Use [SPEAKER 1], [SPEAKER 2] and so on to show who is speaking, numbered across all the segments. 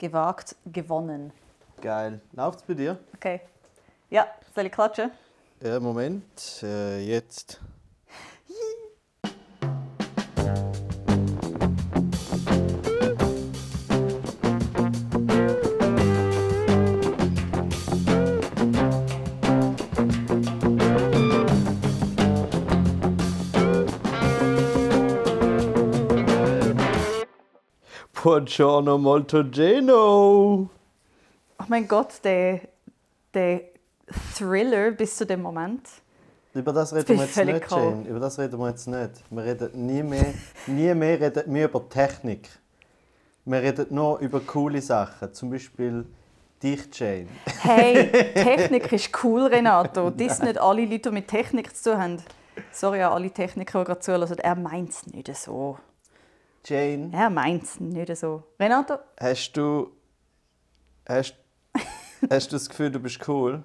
[SPEAKER 1] Gewagt, gewonnen.
[SPEAKER 2] Geil. Läuft's bei dir?
[SPEAKER 1] Okay. Ja, soll ich klatschen?
[SPEAKER 2] Ja, Moment. Äh, jetzt. Buongiorno molto geno.
[SPEAKER 1] Oh mein Gott, der, der Thriller bis zu dem Moment.
[SPEAKER 2] Über das reden wir jetzt nicht,
[SPEAKER 1] cold.
[SPEAKER 2] Jane. Über das reden wir jetzt nicht. Wir reden nie mehr, nie mehr reden wir über Technik. Wir reden nur über coole Sachen. Zum Beispiel dich, Jane.
[SPEAKER 1] Hey, Technik ist cool, Renato. Das nicht alle Leute, die mit Technik zu tun haben. Sorry an alle Techniker, die gerade zuhören. Er meint es nicht so.
[SPEAKER 2] Jane,
[SPEAKER 1] meint es nicht so. Renato?
[SPEAKER 2] hast du, hast, hast du das Gefühl, du bist cool?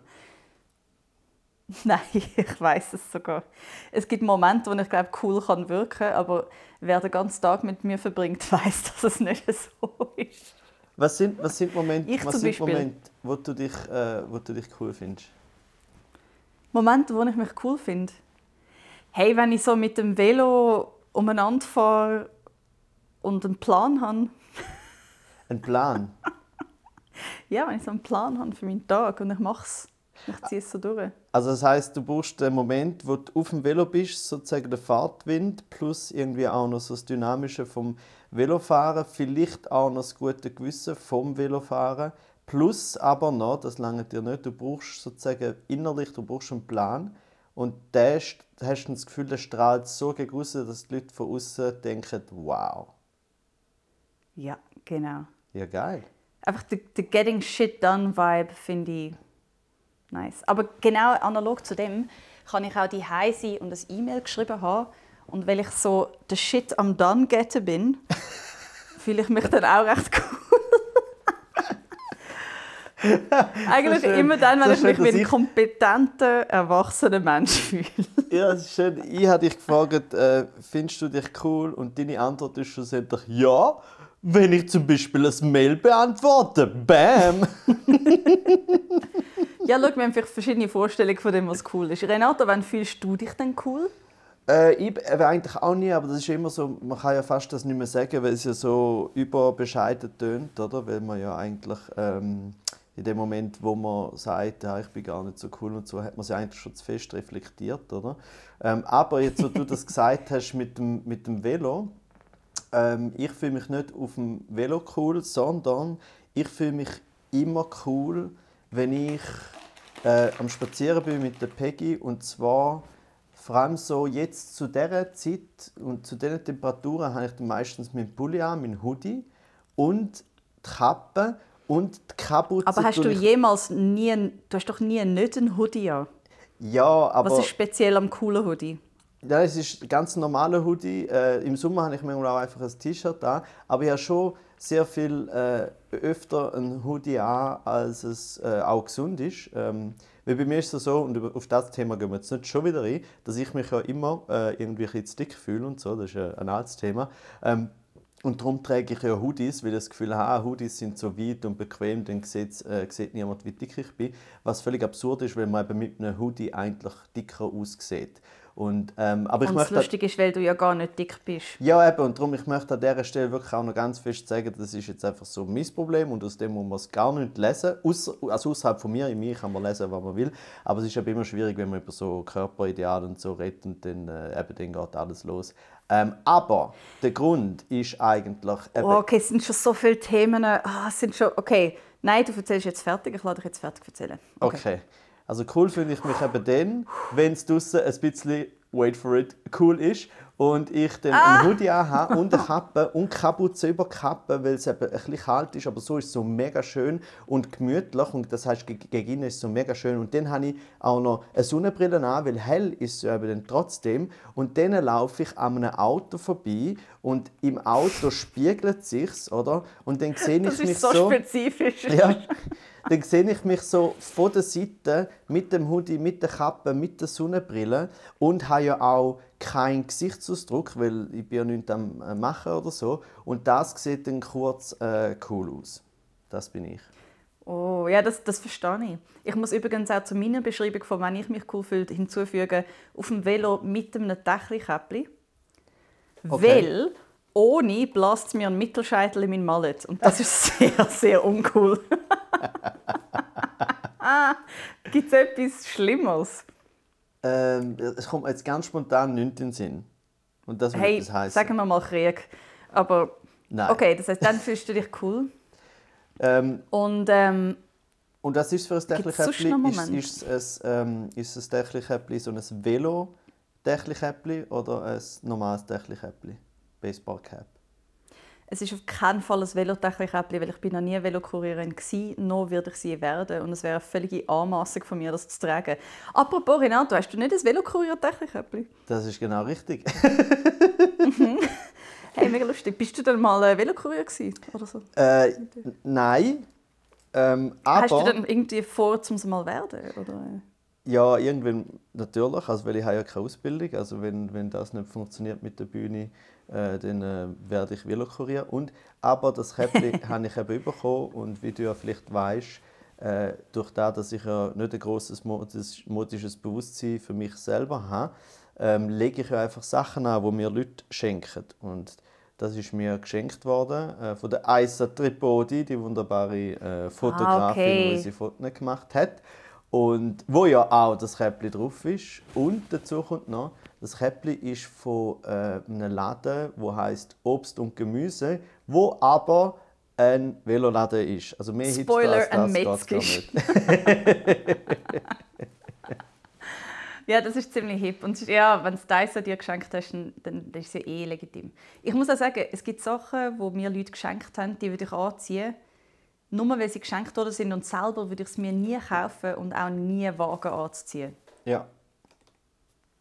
[SPEAKER 1] Nein, ich weiß es sogar. Es gibt Momente, wo ich glaube, cool kann wirken, aber wer den ganzen Tag mit mir verbringt, weiß, dass es nicht so ist.
[SPEAKER 2] Was sind, was sind Momente,
[SPEAKER 1] Ich
[SPEAKER 2] was sind. Momente wo, du dich, äh, wo du dich cool findest?
[SPEAKER 1] Momente, wo ich mich cool finde. Hey, wenn ich so mit dem Velo umeinander fahre und einen Plan habe.
[SPEAKER 2] Ein Plan.
[SPEAKER 1] Ja, wenn ich so einen Plan habe für meinen Tag und ich mache es. Ich ziehe es so durch.
[SPEAKER 2] Also das heißt, du brauchst den Moment, wo du auf dem Velo bist, sozusagen der Fahrtwind plus irgendwie auch noch so das Dynamische vom Velofahren, vielleicht auch noch das gute Gewissen vom Velofahren, plus aber noch, das lange dir nicht, du brauchst sozusagen innerlich, du brauchst einen Plan und der, st- hast du das Gefühl, der strahlt so gegen raus, dass die Leute von außen denken, wow,
[SPEAKER 1] Ja, genau.
[SPEAKER 2] ja geil.
[SPEAKER 1] Einfach der, der Getting Shit Done Vibe finde ich nice. Aber genau analog zu dem kann ich auch die sein und ein E-Mail geschrieben haben. Und weil ich so der Shit am Done getten bin, fühle ich mich dann auch recht cool. Eigentlich
[SPEAKER 2] So
[SPEAKER 1] immer dann, wenn
[SPEAKER 2] So
[SPEAKER 1] ich mich wie ein kompetenter, erwachsener Mensch fühle.
[SPEAKER 2] Ja, es ist schön. Ich habe dich gefragt, äh, findest du dich cool? Und deine Antwort ist schlussendlich ja, wenn ich zum Beispiel ein Mail beantworte. Bam!
[SPEAKER 1] Ja, schau, wir haben vielleicht verschiedene Vorstellungen von dem, was cool ist. Renato, wann fühlst du dich denn cool?
[SPEAKER 2] Äh, ich äh, eigentlich auch nie, aber das ist immer so, man kann ja fast das nicht mehr sagen, weil es ja so überbescheiden tönt, oder? Weil man ja eigentlich ähm, in dem Moment, wo man sagt, ja, ich bin gar nicht so cool und so, hat man sich eigentlich schon zu fest reflektiert, oder? Ähm, aber jetzt, wo du das gesagt hast mit dem, mit dem Velo, ähm, ich fühle mich nicht auf dem Velo cool, sondern ich fühle mich immer cool, wenn ich äh, am Spazieren bin mit der Peggy und zwar vor allem so jetzt zu dieser Zeit und zu diesen Temperaturen habe ich dann meistens meinen Pulli an, meinen Hoodie und die Kappe und die Kapuze.
[SPEAKER 1] Aber hast du jemals nie, einen- du hast doch nie nicht einen Hoodie an?
[SPEAKER 2] Ja, aber...
[SPEAKER 1] Was ist speziell am coolen Hoodie?
[SPEAKER 2] Ja, es ist ein ganz normaler Hoodie. Äh, Im Sommer habe ich manchmal auch einfach ein T-Shirt an. Aber ich habe schon sehr viel äh, öfter ein Hoodie an, als es äh, auch gesund ist. Ähm, weil bei mir ist es so, und auf das Thema gehen wir jetzt nicht schon wieder ein, dass ich mich ja immer äh, irgendwie ein zu dick fühle und so. Das ist ein altes Thema. Ähm, und darum trage ich ja Hoodies, weil ich das Gefühl habe, ah, Hoodies sind so weit und bequem, dann sieht, äh, sieht niemand, wie dick ich bin. Was völlig absurd ist, weil man eben mit einem Hoodie eigentlich dicker aussieht. Und, ähm, aber ich
[SPEAKER 1] Und das
[SPEAKER 2] möchte,
[SPEAKER 1] Lustige ist, weil du ja gar nicht dick bist.
[SPEAKER 2] ja, eben, und darum, ich möchte an dieser Stelle wirklich auch noch ganz fest sagen, das ist jetzt einfach so mein Problem und aus dem muss man es gar nicht lesen. Ausser, also außerhalb von mir, in mir kann man lesen, was man will. Aber es ist eben immer schwierig, wenn man über so Körperideale und so redet und dann, äh, eben, dann geht alles los. Ähm, aber der Grund ist eigentlich... Eben,
[SPEAKER 1] Oh, okay, es sind schon so viele Themen. Ah, es sind schon, okay, nein, du erzählst jetzt fertig. Ich lade dich jetzt fertig erzählen.
[SPEAKER 2] Okay. Also cool finde ich mich eben dann, wenn es draußen ein bisschen, wait for it, cool ist und ich dann
[SPEAKER 1] Ah!
[SPEAKER 2] einen Hoodie habe und eine Kappe und Kapuze über Kappe, weil es eben ein bisschen kalt ist, aber so ist es so mega schön und gemütlich und das heißt ge- gegen innen ist es so mega schön und dann habe ich auch noch eine Sonnenbrille an, weil hell ist es eben dann trotzdem und dann laufe ich an einem Auto vorbei und im Auto spiegelt sich's, oder? Und dann sehe ich
[SPEAKER 1] Das
[SPEAKER 2] mich
[SPEAKER 1] ist so,
[SPEAKER 2] so
[SPEAKER 1] spezifisch.
[SPEAKER 2] ja, dann sehe ich mich so von der Seite mit dem Hoodie, mit der Kappe, mit der Sonnenbrille und habe ja auch keinen Gesichtsausdruck, weil ich bin ja nichts am äh, machen oder so. Und das sieht dann kurz äh, cool aus. Das bin ich.
[SPEAKER 1] Oh, ja, das, das verstehe ich. Ich muss übrigens auch zu meiner Beschreibung von «Wenn ich mich cool fühle» hinzufügen, auf dem Velo mit einem Dächlikäppli.
[SPEAKER 2] Okay.
[SPEAKER 1] Weil ohne bläst mir ein Mittelscheitel in mein Mallet. Und das ist sehr, sehr uncool. Gibt es etwas Schlimmeres?
[SPEAKER 2] Ähm, es kommt mir jetzt ganz spontan nichts in den Sinn. Und das
[SPEAKER 1] Hey,
[SPEAKER 2] etwas heißen.
[SPEAKER 1] sagen wir mal Krieg. Aber
[SPEAKER 2] Nein.
[SPEAKER 1] okay, das heißt, dann fühlst du dich cool.
[SPEAKER 2] Ähm,
[SPEAKER 1] Und ähm,
[SPEAKER 2] und was ist für ein
[SPEAKER 1] noch
[SPEAKER 2] Ist, ist, es ein, ähm, ist das Dächlikäppli so ein Velo-Dächlikäppli oder ein normales Dächlikäppli? Baseballcap.
[SPEAKER 1] Es ist auf keinen Fall ein Velotechnik-Äppli, weil ich bin noch nie Velokurierin war, noch würde ich sie werden. Und es wäre eine völlige Anmassung von mir, das zu tragen. Apropos, Renato, hast du nicht ein Velokurier-Technik-Äppli?
[SPEAKER 2] Das ist genau richtig.
[SPEAKER 1] Hey, mega lustig. Bist du dann mal Velokurier gewesen, oder so?
[SPEAKER 2] äh, nein. Ähm, aber
[SPEAKER 1] Hast du dann irgendwie vor, um es mal werden? Oder?
[SPEAKER 2] ja, irgendwann natürlich, also weil ich habe ja keine Ausbildung. Also wenn, wenn das nicht funktioniert mit der Bühne, äh, dann äh, werde ich Velokurier. Und aber das Käppli habe ich eben bekommen und wie du ja vielleicht weißt, äh, durch das, dass ich ja nicht ein grosses modis- modisches Bewusstsein für mich selber habe, ähm, lege ich ja einfach Sachen an, die mir Leute schenken. Und das ist mir geschenkt worden äh, von der Aisa Tripodi, die wunderbare äh, Fotografin,
[SPEAKER 1] Ah, okay.
[SPEAKER 2] die unsere Fotos gemacht hat. Und wo ja auch das Käppli drauf ist. Und dazu kommt noch, das Käppli ist von äh, einem Laden, wo heißt Obst und Gemüse, wo aber ein Veloladen ist. Also mehr
[SPEAKER 1] Spoiler,
[SPEAKER 2] Hipster als
[SPEAKER 1] ein
[SPEAKER 2] das geht's
[SPEAKER 1] Metzger. Ja, das ist ziemlich hip. Und ja, wenn es Dyson dir geschenkt hast, dann, dann ist es ja eh legitim. Ich muss auch sagen, es gibt Sachen, die mir Leute geschenkt haben, die würde ich anziehen. Nur weil sie geschenkt worden sind und selber würde ich es mir nie kaufen und auch nie wagen anzuziehen.
[SPEAKER 2] Ja.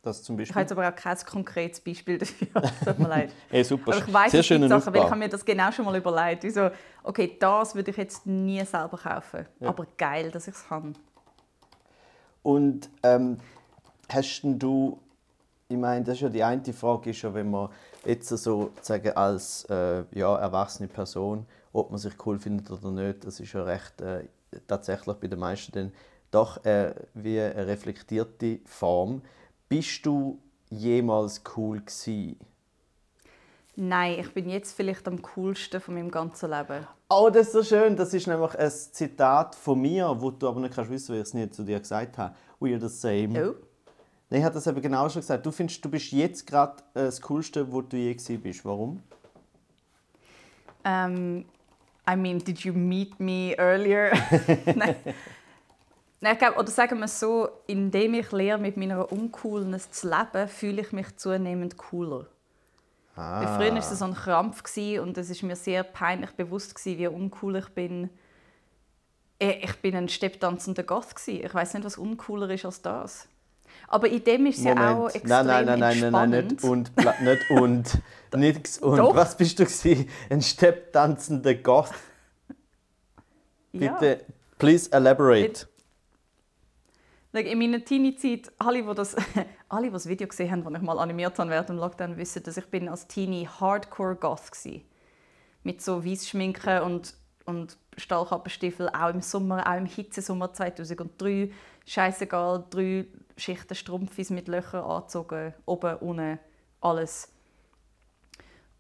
[SPEAKER 2] Das zum
[SPEAKER 1] Ich habe
[SPEAKER 2] Beispiel.
[SPEAKER 1] jetzt aber auch kein konkretes Beispiel dafür. Tut mir leid.
[SPEAKER 2] Hey, super.
[SPEAKER 1] Aber ich weiss,
[SPEAKER 2] Sehr
[SPEAKER 1] es gibt Sachen, weil ich habe mir das genau schon mal überlegt. Wie so, okay, das würde ich jetzt nie selber kaufen.
[SPEAKER 2] Ja.
[SPEAKER 1] Aber geil, dass ich es habe.
[SPEAKER 2] Und ähm, hast denn du, ich meine, das ist ja die eine Frage, ist ja, wenn man jetzt so sagen, als äh, ja, erwachsene Person, ob man sich cool findet oder nicht, das ist ja recht äh, tatsächlich bei den meisten dann doch äh, wie eine reflektierte Form. Bist du jemals cool gewesen?
[SPEAKER 1] Nein, ich bin jetzt vielleicht am coolsten von meinem ganzen Leben.
[SPEAKER 2] Oh, das ist so schön. Das ist nämlich ein Zitat von mir, wo du aber nicht kannst wissen, weil ich es nie zu dir gesagt habe. We are the same.
[SPEAKER 1] Oh.
[SPEAKER 2] Nein, ich habe das eben genau schon gesagt. Du findest, du bist jetzt gerade äh, das Coolste, wo du je gewesen bist. Warum?
[SPEAKER 1] Um, I mean, did you meet me earlier? Nein. Ich glaube, oder sagen wir es so, indem ich lerne, mit meiner Uncoolness zu leben, fühle ich mich zunehmend cooler. Weil
[SPEAKER 2] Ah.
[SPEAKER 1] früher war es so ein Krampf und es ist mir sehr peinlich bewusst, gewesen, wie uncool ich bin. Eh, Ich bin ein stepptanzender Goth. gewesen. Ich weiß nicht, was uncooler ist als das. Aber in dem ist es ja auch extrem
[SPEAKER 2] nein, nein, nein, nein, nein, nein, nicht und, nicht und, nichts und.
[SPEAKER 1] Doch.
[SPEAKER 2] Was bist du gewesen? Ein stepptanzender Goth.
[SPEAKER 1] Ja.
[SPEAKER 2] Bitte, please elaborate.
[SPEAKER 1] In meiner Teenie-Zeit, alle, die das, alle, die das Video gesehen haben, das ich mal animiert habe während dem Lockdown, wissen, dass ich bin als Teenie Hardcore-Goth war. Mit so Weissschminke und, und Stahlkappenstiefel, auch im Sommer, auch im Hitzesommer 2003. Scheißegal, drei Schichten Strumpfis mit Löchern angezogen, oben, unten, alles.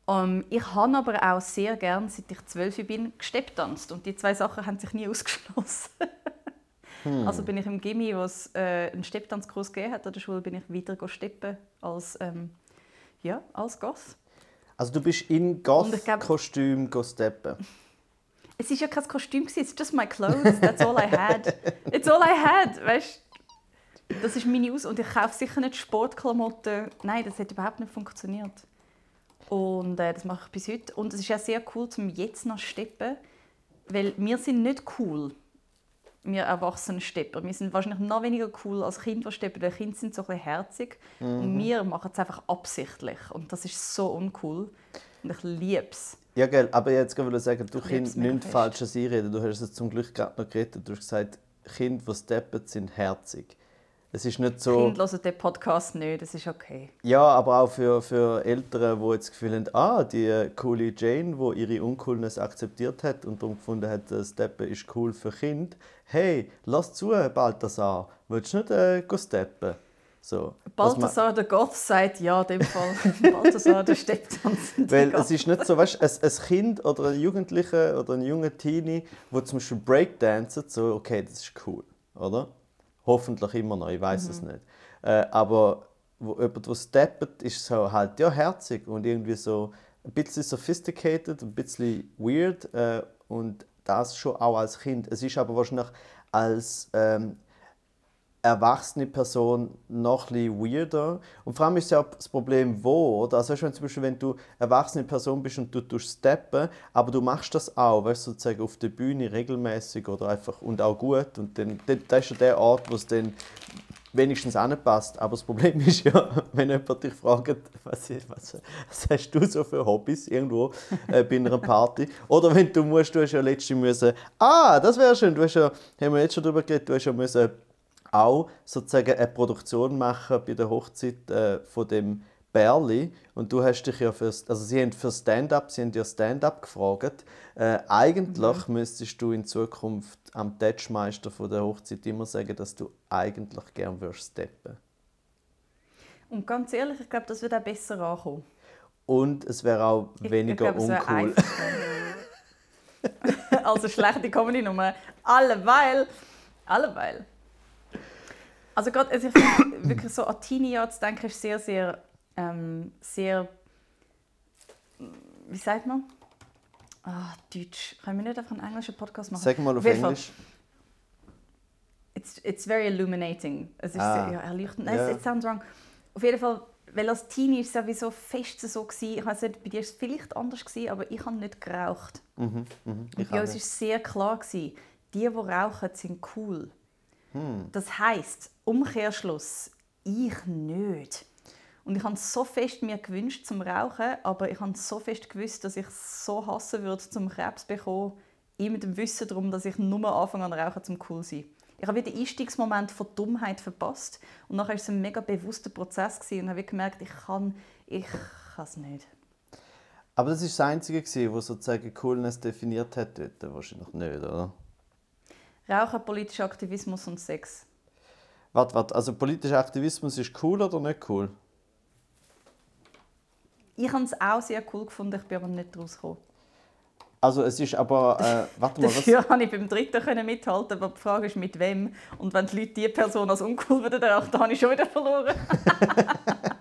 [SPEAKER 1] Ähm, ich habe aber auch sehr gern, seit ich zwölf bin, gestepptanzt. Und die zwei Sachen haben sich nie ausgeschlossen. Also bin ich im Gimmi, wo es äh, einen Stepptanzkurs gegeben hat an der Schule, bin ich wieder go steppen als, ähm, ja, als Goth.
[SPEAKER 2] Also du bist in Goth-Kostüm go steppen.
[SPEAKER 1] Es war ja kein Kostüm, gewesen, it's just my clothes, that's all I had. It's all I had, weißt Das ist meine Aus... Und ich kaufe sicher nicht Sportklamotten. Nein, das hat überhaupt nicht funktioniert. Und äh, das mache ich bis heute. Und es ist ja sehr cool, zum jetzt noch steppen, weil wir sind nicht cool, wir erwachsenen Stepper. Wir sind wahrscheinlich noch weniger cool als Kinder, die steppen, weil Kinder sind so ein bisschen herzig. Und wir machen es einfach absichtlich. Und das ist so uncool. Und ich liebe es.
[SPEAKER 2] Ja, gell, aber jetzt wollte ich sagen, du
[SPEAKER 1] Ich
[SPEAKER 2] Kind nicht
[SPEAKER 1] fest.
[SPEAKER 2] falsches einreden. Du hast es zum Glück gerade noch geredet. Du hast gesagt, Kinder, die steppen, sind herzig. Es ist nicht so.
[SPEAKER 1] Kinder hören den Podcast nicht, das ist okay.
[SPEAKER 2] Ja, aber auch für, für Eltern, die jetzt das Gefühl haben, ah, die coole Jane, die ihre Uncoolness akzeptiert hat und darum gefunden hat, Steppen ist cool für Kind. Hey, lass zu, Balthasar, willst du nicht äh, steppen? So.
[SPEAKER 1] Balthasar der Gott sagt ja, in dem Fall. Balthasar der steppt
[SPEAKER 2] Weil es ist nicht so, weißt, ein, ein Kind oder ein Jugendlicher oder ein junger Teenie, der zum Beispiel Breakdancen, so, okay, das ist cool, oder? Hoffentlich immer noch, ich weiß mhm. es nicht. Äh, aber wo jemand, der steppt, ist so halt ja herzig und irgendwie so ein bisschen sophisticated, ein bisschen weird äh, und das schon auch als Kind. Es ist aber wahrscheinlich als ähm, erwachsene Person noch ein weirder. Und vor allem ist ja auch das Problem, wo. Oder? Also, wenn, zum Beispiel, wenn du erwachsene Person bist und du tust steppen, aber du machst das auch, weißt, sozusagen auf der Bühne regelmäßig oder einfach und auch gut. Und dann, das ist ja der Ort, wo es dann wenigstens anpasst. Aber das Problem ist ja, wenn jemand dich fragt, was, was, was hast du so für Hobbys irgendwo äh, bei einer Party? Oder wenn du musst, du hast ja letztens müssen, ah, das wäre schön, du hast ja, haben wir jetzt schon darüber geredet, du hast ja müssen auch sozusagen eine Produktion machen bei der Hochzeit äh, von dem Berli und du hast dich ja für, also sie haben für Stand-up, sie haben dir Stand-up gefragt. Äh, eigentlich mhm. müsstest du in Zukunft am Tatschmeister von der Hochzeit immer sagen, dass du eigentlich gern würdest steppen.
[SPEAKER 1] Und ganz ehrlich, ich glaube, das wird auch besser ankommen.
[SPEAKER 2] Und es wäre auch weniger ich, ich glaub, uncool.
[SPEAKER 1] also schlechte Comedy-Nummer. Alleweil, alleweil also gerade, also ich finde wirklich so an Teenie zu denken, ist sehr, sehr, ähm, sehr, wie sagt man? Ah, Deutsch. Können wir nicht einfach einen englischen Podcast machen?
[SPEAKER 2] Sag mal auf, auf Englisch.
[SPEAKER 1] It's, it's very illuminating. Es ist ah. sehr, ja, erleuchtend. Nein, yeah. it sounds wrong. Auf jeden Fall, weil als Teenie war es sowieso fest so. Gewesen. Ich weiß nicht, bei dir war es vielleicht anders, gewesen, aber ich habe nicht geraucht. Mhm, mh, Und bei uns war es sehr klar, gewesen, die, die rauchen, sind cool. Das heißt, Umkehrschluss, ich nicht. Und ich habe so fest mir gewünscht zum Rauchen, aber ich habe so fest gewusst, dass ich so hassen würde, zum Krebs bekommen, immer mit dem Wissen darum, dass ich nur anfange an rauchen, zum cool sein. Ich habe den Einstiegsmoment von Dummheit verpasst und nachher war es ein mega bewusster Prozess und habe gemerkt, ich kann, ich kann es nicht.
[SPEAKER 2] Aber das ist das Einzige, was sozusagen Coolness definiert hat dort, wahrscheinlich nicht, oder?
[SPEAKER 1] Rauchen, politischer Aktivismus und Sex.
[SPEAKER 2] Warte, warte, also politischer Aktivismus ist cool oder nicht cool?
[SPEAKER 1] Ich habe es auch sehr cool gefunden, ich bin aber nicht daraus gekommen.
[SPEAKER 2] Also es ist aber, äh, warte mal,
[SPEAKER 1] was... Dafür konnte ich beim dritten mithalten, aber die Frage ist, mit wem. Und wenn die Leute diese Person als uncool würden, dann habe ich schon wieder verloren.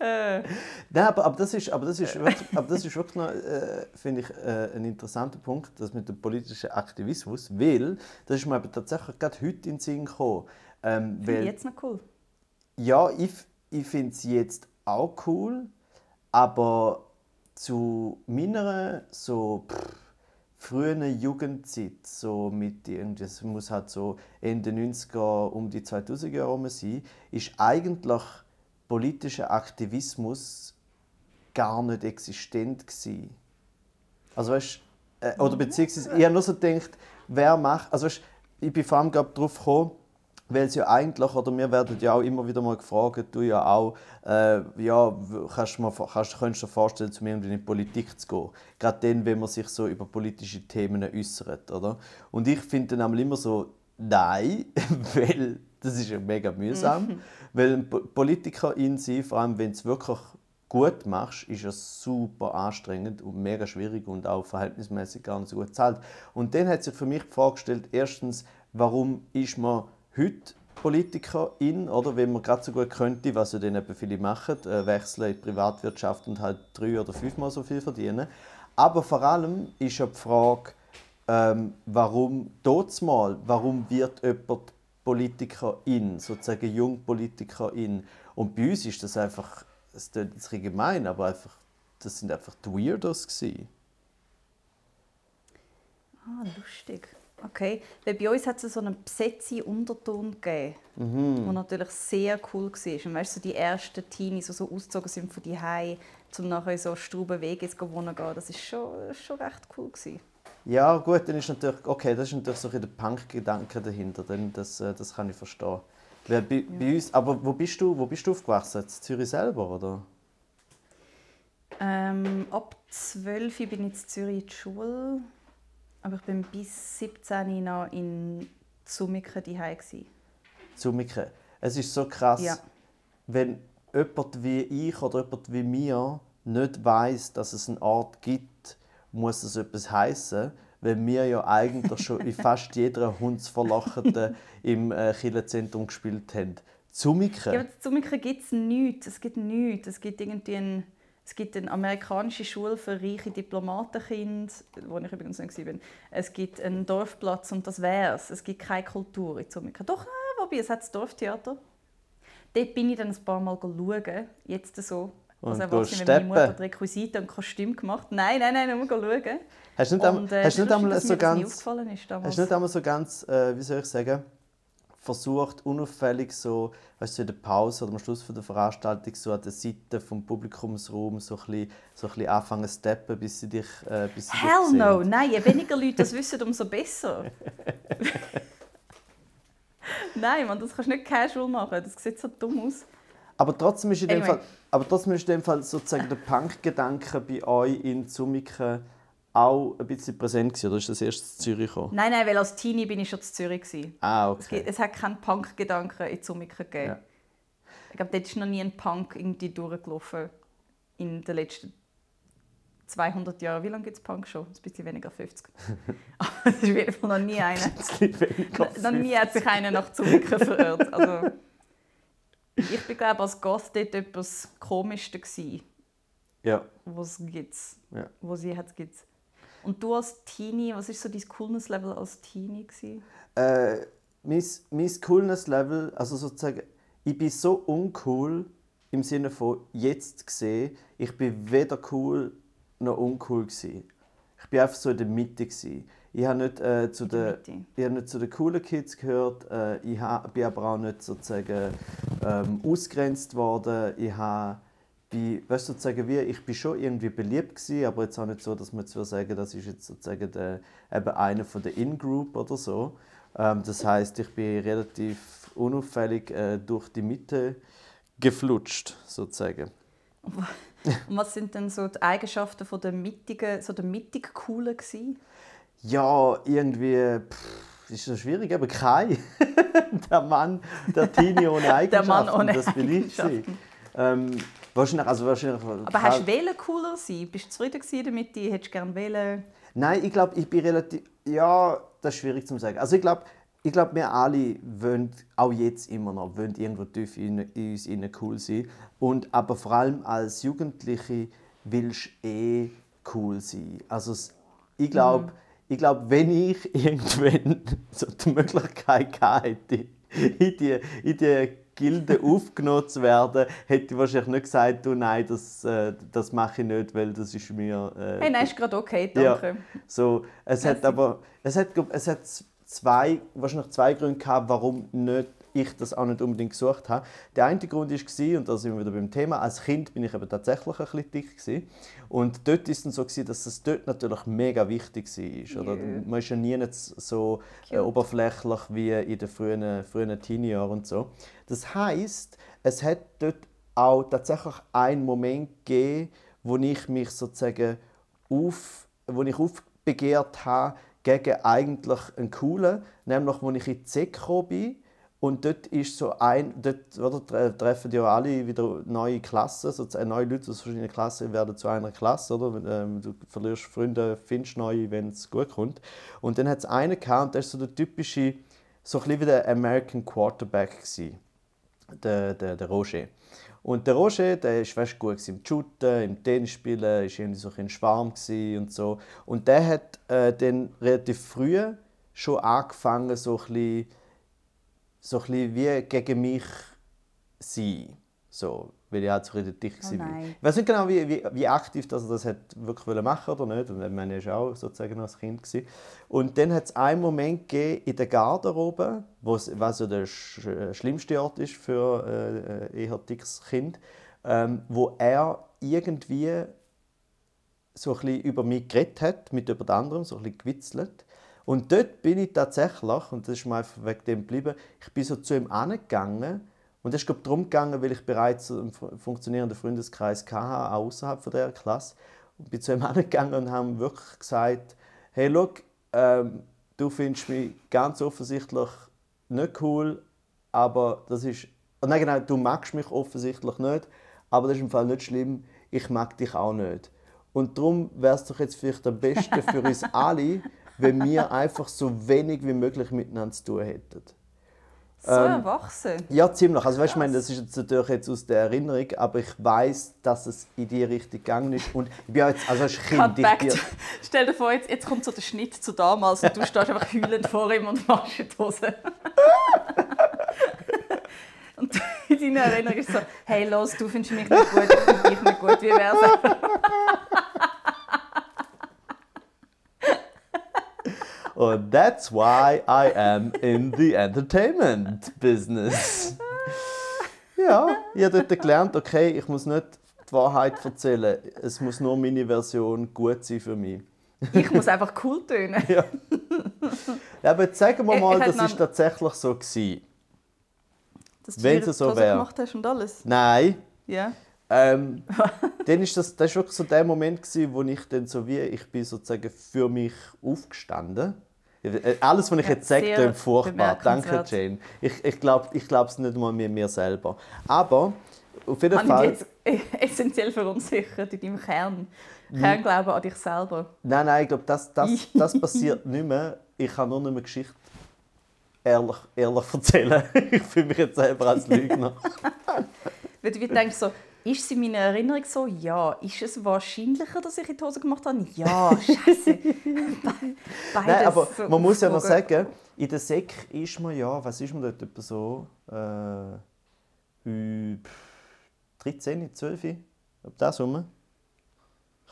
[SPEAKER 2] Äh. Nein, aber, aber, das ist, aber, das ist wirklich, aber das ist wirklich noch, äh, finde ich, äh, ein interessanter Punkt, das mit dem politischen Aktivismus, weil, das ist mir aber tatsächlich gerade heute in den Sinn gekommen.
[SPEAKER 1] Ähm, weil, jetzt noch cool?
[SPEAKER 2] Ja, ich, ich finde es jetzt auch cool, aber zu meiner so pff, frühen Jugendzeit, so mit irgendwie, es muss halt so Ende 90er, um die 2000er Jahre sein, ist eigentlich politischer Aktivismus gar nicht existent gewesen. Also weißt, äh, oder beziehungsweise ich habe nur so gedacht, wer macht, also weißt, ich bin vor allem darauf gekommen, weil es ja eigentlich, oder wir werden ja auch immer wieder mal gefragt, du ja auch, äh, ja, kannst du, mal, kannst, könntest du dir vorstellen, zu mir in die Politik zu gehen? Gerade dann, wenn man sich so über politische Themen äußert, oder? Und ich finde dann immer so, nein, weil das ist ja mega mühsam. Mhm. Weil ein Politiker in sich, vor allem wenn es wirklich gut machst, ist es super anstrengend und mega schwierig und auch verhältnismäßig gar nicht so gut zahlt. Und dann hat sich für mich vorgestellt, erstens, warum ist man heute Politikerin, oder wenn man gerade so gut könnte, was ja dann eben viele machen, äh, wechseln in die Privatwirtschaft und halt drei oder fünfmal so viel verdienen. Aber vor allem ist ja die Frage, ähm, warum mal, warum wird jemand Politikerin, sozusagen Jungpolitikerin. Und bei uns ist das einfach, es klingt jetzt gemein, aber einfach, das sind einfach die Weirdos gewesen.
[SPEAKER 1] Ah, lustig. Okay, weil bei uns hat es so einen besetzten Unterton gegeben, mhm. der natürlich sehr cool war. Und weißt du, so die ersten Teenies, die so ausgezogen sind von die um nachher so Struben Wege zu wohnen gehen, das war schon, schon recht cool. Gewesen.
[SPEAKER 2] Ja, gut, dann ist natürlich, okay, das ist natürlich so ein der Punk-Gedanke dahinter, dann das, äh, das kann ich verstehen. Weil bei, ja. bei uns, aber wo bist du, wo bist du aufgewachsen? In Zürich selber, oder?
[SPEAKER 1] Ähm, ab 12 bin ich in Zürich in die Schule, aber ich bin bis 17 noch in Zumiken daheim.
[SPEAKER 2] Zumiken. Es ist so krass,
[SPEAKER 1] ja.
[SPEAKER 2] wenn jemand wie ich oder jemand wie mir nicht weiß, dass es einen Ort gibt, muss es etwas heißen, weil wir ja eigentlich schon in fast jeder Hundsverlachten im äh, Kirchenzentrum gespielt haben. Zumiken?
[SPEAKER 1] Ja, Zumiken gibt es nichts. Es gibt nichts. Es gibt irgendwie ein, es gibt eine amerikanische Schule für reiche Diplomatenkinder, wo ich übrigens nicht war. Es gibt einen Dorfplatz und das wär's. Es gibt keine Kultur in Zumiken. Doch, äh, wobei, es hat das Dorftheater. Dort bin ich dann ein paar Mal schauen, jetzt so
[SPEAKER 2] und also erwachsen, wenn
[SPEAKER 1] meine Mutter Requisite und Kostüm gemacht Nein, nein, nein, nur schauen.
[SPEAKER 2] Hast du nicht, und, äh, hast nicht einmal so ganz, hast nicht einmal so ganz, äh, wie soll ich sagen, versucht, unauffällig so, weißt du, in der Pause oder am Schluss der Veranstaltung so an der Seite vom Publikumsraum so ein bisschen, so ein bisschen anfangen zu steppen, bis sie dich, äh, bis sie
[SPEAKER 1] Hell dich no! Nein, je weniger Leute das wissen, umso besser. Nein, man, das kannst du nicht casual machen. Das sieht so dumm aus.
[SPEAKER 2] Aber trotzdem ist in dem Fall, aber trotzdem ist in dem Fall sozusagen der Punk-Gedanke bei euch in Zumiken auch ein bisschen präsent gewesen, oder ist das erst in Zürich gekommen?
[SPEAKER 1] Nein, nein, weil als Teenie bin ich schon in Zürich gewesen.
[SPEAKER 2] Ah, okay.
[SPEAKER 1] Es, gibt, es hat keinen Punk-Gedanken in Zumiken gegeben. Ja. Ich glaube, dort ist noch nie ein Punk irgendwie durchgelaufen in den letzten 200 Jahren. Wie lange gibt es Punk schon? Ein bisschen weniger 50. Aber es ist auf jeden Fall noch nie einer. noch nie hat sich einer nach Zumiken verirrt. Also, ich bin glaube als Gast dort etwas Komischste gewesen,
[SPEAKER 2] ja.
[SPEAKER 1] was gibt,
[SPEAKER 2] ja.
[SPEAKER 1] wo sie hat gibt. Und du als Teenie, was ist so dein Coolness-Level als Teenie gewesen?
[SPEAKER 2] Äh, mein, mein Coolness-Level, also sozusagen, ich bin so uncool im Sinne von jetzt gesehen, ich bin weder cool noch uncool gewesen. Ich bin einfach so in der Mitte gewesen. Ich habe nicht, äh, zu den, ich habe nicht zu den coolen Kids gehört. Äh, ich hab, bin aber auch nicht sozusagen ähm, ausgrenzt worden. Ich habe, bin, weißt, sozusagen wie, ich bin schon irgendwie beliebt gewesen, aber jetzt auch nicht so, dass man jetzt sagen, das ist jetzt sozusagen der, eben einer von der In-Group oder so. Ähm, das heißt, ich bin relativ unauffällig äh, durch die Mitte geflutscht sozusagen.
[SPEAKER 1] Und was sind denn so die Eigenschaften von der mittigen, so der mittig coolen gewesen?
[SPEAKER 2] Ja, irgendwie pff, ist das schwierig, aber kein. der Mann, der Teenie ohne Eigenschaften, der Mann ohne das bin ich. Ähm, wahrscheinlich, also wahrscheinlich,
[SPEAKER 1] aber hast du wählen cooler sein? Bist du zufrieden damit? Hättest du gerne wählen?
[SPEAKER 2] Nein, ich glaube, ich bin relativ. Ja, das ist schwierig zu sagen. Also ich glaube, ich glaube, wir alle wollen, auch jetzt immer noch, wollen irgendwo tief in, in uns innen cool sein. Und, aber vor allem als Jugendliche willst du eh cool sein. Also ich glaube, mhm ich glaube, wenn ich irgendwann so die Möglichkeit hätte, in die, in die Gilde aufgenommen zu werden, hätte ich wahrscheinlich nicht gesagt, du, nein, das, äh, das mache ich nicht, weil das ist mir...
[SPEAKER 1] Äh, hey, nein, ist gerade okay, danke.
[SPEAKER 2] Ja, so, es hat aber es hat, es hat zwei, wahrscheinlich zwei Gründe gehabt, warum nicht ich das auch nicht unbedingt gesucht habe. Der eine Grund war, und da sind wir wieder beim Thema, als Kind bin ich eben tatsächlich ein bisschen dick. Gewesen. Und dort war es dann so, dass es dort natürlich mega wichtig war. Oder? Yeah. Man ist ja nie so äh, oberflächlich wie in den frühen, frühen Teenie-Jahren und so. Das heißt, es hat dort auch tatsächlich einen Moment gegeben, wo ich mich sozusagen auf, wo ich aufbegehrt habe gegen eigentlich einen coolen, nämlich als ich in die SEC bin und dort ist so ein, dort oder, treffen ja alle wieder neue Klassen, so neue Leute aus verschiedenen Klassen werden zu einer Klasse, oder? Ähm, du verlierst Freunde, findest neue, wenn es gut kommt. Und dann hat es einen gehabt, und der ist so der typische, so ein wie der American Quarterback gewesen, der, der, der Roger. Und der Roger, der ist weißt, gut im Shooten, im Tennisspielen, ist irgendwie so ein Schwarm und so. Und der hat äh, dann relativ früh schon angefangen, so ein bisschen so ein bisschen wie gegen mich sein. So, weil ich halt so richtig dicht oh war. Ich weiß nicht genau, wie, wie, wie aktiv das er das hat wirklich machen oder nicht. Und ich war auch sozusagen noch als Kind. Gewesen. Und dann hat es einen Moment gegeben in der Garderobe, was so der sch äh, schlimmste Ort ist für äh, eher dickes Kind, ähm, wo er irgendwie so ein bisschen über mich geredet hat, mit jemand anderem, so ein bisschen gewitzelt. Und dort bin ich tatsächlich, und das ist mir einfach wegen dem geblieben, ich bin so zu ihm angegangen und es ist darum gegangen, weil ich bereits einen funktionierenden Freundeskreis hatte, auch außerhalb von der Klasse. Und bin zu ihm angegangen und habe wirklich gesagt, hey, schau, ähm, du findest mich ganz offensichtlich nicht cool, aber das ist... Oh nein, genau, du magst mich offensichtlich nicht, aber das ist im Fall nicht schlimm, ich mag dich auch nicht. Und darum wäre es doch jetzt vielleicht am besten für uns alle, wenn wir einfach so wenig wie möglich miteinander zu tun hätten.
[SPEAKER 1] So ähm, erwachsen.
[SPEAKER 2] Ja, ziemlich. Also, weißt, ich meine, das ist jetzt natürlich jetzt aus der Erinnerung, aber ich weiß, dass es in die Richtung gegangen ist. Und ich bin jetzt, also als Kind. Ich,
[SPEAKER 1] Stell dir vor, jetzt, jetzt kommt so der Schnitt zu damals und du stehst einfach heulend vor ihm und machst die Hose. und in deiner Erinnerung ist so: Hey, los, du findest mich nicht gut, ich finde dich nicht gut, wie wär's?
[SPEAKER 2] Und that's why I am in the entertainment business. Ja, ich habe dort gelernt, okay, ich muss nicht die Wahrheit erzählen. Es muss nur meine Version gut sein für mich.
[SPEAKER 1] ich muss einfach cool tönen.
[SPEAKER 2] ja. Aber jetzt sagen wir mal, das war tatsächlich so. Gewesen.
[SPEAKER 1] Dass Wenn es so wäre. gemacht hast und alles?
[SPEAKER 2] Nein.
[SPEAKER 1] Ja.
[SPEAKER 2] Ähm, dann ist das, das ist wirklich so der Moment gewesen, wo ich dann so wie ich bin sozusagen für mich aufgestanden alles, was ich jetzt sage, klingt furchtbar. Danke, Jane. Ich, ich glaube ich es nicht mal mir, mir selber. Aber auf jeden Fall...
[SPEAKER 1] Ich jetzt essentiell verunsichert in deinem Kern. Kernglauben an dich selber.
[SPEAKER 2] Nein, nein, ich glaube, das, das, das passiert nicht mehr. Ich kann nur nicht mehr Geschichte ehrlich, ehrlich erzählen. ich fühle mich jetzt selber als Lügner.
[SPEAKER 1] Weil du denkst so, ist es in meiner Erinnerung so? Ja. Ist es wahrscheinlicher, dass ich in die Hose gemacht habe? Ja. Scheiße.
[SPEAKER 2] Beides Nein, aber so man muss ja noch sagen, in der Sek ist man ja, was ist man dort etwa so? Äh, 13, 12? Ob das rum?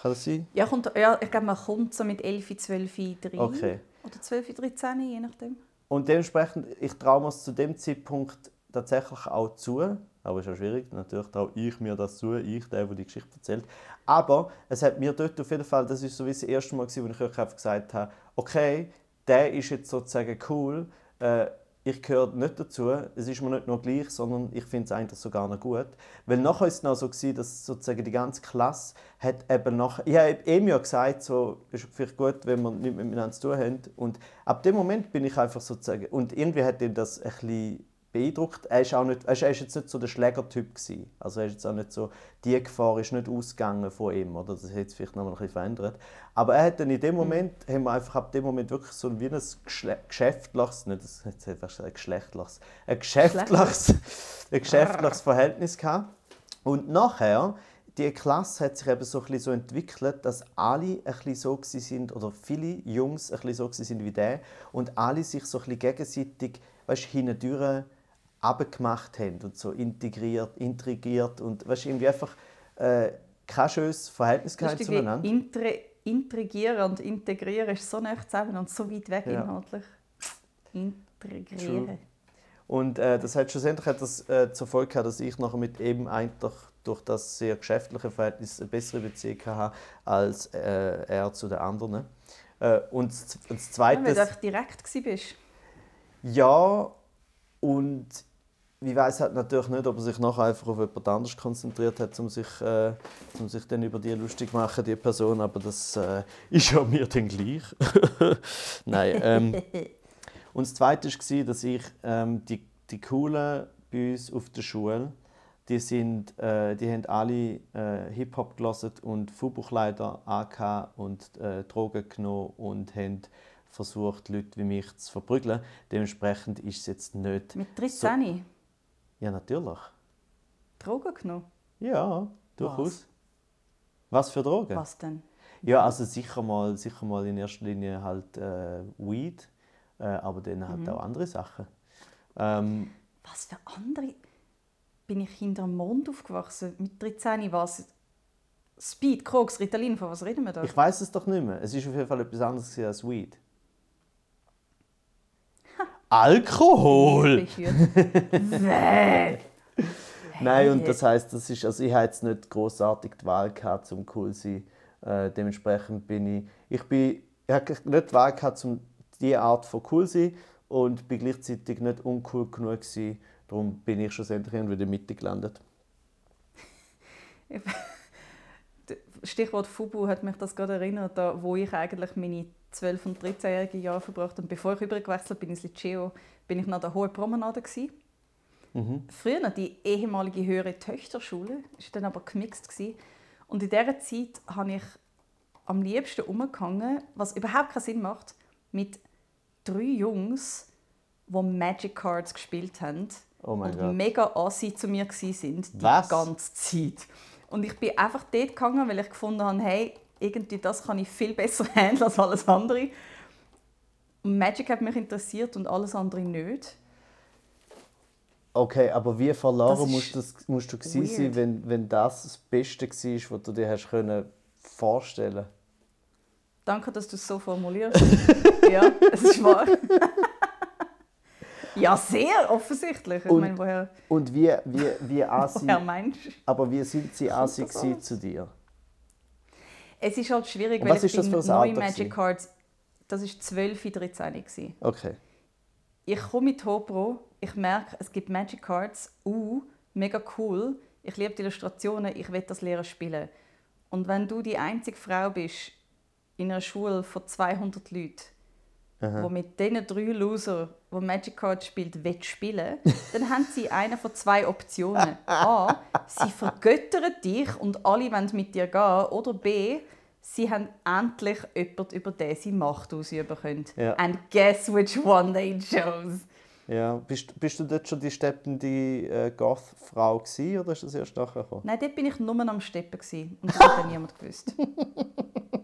[SPEAKER 2] Kann das sein?
[SPEAKER 1] Ja, kommt, ja ich glaube, man kommt so mit 11, 12, 13.
[SPEAKER 2] Okay.
[SPEAKER 1] Oder 12, 13, je nachdem.
[SPEAKER 2] Und dementsprechend, ich traue mir zu dem Zeitpunkt tatsächlich auch zu, aber es ist auch schwierig, natürlich traue ich mir das zu, ich, der, der die Geschichte erzählt. Aber es hat mir dort auf jeden Fall, das ist so wie das erste Mal, wo ich einfach gesagt habe, okay, der ist jetzt sozusagen cool, äh, ich gehöre nicht dazu, es ist mir nicht nur gleich, sondern ich finde es eigentlich sogar noch gut. Weil nachher war es noch so, gewesen, dass sozusagen die ganze Klasse hat eben nach, ich habe eben ja gesagt, so, ist vielleicht gut, wenn wir nicht miteinander zu tun haben. Und ab dem Moment bin ich einfach sozusagen, und irgendwie hat ihn das ein bisschen beeindruckt. Er ist, auch nicht, er ist jetzt nicht so der Schlägertyp gewesen. Also er ist jetzt auch nicht so, die Gefahr ist nicht ausgegangen von ihm, oder? Das hat sich vielleicht noch mal ein bisschen verändert. Aber er hat dann in dem mhm. Moment, mhm. haben wir einfach ab dem Moment wirklich so wie ein geschäftliches, nicht das jetzt fast ein geschlechtliches, ein geschäftliches, ein geschäftliches Verhältnis gehabt. Und nachher die Klasse hat sich eben so, ein so entwickelt, dass alle ein so sind oder viele Jungs ein so sind wie der und alle sich so ein gegenseitig weißt, hindurch abgemacht haben und so integriert, intrigiert und weißt, irgendwie einfach äh, kein schönes Verhältnis gehabt zueinander.
[SPEAKER 1] Intre, intrigieren und integrieren ist so nah zusammen und so weit weg ja. inhaltlich. Integrieren. True.
[SPEAKER 2] Und äh, das hat schlussendlich hat das, äh, zur Folge gehabt, dass ich nachher mit eben eigentlich durch das sehr geschäftliche Verhältnis eine bessere Beziehung hatte als äh, er zu den anderen. Äh, und das Zweite... Ja,
[SPEAKER 1] weil du direkt warst.
[SPEAKER 2] Ja, und ich weiß halt natürlich nicht, ob er sich nachher einfach auf jemand anderes konzentriert hat, um sich, äh, um sich dann über die lustig zu machen, die Person, aber das äh, ist ja mir dann gleich. Nein. Ähm, und das Zweite war, dass ich ähm, die, die Coolen bei uns auf der Schule, die, sind, äh, die haben alle äh, Hip-Hop gelesen und Fußballkleider angehabt und äh, Drogen genommen und haben versucht, Leute wie mich zu verprügeln. Dementsprechend ist es jetzt nicht.
[SPEAKER 1] Mit 13? So
[SPEAKER 2] ja, natürlich.
[SPEAKER 1] Drogen genommen?
[SPEAKER 2] Ja, durchaus. Was? Was für Drogen?
[SPEAKER 1] Was denn?
[SPEAKER 2] Ja, also sicher mal, sicher mal in erster Linie halt äh, Weed, äh, aber dann halt mhm. auch andere Sachen. Ähm,
[SPEAKER 1] Was für andere? Bin ich hinter dem Mond aufgewachsen? Mit 13 war es Speed, Koks, Ritalin, von was reden wir da?
[SPEAKER 2] Ich weiß es doch nicht mehr. Es ist auf jeden Fall etwas anderes als Weed. Alkohol! Nein, und das heißt, das ist, also ich habe jetzt nicht großartig die Wahl gehabt, zum cool zu sein. Äh, dementsprechend bin ich, ich bin, ich habe nicht die Wahl gehabt, um diese Art von cool zu sein und bin gleichzeitig nicht uncool genug gewesen. Darum bin ich schlussendlich irgendwie in der Mitte gelandet.
[SPEAKER 1] Stichwort Fubu hat mich das gerade erinnert, da, wo ich eigentlich meine 12- und 13-jährigen Jahre verbracht habe. Bevor ich übergewechselt bin ins Liceo, bin ich nach der Hohen Promenade. Gewesen. Mhm. Früher die ehemalige höhere Töchterschule, war dann aber gemixt. Gewesen. Und in dieser Zeit habe ich am liebsten umgegangen, was überhaupt keinen Sinn macht, mit drei Jungs, die Magic Cards gespielt haben
[SPEAKER 2] oh und
[SPEAKER 1] God. mega assi zu mir waren die
[SPEAKER 2] was?
[SPEAKER 1] ganze Zeit. Und ich bin einfach dort gegangen, weil ich gefunden habe, hey, irgendwie das kann ich viel besser handeln als alles andere. Magic hat mich interessiert und alles andere nicht.
[SPEAKER 2] Okay, aber wie verloren musst, das, musst du gewesen sein, wenn, wenn das das Beste war, was du dir hast können vorstellen
[SPEAKER 1] Danke, dass du es so formulierst. ja, es ist wahr. ja, sehr offensichtlich. Ich
[SPEAKER 2] und,
[SPEAKER 1] meine, woher,
[SPEAKER 2] und wie, wie, wie
[SPEAKER 1] woher meinst du?
[SPEAKER 2] Aber wie sind sie Asi zu dir?
[SPEAKER 1] Es ist halt schwierig,
[SPEAKER 2] weil was ich ist das für
[SPEAKER 1] neue Magic Cards, das war 12, 13
[SPEAKER 2] Okay.
[SPEAKER 1] Ich komme mit Hopro, ich merke, es gibt Magic Cards, uh, mega cool, ich liebe die Illustrationen, ich will das lernen spielen. Und wenn du die einzige Frau bist in einer Schule von 200 Leuten, Aha. wo mit diesen drei Loser, die Magic Cards spielt, will spielen, dann haben sie eine von zwei Optionen. A, sie vergöttern dich und alle wollen mit dir gehen. Oder B, sie haben endlich jemanden, über den sie Macht ausüben können.
[SPEAKER 2] Ja.
[SPEAKER 1] And guess which one they chose?
[SPEAKER 2] Ja, bist, bist du dort schon die steppende äh, Goth-Frau oder ist das erst nachher gekommen?
[SPEAKER 1] Nein, dort bin ich nur am Steppen und das hat niemand gewusst.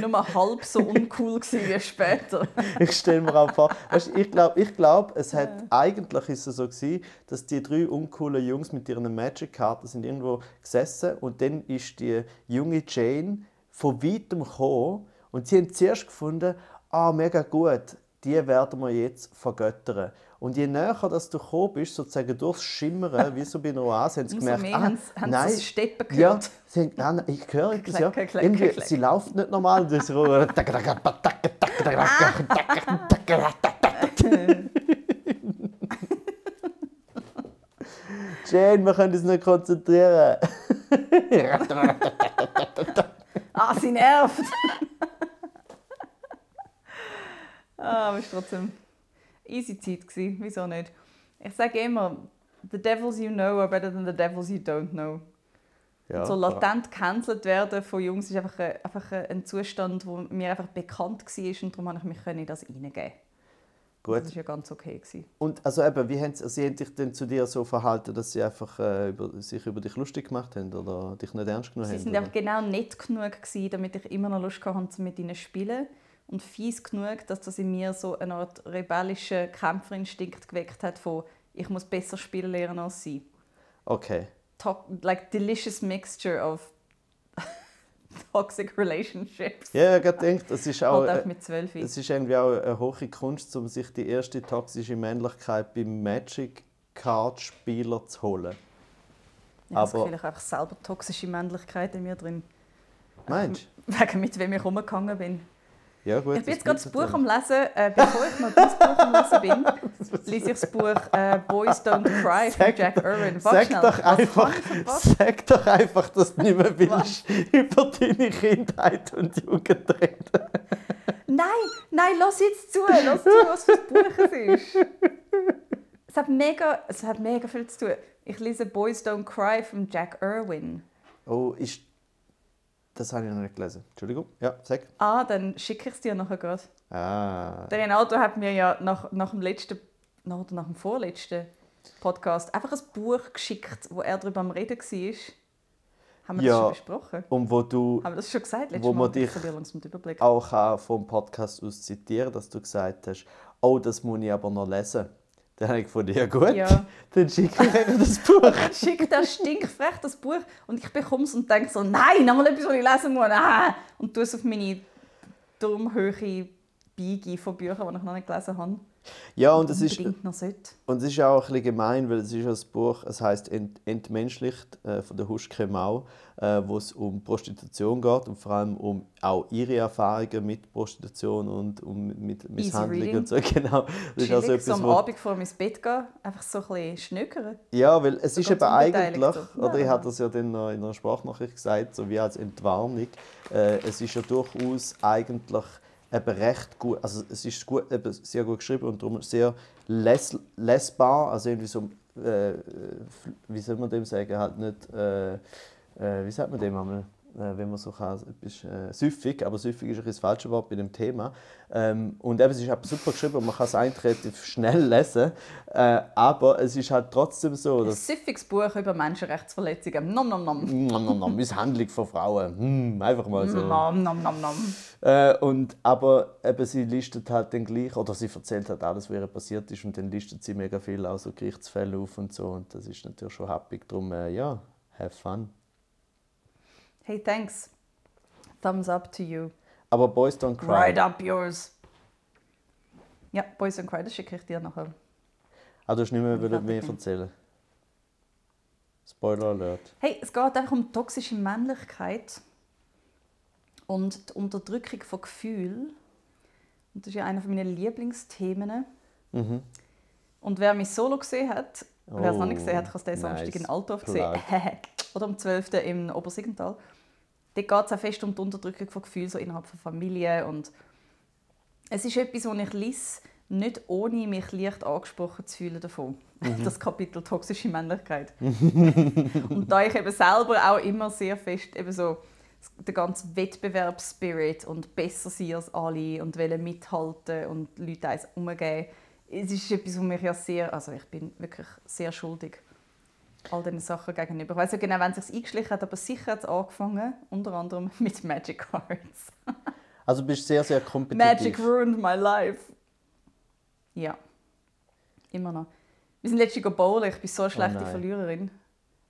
[SPEAKER 1] Nur halb so uncool wie später.
[SPEAKER 2] ich stelle mir auch vor, weißt, ich glaube, ich glaub, es hat, ja. eigentlich ist es so gewesen, dass die drei uncoolen Jungs mit ihren Magic-Karten sind irgendwo gesessen und dann ist die junge Jane von weitem gekommen und sie haben zuerst gefunden, ah, mega gut, die werden wir jetzt vergöttern. Und je näher dass du gekommen bist, sozusagen durchs Schimmern, wie so bei einer Oase, haben sie gemerkt,
[SPEAKER 1] ah, haben, haben
[SPEAKER 2] nein,
[SPEAKER 1] sie Steppen gehört.
[SPEAKER 2] Ja, sie haben, ah, ich höre etwas, ja. Irgendwie, sie läuft nicht normal. Das so Jane, wir können uns nicht konzentrieren.
[SPEAKER 1] ah, sie nervt. ah, aber war trotzdem easy Zeit. Gewesen. Wieso nicht? Ich sage immer, the devils you know are better than the devils you don't know. Ja, so latent gecancelt werden von Jungs ist einfach ein, einfach ein Zustand, der mir einfach bekannt war und darum konnte ich mich in das reingeben. Gut. Das war ja ganz okay. Gewesen.
[SPEAKER 2] Und also eben, wie haben sie, haben sich denn zu dir so verhalten, dass sie einfach äh, über, sich über dich lustig gemacht haben oder dich nicht ernst genommen
[SPEAKER 1] sie
[SPEAKER 2] haben?
[SPEAKER 1] Sie waren einfach genau nett genug, gewesen, damit ich immer noch Lust hatte, mit ihnen zu spielen und fies genug, dass das in mir so eine Art rebellischen Kämpferinstinkt geweckt hat von ich muss besser spielen lernen als sie.
[SPEAKER 2] Okay.
[SPEAKER 1] To like delicious mixture of toxic relationships.
[SPEAKER 2] Ja, ich habe gedacht, es ist auch,
[SPEAKER 1] halt mit 12.
[SPEAKER 2] es ist irgendwie auch eine hohe Kunst, um sich die erste toxische Männlichkeit beim Magic Card Spieler zu holen.
[SPEAKER 1] Aber es vielleicht einfach selber toxische Männlichkeit in mir drin.
[SPEAKER 2] Meinst
[SPEAKER 1] du? Wegen mit wem ich rumgegangen bin.
[SPEAKER 2] Ja, gut,
[SPEAKER 1] ich bin jetzt gerade das Buch am Lesen. Äh, bevor ich noch das Buch am Lesen bin, lese ich das Buch äh, Boys Don't Cry von Jack Irwin.
[SPEAKER 2] Sag doch, einfach, sag doch einfach, dass du nicht mehr willst über deine Kindheit und Jugend reden.
[SPEAKER 1] Nein, nein, lass jetzt zu. Lass zu, was für ein Buch es ist. Es hat, mega, es hat mega viel zu tun. Ich lese Boys Don't Cry von Jack Irwin.
[SPEAKER 2] Oh, ist das habe ich noch nicht gelesen. Entschuldigung. Ja, sag.
[SPEAKER 1] Ah, dann schicke ich es dir nachher gerade.
[SPEAKER 2] Ah.
[SPEAKER 1] Der Renato hat mir ja nach, nach dem letzten oder nach dem vorletzten Podcast einfach ein Buch geschickt, wo er darüber am Reden war. Haben wir
[SPEAKER 2] ja,
[SPEAKER 1] das schon besprochen?
[SPEAKER 2] Und wo du,
[SPEAKER 1] Haben wir das schon gesagt letztes
[SPEAKER 2] wo
[SPEAKER 1] Mal?
[SPEAKER 2] Man dich auch vom Podcast aus zitieren, dass du gesagt hast, oh, das muss ich aber noch lesen. Dann habe ich gefunden, ja gut, ja. dann schicke ich das Buch. dann
[SPEAKER 1] schickt er stinkfrech das Buch und ich bekomme es und denke so, nein, nochmal etwas, was ich lesen muss. Ah! Und tue es auf meine Turmhöhe Beige von Büchern, die ich noch nicht gelesen habe.
[SPEAKER 2] Ja, und es ist, und es ist auch ein bisschen gemein, weil es ist ein Buch, es heißt Ent, Entmenschlicht äh, von der Huschke Mau, äh, wo es um Prostitution geht und vor allem um auch ihre Erfahrungen mit Prostitution und um mit Misshandlung und so. Genau. Das ist also
[SPEAKER 1] Chillig, so
[SPEAKER 2] etwas,
[SPEAKER 1] am
[SPEAKER 2] wo,
[SPEAKER 1] Abend vor ins Bett gehen, einfach so ein bisschen schnöckern.
[SPEAKER 2] Ja, weil es
[SPEAKER 1] So
[SPEAKER 2] ist eben eigentlich, oder ich
[SPEAKER 1] Ja.
[SPEAKER 2] habe das ja dann noch in einer Sprachnachricht gesagt, so wie als Entwarnung, äh, es ist ja durchaus eigentlich eben recht gut, also es ist gut, eben sehr gut geschrieben und darum sehr les lesbar, also irgendwie so, äh, wie soll man dem sagen, halt nicht, äh, äh, wie sagt man dem einmal? Äh, wenn man so kann, etwas, äh, süffig, aber süffig ist ein das falsche Wort bei dem Thema. Ähm, und eben, es ist eben super geschrieben man kann es eigentlich relativ schnell lesen, äh, aber es ist halt trotzdem so,
[SPEAKER 1] Ein
[SPEAKER 2] dass
[SPEAKER 1] süffiges Buch über Menschenrechtsverletzungen. Nom nom nom.
[SPEAKER 2] Nom, nom, nom, Misshandlung von Frauen. Hm, einfach mal so.
[SPEAKER 1] Nom nom nom nom.
[SPEAKER 2] Äh, und, aber eben, sie listet halt dann gleich, oder sie erzählt halt alles, was ihr passiert ist, und dann listet sie mega viel auch so Gerichtsfälle auf und so. Und das ist natürlich schon happig. Darum, äh, ja, have fun.
[SPEAKER 1] Hey, thanks. Thumbs up to you.
[SPEAKER 2] Aber Boys Don't Cry.
[SPEAKER 1] Right up yours. Ja, Boys and Cry, das schicke ich dir nachher.
[SPEAKER 2] Ah, du hast nicht mehr,
[SPEAKER 1] Ich
[SPEAKER 2] wollen
[SPEAKER 1] fertig
[SPEAKER 2] mehr
[SPEAKER 1] bin.
[SPEAKER 2] erzählen. Spoiler Alert.
[SPEAKER 1] Hey, es geht einfach um toxische Männlichkeit und die Unterdrückung von Gefühlen. Und das ist ja einer meiner Lieblingsthemen.
[SPEAKER 2] Mhm.
[SPEAKER 1] Und wer mich solo gesehen hat, wer es noch nicht
[SPEAKER 2] Oh,
[SPEAKER 1] gesehen hat, kann es den
[SPEAKER 2] nice
[SPEAKER 1] Samstag in Altdorf sehen. Oder am 12. im Obersiggenthal. Dort geht es auch fest um die Unterdrückung von Gefühlen so innerhalb von Familie. Und es ist etwas, das ich lese, nicht ohne mich leicht angesprochen zu fühlen davon.
[SPEAKER 2] Mhm.
[SPEAKER 1] Das Kapitel toxische Männlichkeit. und da ich eben selber auch immer sehr fest eben so der ganze Wettbewerbsspirit und besser sein als alle und wollen mithalten und Leute eins umgeben. Es ist etwas, was mich ja sehr, also ich bin wirklich sehr schuldig all diesen Sachen gegenüber. Ich weiß ja genau, wenn es sich eingeschlichen hat, aber sicher hat es angefangen, unter anderem mit Magic Cards.
[SPEAKER 2] Also du bist sehr, sehr kompetitiv.
[SPEAKER 1] Magic ruined my life. Ja, immer noch. Wir sind letztens bowlen, ich bin so eine schlechte
[SPEAKER 2] nein.
[SPEAKER 1] Verliererin.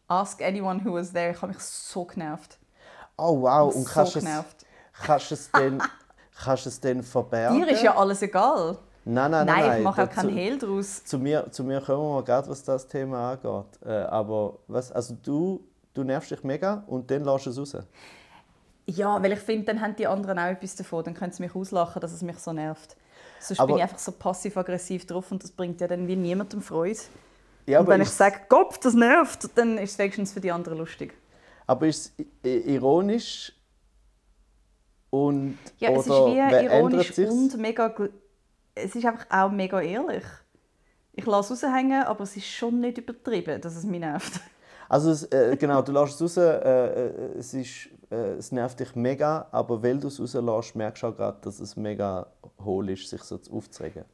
[SPEAKER 1] Ask anyone who was there, ich habe mich so genervt.
[SPEAKER 2] Oh wow, und
[SPEAKER 1] so
[SPEAKER 2] kannst du es, kannst es kannst dann verbergen?
[SPEAKER 1] Dir ist ja alles egal.
[SPEAKER 2] Nein, nein, nein.
[SPEAKER 1] Nein,
[SPEAKER 2] nein.
[SPEAKER 1] ich mache auch keinen Hehl daraus.
[SPEAKER 2] Zu mir, zu mir kommen wir mal gerade, was das Thema angeht. Äh, aber was, also du, du nervst dich mega und dann lässt du es raus.
[SPEAKER 1] Ja, weil ich finde, dann haben die anderen auch etwas davon. Dann können sie mich auslachen, dass es mich so nervt. Sonst
[SPEAKER 2] Aber-
[SPEAKER 1] bin ich einfach so passiv-aggressiv drauf und das bringt ja dann wie niemandem Freude.
[SPEAKER 2] Ja,
[SPEAKER 1] und wenn ich sage, Kopf, das nervt, dann ist es wenigstens für die anderen lustig.
[SPEAKER 2] Aber ist es ironisch und
[SPEAKER 1] Ja, es ist wie ironisch und mega... Es ist einfach auch mega ehrlich. Ich lasse es raushängen, aber es ist schon nicht übertrieben, dass es mich nervt.
[SPEAKER 2] Also es, äh, genau, du lässt es raus, äh, äh, es, ist, äh, es nervt dich mega, aber weil du es rauslässt, merkst du auch gerade, dass es mega hohl ist, sich so aufzuregen.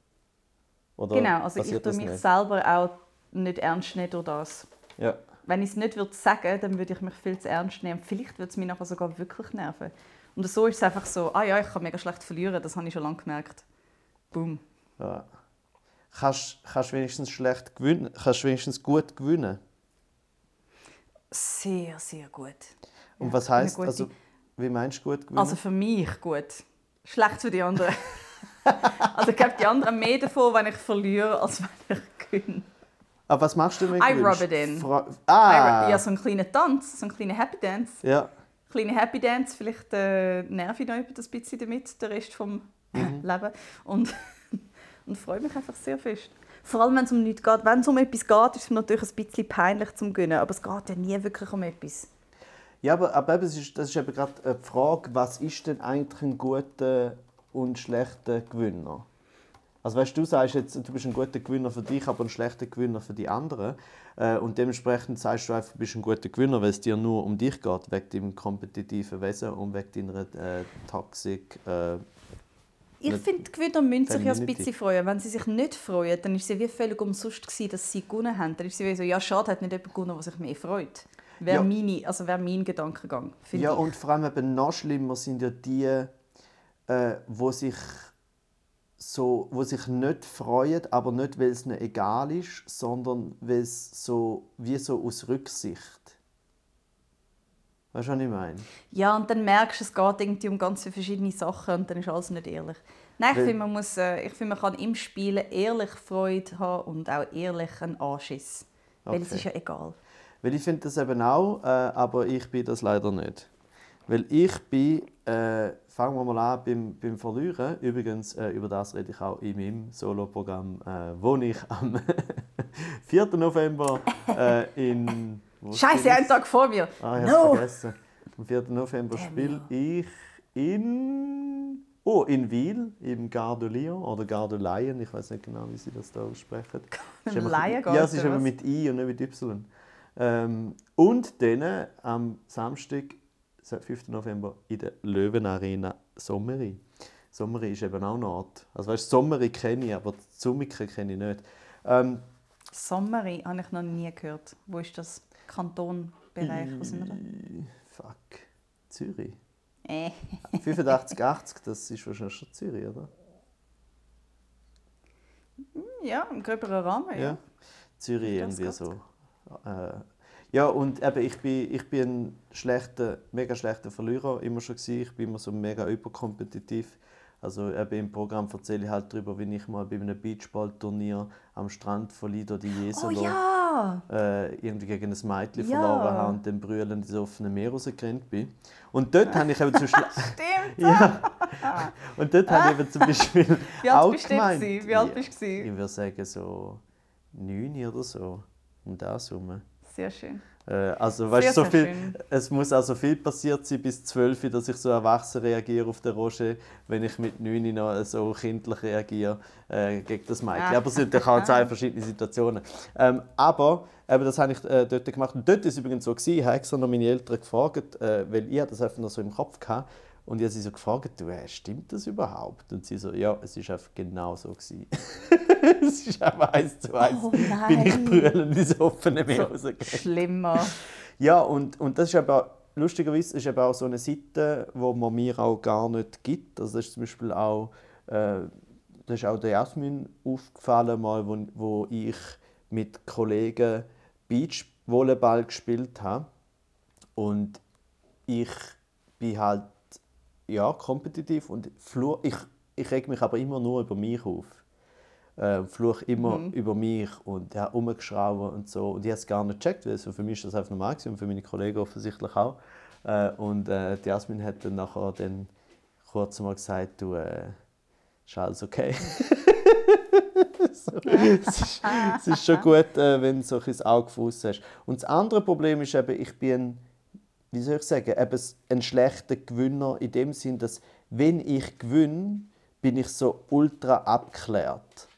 [SPEAKER 2] Oder
[SPEAKER 1] genau, also ich tue mich
[SPEAKER 2] nicht?
[SPEAKER 1] selber auch nicht ernst nehmen durch das.
[SPEAKER 2] Ja.
[SPEAKER 1] Wenn ich es nicht würde sagen dann würde ich mich viel zu ernst nehmen. Vielleicht würde es mich nachher sogar wirklich nerven. Und so ist es einfach so, ah ja, ich kann mega schlecht verlieren, das habe ich schon lange gemerkt. Boom.
[SPEAKER 2] ja. Kannst du wenigstens schlecht gewinnen, kannst wenigstens gut gewinnen?
[SPEAKER 1] Sehr, sehr gut.
[SPEAKER 2] Und
[SPEAKER 1] Ja,
[SPEAKER 2] was heißt
[SPEAKER 1] gute-
[SPEAKER 2] also, wie meinst du gut gewinnen?
[SPEAKER 1] Also für mich gut. Schlecht für die anderen. also ich glaube, die anderen haben mehr davon, wenn ich verliere, als wenn ich gewinne.
[SPEAKER 2] Aber was machst du, wenn du
[SPEAKER 1] I rub it in.
[SPEAKER 2] Fra ah!
[SPEAKER 1] Ja, so einen kleinen Tanz, so einen kleinen Happy Dance.
[SPEAKER 2] ja.
[SPEAKER 1] Kleine Happy Dance, vielleicht äh, nerv ich noch etwas ein bisschen damit, den Rest vom
[SPEAKER 2] Mhm.
[SPEAKER 1] Leben. Und, und freue mich einfach sehr fest. Vor allem, wenn es um nichts geht. Wenn es um etwas geht, ist es natürlich ein bisschen peinlich zum Gönnen. Aber es geht ja nie wirklich um etwas.
[SPEAKER 2] Ja, aber, aber eben, es ist, das ist eben gerade die Frage, was ist denn eigentlich ein guter und schlechter Gewinner? Also weißt du, du sagst jetzt, du bist ein guter Gewinner für dich, aber ein schlechter Gewinner für die anderen. Äh, und dementsprechend sagst du einfach, du bist ein guter Gewinner, weil es dir nur um dich geht, wegen deinem kompetitiven Wesen und wegen deiner äh, Toxic. Äh,
[SPEAKER 1] Ich finde, die Gewinner müssen sich ja ein bisschen freuen. Wenn sie sich nicht freuen, dann ist ja wie völlig umsonst gewesen, dass sie gewonnen haben. Dann ist sie wie so, ja schade, hat nicht jemand gewonnen, der sich mehr freut. Wäre
[SPEAKER 2] Ja.
[SPEAKER 1] meine, also wäre mein Gedankengang,
[SPEAKER 2] ja,
[SPEAKER 1] ich.
[SPEAKER 2] und vor allem eben noch schlimmer sind ja die, äh, wo sich so, wo sich nicht freuen, aber nicht, weil es ihnen egal ist, sondern weil es so, wie so aus Rücksicht. Weißt du, was ich meine?
[SPEAKER 1] Ja, und dann merkst du, es geht irgendwie um ganz viele verschiedene Sachen und dann ist alles nicht ehrlich. Nein, ich
[SPEAKER 2] Weil-
[SPEAKER 1] finde, man, muss, äh, ich finde, man kann im Spielen ehrlich Freude haben und auch ehrlich einen Anschiss. Weil es
[SPEAKER 2] Okay.
[SPEAKER 1] ist ja egal.
[SPEAKER 2] Weil ich finde das eben auch, äh, aber ich bin das leider nicht. Weil ich bin, äh, fangen wir mal an beim, beim Verlieren. Übrigens, äh, über das rede ich auch in meinem Soloprogramm, äh, wo ich am 4. November äh, in...
[SPEAKER 1] Scheiße, einen? Tag vor mir.
[SPEAKER 2] Ah, ich
[SPEAKER 1] no!
[SPEAKER 2] habe vergessen. Am 4. November spiele ich in... Oh, in Wiel, im Gare de Lyon oder Gare de Lion. Ich weiß nicht genau, wie sie das da aussprechen.
[SPEAKER 1] Lion
[SPEAKER 2] Ja, es ist
[SPEAKER 1] was?
[SPEAKER 2] mit I und nicht mit Y. Ähm, und dann am Samstag, 5. November, in der Löwenarena Sommeri. Sommeri ist eben auch ein Ort. Also weißt, Sommeri kenne ich, aber Zumike kenne ich nicht. Ähm,
[SPEAKER 1] Sommeri habe ich noch nie gehört. Wo ist das? Kantonbereich? Was sind wir da?
[SPEAKER 2] fuck. Zürich.
[SPEAKER 1] Äh.
[SPEAKER 2] 85, 80, das ist wahrscheinlich schon Zürich, oder?
[SPEAKER 1] Ja, im gröberen Rahmen, ja.
[SPEAKER 2] Zürich
[SPEAKER 1] Das
[SPEAKER 2] irgendwie so. Äh, ja, und eben, ich bin, ich bin ein schlechter, mega schlechter Verlierer immer schon gewesen. Ich bin immer so mega überkompetitiv. Also eben im Programm erzähle ich halt darüber, wie ich mal bei einem Beachballturnier am Strand von Lido di
[SPEAKER 1] Oh
[SPEAKER 2] Jesolo
[SPEAKER 1] ja!
[SPEAKER 2] äh, irgendwie gegen ein Mädchen
[SPEAKER 1] Ja.
[SPEAKER 2] verloren habe und dann brüllend ins offene Meer rausgerannt bin. Und dort habe ich eben zum Beispiel...
[SPEAKER 1] Stimmt!
[SPEAKER 2] ja. Und dort habe ich eben zum Beispiel
[SPEAKER 1] Wie alt
[SPEAKER 2] auch
[SPEAKER 1] bist du
[SPEAKER 2] gemeint...
[SPEAKER 1] Wie alt bist du?
[SPEAKER 2] Ich würde sagen so neun oder so. Um das herum.
[SPEAKER 1] Sehr schön.
[SPEAKER 2] Äh, also, weißt,
[SPEAKER 1] Sehr,
[SPEAKER 2] so viel,
[SPEAKER 1] schön.
[SPEAKER 2] es muss also viel passiert sein bis 12, dass ich so erwachsen reagiere auf den Roger, wenn ich mit 9 noch so kindlich reagiere äh, gegen das Mädchen.
[SPEAKER 1] Ah.
[SPEAKER 2] Aber es sind auch zwei verschiedene Situationen. Ähm, aber eben, das habe ich äh, dort gemacht. Und dort war es übrigens so, gewesen, ich habe extra noch meine Eltern gefragt, äh, weil ich das einfach noch so im Kopf hatte. Und ich habe sie so gefragt, du, äh, stimmt das überhaupt? Und sie so, ja, es ist einfach genau so. Gewesen. es ist einfach eins zu eins.
[SPEAKER 1] Oh
[SPEAKER 2] bin ich brüllend ins offene Meer
[SPEAKER 1] So
[SPEAKER 2] rausgegangen.
[SPEAKER 1] schlimmer.
[SPEAKER 2] Ja, und, und das ist aber lustigerweise ist eben auch so eine Seite, wo man mir auch gar nicht gibt. Also das ist zum Beispiel auch, äh, das ist auch der Jasmin aufgefallen, mal, wo, wo ich mit Kollegen Beachvolleyball gespielt habe. Und ich bin halt ja, kompetitiv und fluch, ich, ich reg mich aber immer nur über mich auf. Äh, fluch immer über mich und ja, rumgeschrauben und so. Und ich habe es gar nicht gecheckt, weil so für mich ist das einfach normal gewesen und für meine Kollegen offensichtlich auch. Äh, und äh, die Jasmin hat dann nachher dann kurz mal gesagt, du, äh, ist alles okay. so, es, ist, es ist schon gut, äh, wenn du so ein Auge hast. Und das andere Problem ist eben, ich bin ein wie soll ich sagen, eben ein schlechter Gewinner in dem Sinn, dass wenn ich gewinne, bin ich so ultra abgeklärt.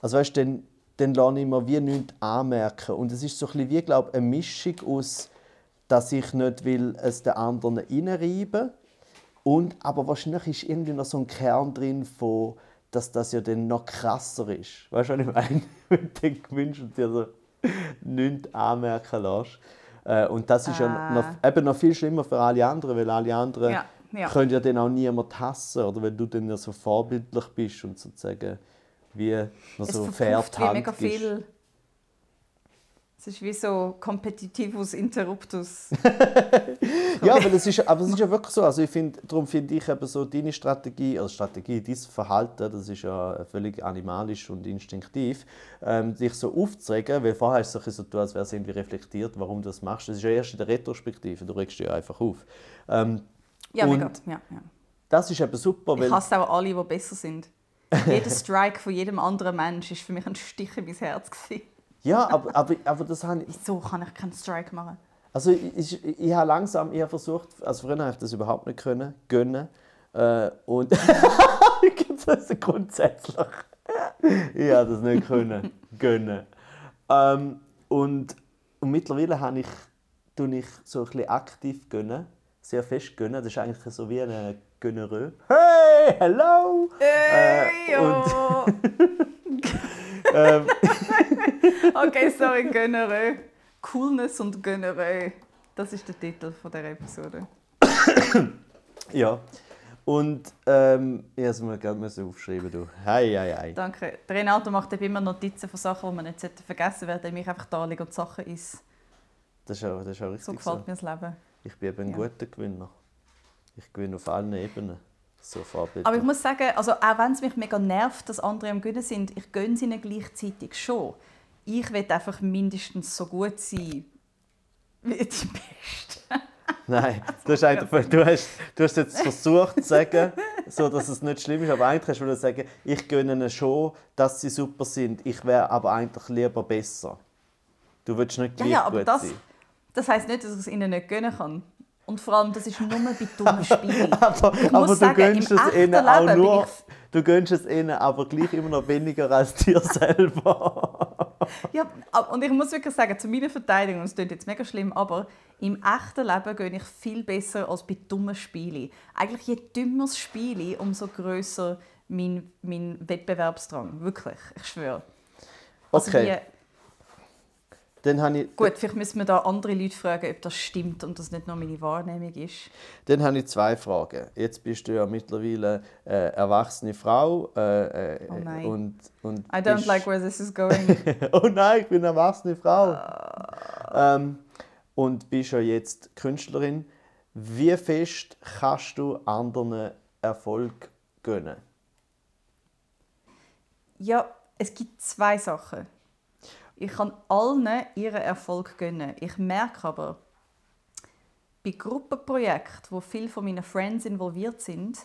[SPEAKER 2] Also weißt, dann, dann lasse ich mir wie nichts anmerken. Und es ist so ein bisschen wie, glaube eine Mischung aus, dass ich nicht will, es den anderen reinreiben und aber wahrscheinlich ist irgendwie noch so ein Kern drin von, dass das ja dann noch krasser ist. Weißt du, was ich meine? Wenn du gewinnst und dir so nichts anmerken lässt. Äh, Und das ist ja
[SPEAKER 1] Ah.
[SPEAKER 2] noch, eben noch viel schlimmer für alle anderen, weil alle anderen
[SPEAKER 1] Ja, ja.
[SPEAKER 2] können ja dann auch niemand hassen. Oder wenn du dann ja so vorbildlich bist und sozusagen wie noch so fair
[SPEAKER 1] mega viel. Es ist wie so Competitivus Interruptus.
[SPEAKER 2] Ja, aber es ist, aber es ist ja wirklich so. Also ich find, darum finde ich eben so deine Strategie, also Strategie, dein Verhalten, das ist ja völlig animalisch und instinktiv, ähm, dich so aufzuregen, weil vorher ist es so, als wäre es irgendwie reflektiert, warum du das machst. Das ist ja erst in der Retrospektive, du regst dich ja einfach auf. Ähm,
[SPEAKER 1] Ja,
[SPEAKER 2] Und-
[SPEAKER 1] mega. Ja, ja.
[SPEAKER 2] das ist eben super,
[SPEAKER 1] Ich
[SPEAKER 2] weil...
[SPEAKER 1] hasse auch alle, die besser sind. Jeder Strike von jedem anderen Mensch war für mich ein Stich in mein Herz. gewesen.
[SPEAKER 2] Ja, aber, aber, aber das habe ich...
[SPEAKER 1] Wieso kann ich keinen Strike machen?
[SPEAKER 2] Also ich, ich, ich habe langsam, ich habe versucht, also früher habe ich das überhaupt nicht können, gönnen. Äh, und das ist grundsätzlich. ich habe das nicht können, gönnen. Ähm, und, und mittlerweile habe ich, tue ich so ein bisschen aktiv gönnen, sehr fest gönnen. Das ist eigentlich so wie eine Gönnerö. Hey, hello!
[SPEAKER 1] Ey,
[SPEAKER 2] Äh,
[SPEAKER 1] oh.
[SPEAKER 2] Ähm,
[SPEAKER 1] Okay, sorry, Gönnerö. Coolness und Gönnerö. Das ist der Titel von der Episode.
[SPEAKER 2] ja. Und ähm, ich musste mir gerade aufschreiben. Du. Hei, hei, hei.
[SPEAKER 1] Danke. Der Renato macht eben immer Notizen von Sachen, die man nicht vergessen sollte, während er mich einfach da liegt und Sachen isst.
[SPEAKER 2] Das ist auch, das ist auch richtig
[SPEAKER 1] So gefällt mir das Leben.
[SPEAKER 2] Ich bin eben ein
[SPEAKER 1] Ja.
[SPEAKER 2] guter Gewinner. Ich gewinne auf allen Ebenen. So vorbildlich.
[SPEAKER 1] Aber ich muss sagen, also auch wenn es mich mega nervt, dass andere am Gewinnen sind, ich gönne es ihnen gleichzeitig schon. Ich will einfach mindestens so gut sein wie die Beste.
[SPEAKER 2] Nein, du hast, einfach, du, hast, du hast jetzt versucht zu sagen, so, dass es nicht schlimm ist, aber eigentlich hast du sagen, ich gönne ihnen schon, dass sie super sind. Ich wäre aber eigentlich lieber besser. Du willst nicht
[SPEAKER 1] Ja,
[SPEAKER 2] gleich
[SPEAKER 1] ja, aber
[SPEAKER 2] gut
[SPEAKER 1] das,
[SPEAKER 2] sein.
[SPEAKER 1] das heisst nicht, dass ich es ihnen nicht gönnen kann. Und vor allem, das ist nur bei dummen Spielen.
[SPEAKER 2] Aber, aber du gönnst es ihnen auch nur.
[SPEAKER 1] ich-
[SPEAKER 2] Du gönnst es ihnen aber gleich immer noch weniger als dir selber.
[SPEAKER 1] Ja, und ich muss wirklich sagen, zu meiner Verteidigung, und es klingt jetzt mega schlimm, aber im echten Leben gehe ich viel besser als bei dummen Spielen. Eigentlich je dümmer das Spiel, umso grösser mein, mein Wettbewerbsdrang. Wirklich, ich schwöre. Also
[SPEAKER 2] Okay, dann habe ich,
[SPEAKER 1] gut, vielleicht müssen wir da andere Leute fragen, ob das stimmt und das nicht nur meine Wahrnehmung ist.
[SPEAKER 2] dann habe ich zwei Fragen. Jetzt bist du ja mittlerweile äh, erwachsene Frau. Äh, äh,
[SPEAKER 1] Oh nein.
[SPEAKER 2] Und, und
[SPEAKER 1] I don't like where this is going.
[SPEAKER 2] oh nein, ich bin eine erwachsene Frau. Ähm, und bist ja jetzt Künstlerin. Wie fest kannst du anderen Erfolg gönnen?
[SPEAKER 1] Ja, es gibt zwei Sachen. Ich kann allen ihren Erfolg gönnen. Ich merke aber, bei Gruppenprojekten, wo viele von meinen Friends involviert sind,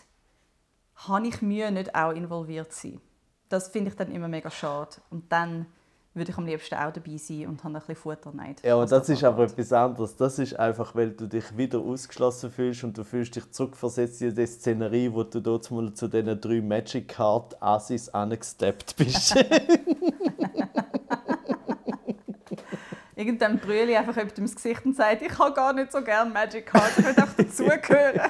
[SPEAKER 1] habe ich Mühe, nicht auch involviert zu sein. Das finde ich dann immer mega schade. Und dann würde ich am liebsten auch dabei sein und habe ein bisschen Futterneid.
[SPEAKER 2] Ja, aber das ist aber etwas anderes. Das ist einfach, weil du dich wieder ausgeschlossen fühlst und du fühlst dich zurückversetzt in die Szenerie, wo du dort mal zu diesen drei Magic Card Assis angesteppt bist.
[SPEAKER 1] Irgendein Brüli einfach jemandem ins Gesicht und sagt, ich habe gar nicht so gerne Magic Cards, ich will einfach dazugehören.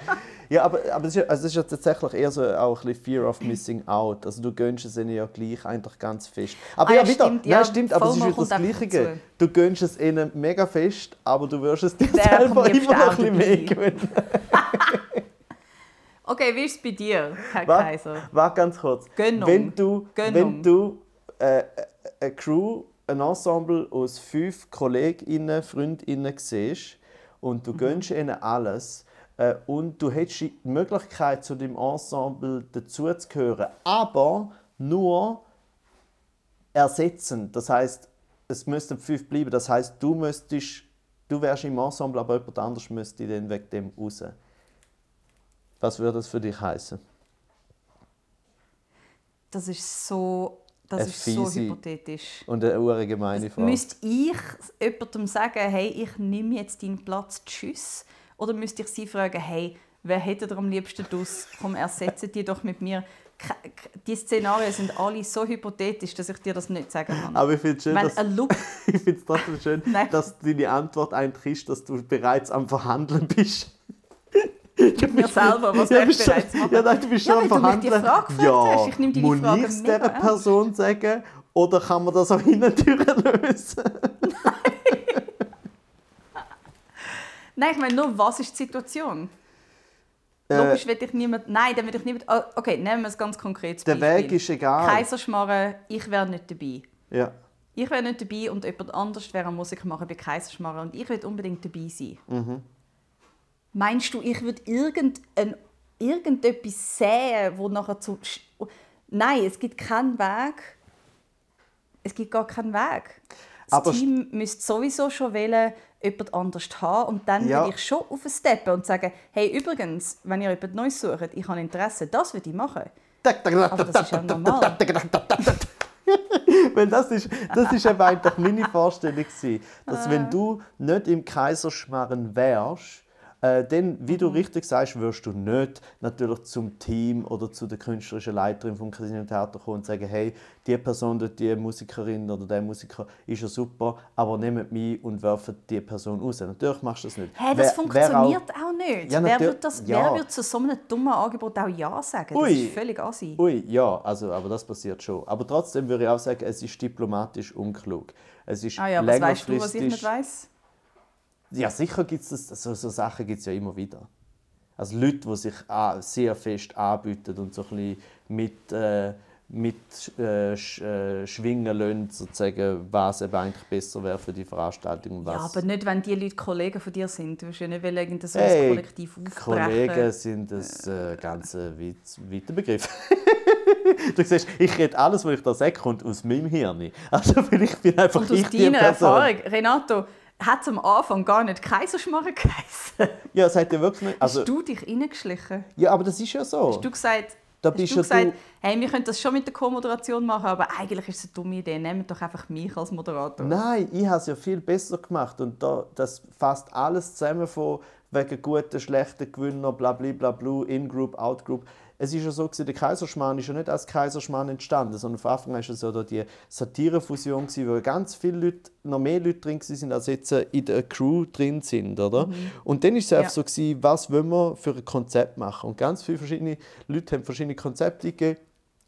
[SPEAKER 2] ja, aber, aber es, ist, ja- also es ist ja tatsächlich eher so auch ein bisschen Fear of Missing Out. Also du gönnst es ihnen ja gleich eigentlich ganz fest. Aber
[SPEAKER 1] Ah
[SPEAKER 2] ja,
[SPEAKER 1] ja,
[SPEAKER 2] wieder,
[SPEAKER 1] stimmt,
[SPEAKER 2] nein,
[SPEAKER 1] ja,
[SPEAKER 2] stimmt, aber es ist wieder das
[SPEAKER 1] einfach
[SPEAKER 2] Gleiche. Du gönnst es ihnen mega fest, aber du wirst es dir
[SPEAKER 1] am
[SPEAKER 2] selber immer noch
[SPEAKER 1] auch
[SPEAKER 2] ein bisschen mehr gönnen.
[SPEAKER 1] Okay, wie ist es bei dir, Herr Kaiser?
[SPEAKER 2] warte ganz kurz.
[SPEAKER 1] Gönnung.
[SPEAKER 2] Wenn du,
[SPEAKER 1] Gönnung.
[SPEAKER 2] wenn du äh, eine Crew, ein Ensemble aus fünf KollegInnen, FreundInnen siehst und du
[SPEAKER 1] Mhm.
[SPEAKER 2] gönnst ihnen alles äh, und du hättest die Möglichkeit, zu dem Ensemble dazuzugehören, aber nur ersetzen. Das heißt, es müssten fünf bleiben. Das heißt, du müsstest, du wärst im Ensemble, aber jemand anderes müsste dann wegen dem raus. Was würde das für dich heißen?
[SPEAKER 1] Das ist so, das ist so hypothetisch.
[SPEAKER 2] Und eine ure gemeine Frage.
[SPEAKER 1] Müsste ich jemandem sagen, hey, ich nehme jetzt deinen Platz, tschüss? Oder müsste ich sie fragen, hey, wer hätte ihr am liebsten dus? Komm, ersetze die doch mit mir. Die Szenarien sind alle so hypothetisch, dass ich dir das nicht sagen kann.
[SPEAKER 2] Aber ich finde es schön,
[SPEAKER 1] Wenn
[SPEAKER 2] dass,
[SPEAKER 1] Look,
[SPEAKER 2] ich find's trotzdem schön dass deine Antwort eigentlich ist, dass du bereits am Verhandeln bist.
[SPEAKER 1] Mit mir selber, was
[SPEAKER 2] ja,
[SPEAKER 1] ich
[SPEAKER 2] schon,
[SPEAKER 1] bereits mache.
[SPEAKER 2] ja, nein, du bist
[SPEAKER 1] Ja,
[SPEAKER 2] schon am
[SPEAKER 1] weil du
[SPEAKER 2] Verhandeln.
[SPEAKER 1] Frage
[SPEAKER 2] ja,
[SPEAKER 1] hast. Ich nehme deine
[SPEAKER 2] muss
[SPEAKER 1] Frage
[SPEAKER 2] ich es dieser. Person sagen oder kann man das auch hinten lösen?
[SPEAKER 1] Nein, ich meine nur, was ist die Situation?
[SPEAKER 2] Äh,
[SPEAKER 1] Logisch ich niemand. Nein, dann will ich niemand. ah, Okay, nehmen wir es ganz konkret.
[SPEAKER 2] der Weg ist egal.
[SPEAKER 1] Kaiserschmarren, ich wäre nicht dabei.
[SPEAKER 2] Ja.
[SPEAKER 1] Ich wäre nicht dabei und jemand anders wäre Musik machen bei Kaiserschmarren und ich will unbedingt dabei sein.
[SPEAKER 2] Mhm.
[SPEAKER 1] Meinst du, ich würde irgendein, irgendetwas sehen, wo nachher zu... Nein, es gibt keinen Weg. Es gibt gar keinen Weg. Das
[SPEAKER 2] Aber
[SPEAKER 1] Team müsste sowieso schon wählen, jemand anders haben und dann
[SPEAKER 2] Ja.
[SPEAKER 1] würde ich schon aufsteppen und sagen, hey, übrigens, wenn ihr jemand Neues sucht, ich habe Interesse, das würde ich machen. Aber das ist ja normal.
[SPEAKER 2] Weil das ist, das ist eben eigentlich meine Vorstellung dass
[SPEAKER 1] Ah.
[SPEAKER 2] wenn du nicht im Kaiserschmarren wärst, äh, dann, wie
[SPEAKER 1] Mhm.
[SPEAKER 2] du richtig sagst, wirst du nicht natürlich zum Team oder zu der künstlerischen Leiterin vom Casino Theater kommen und sagen, hey, die Person dort, die Musikerin oder der Musiker ist ja super, aber nehmt mich und werft die Person raus. Natürlich machst du das nicht.
[SPEAKER 1] Hey, das
[SPEAKER 2] Wer- wer
[SPEAKER 1] funktioniert auch, nicht.
[SPEAKER 2] Ja,
[SPEAKER 1] wer, wird das,
[SPEAKER 2] ja.
[SPEAKER 1] wer wird zu so einem dummen Angebot auch Ja sagen? Das
[SPEAKER 2] Ui.
[SPEAKER 1] ist völlig assi.
[SPEAKER 2] Ui, ja, also, aber das passiert schon. Aber trotzdem würde ich auch sagen, es ist diplomatisch unklug. Es ist
[SPEAKER 1] Ah ja, was weißt du, was ich nicht weiß?
[SPEAKER 2] Ja, sicher gibt es das. So, so Sachen gibt es ja immer wieder. Also Leute, die sich sehr fest anbieten und so ein bisschen mit, äh, mit äh, sch, äh, schwingen lassen, sozusagen, was eben eigentlich besser wäre für die Veranstaltung. und
[SPEAKER 1] Ja,
[SPEAKER 2] Was.
[SPEAKER 1] aber nicht, wenn die Leute Kollegen von dir sind. Du willst ja nicht irgendein so
[SPEAKER 2] Hey,
[SPEAKER 1] Kollektiv aufbrechen.
[SPEAKER 2] Kollegen sind ein äh, ganz äh, weit, weiter Begriff. du siehst, ich rede alles, was ich da sage, kommt aus meinem Hirn. Also vielleicht bin einfach
[SPEAKER 1] Und aus
[SPEAKER 2] ich
[SPEAKER 1] deiner. Erfahrung, Renato, hat es am Anfang gar nicht Kaiserschmarren geheißen.
[SPEAKER 2] Ja, es hat ja wirklich nicht. Also,
[SPEAKER 1] Hast du dich reingeschlichen?
[SPEAKER 2] ja, aber das ist ja so.
[SPEAKER 1] Hast du gesagt,
[SPEAKER 2] Da
[SPEAKER 1] hast
[SPEAKER 2] bist
[SPEAKER 1] du gesagt
[SPEAKER 2] du-
[SPEAKER 1] hey, wir können das schon mit der Co-Moderation machen, aber eigentlich ist es eine dumme Idee. Nehmt doch einfach mich als Moderator.
[SPEAKER 2] Nein, ich habe es ja viel besser gemacht und da, das fasst alles zusammen von wegen guten, schlechten Gewinner, bla bla bla bla, In-Group, Out-Group. Es ist ja so, gewesen, der Kaiserschmarrn ist ja nicht als Kaiserschmarrn entstanden, sondern von Anfang an war es ja die Satirefusion, wo ganz viele Leute, noch mehr Leute drin waren, als jetzt äh, in der Crew drin sind. Oder? Und dann war es einfach
[SPEAKER 1] Ja.
[SPEAKER 2] so, gewesen, was wollen wir für ein Konzept machen. Und ganz viele verschiedene Leute haben verschiedene Konzepte gegeben.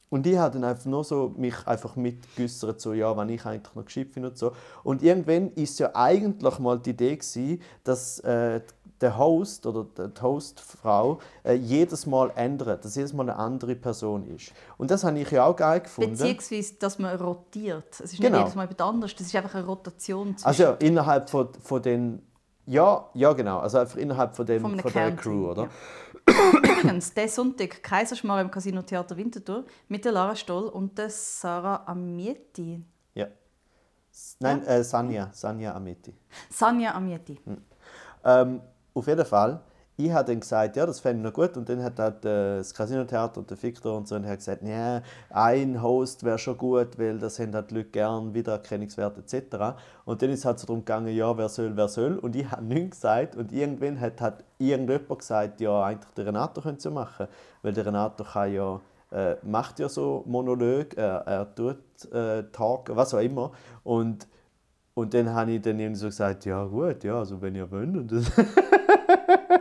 [SPEAKER 2] Und ich habe dann einfach nur so mich einfach mitgüssert, so, ja, wenn ich eigentlich noch geschickt bin und so. Und irgendwann ist ja eigentlich mal die Idee gewesen, dass äh, der Host oder die Hostfrau äh, jedes Mal ändert, dass jedes Mal eine andere Person ist. Und das habe ich ja auch geil gefunden.
[SPEAKER 1] Beziehungsweise, dass man rotiert. Es ist
[SPEAKER 2] Genau.
[SPEAKER 1] nicht jedes Mal jemand anders, das ist einfach eine Rotation
[SPEAKER 2] Also ja, innerhalb von, von den ja, ja genau, also einfach innerhalb von, dem,
[SPEAKER 1] Von
[SPEAKER 2] von der Crew, oder?
[SPEAKER 1] ja. Übrigens, der Sonntag Kaiserschmarrn im Casino Theater Winterthur mit der Lara Stoll und der Sarah Amietti.
[SPEAKER 2] Ja. Nein, äh, Sanja, Sanja Ameti.
[SPEAKER 1] Sanja Amietti.
[SPEAKER 2] Ähm, auf jeden Fall, ich habe dann gesagt, ja, das fände ich noch gut. Und dann hat halt, äh, das Casino-Theater und der Victor und so und gesagt, ja, ein Host wäre schon gut, weil das haben halt die Leute gern, Wiedererkennungswert etc. Und dann ist es halt so darum gegangen, ja, wer soll, wer soll. Und ich habe nichts gesagt. Und irgendwann hat halt irgendjemand gesagt, ja, eigentlich der Renato könnte es ja machen. Weil der Renato kann ja, äh, macht ja so Monolog, er, er tut äh, Talk, was auch immer. Und und dann habe ich dann irgendwie so gesagt, ja gut, ja, also wenn ihr wollt. Und das,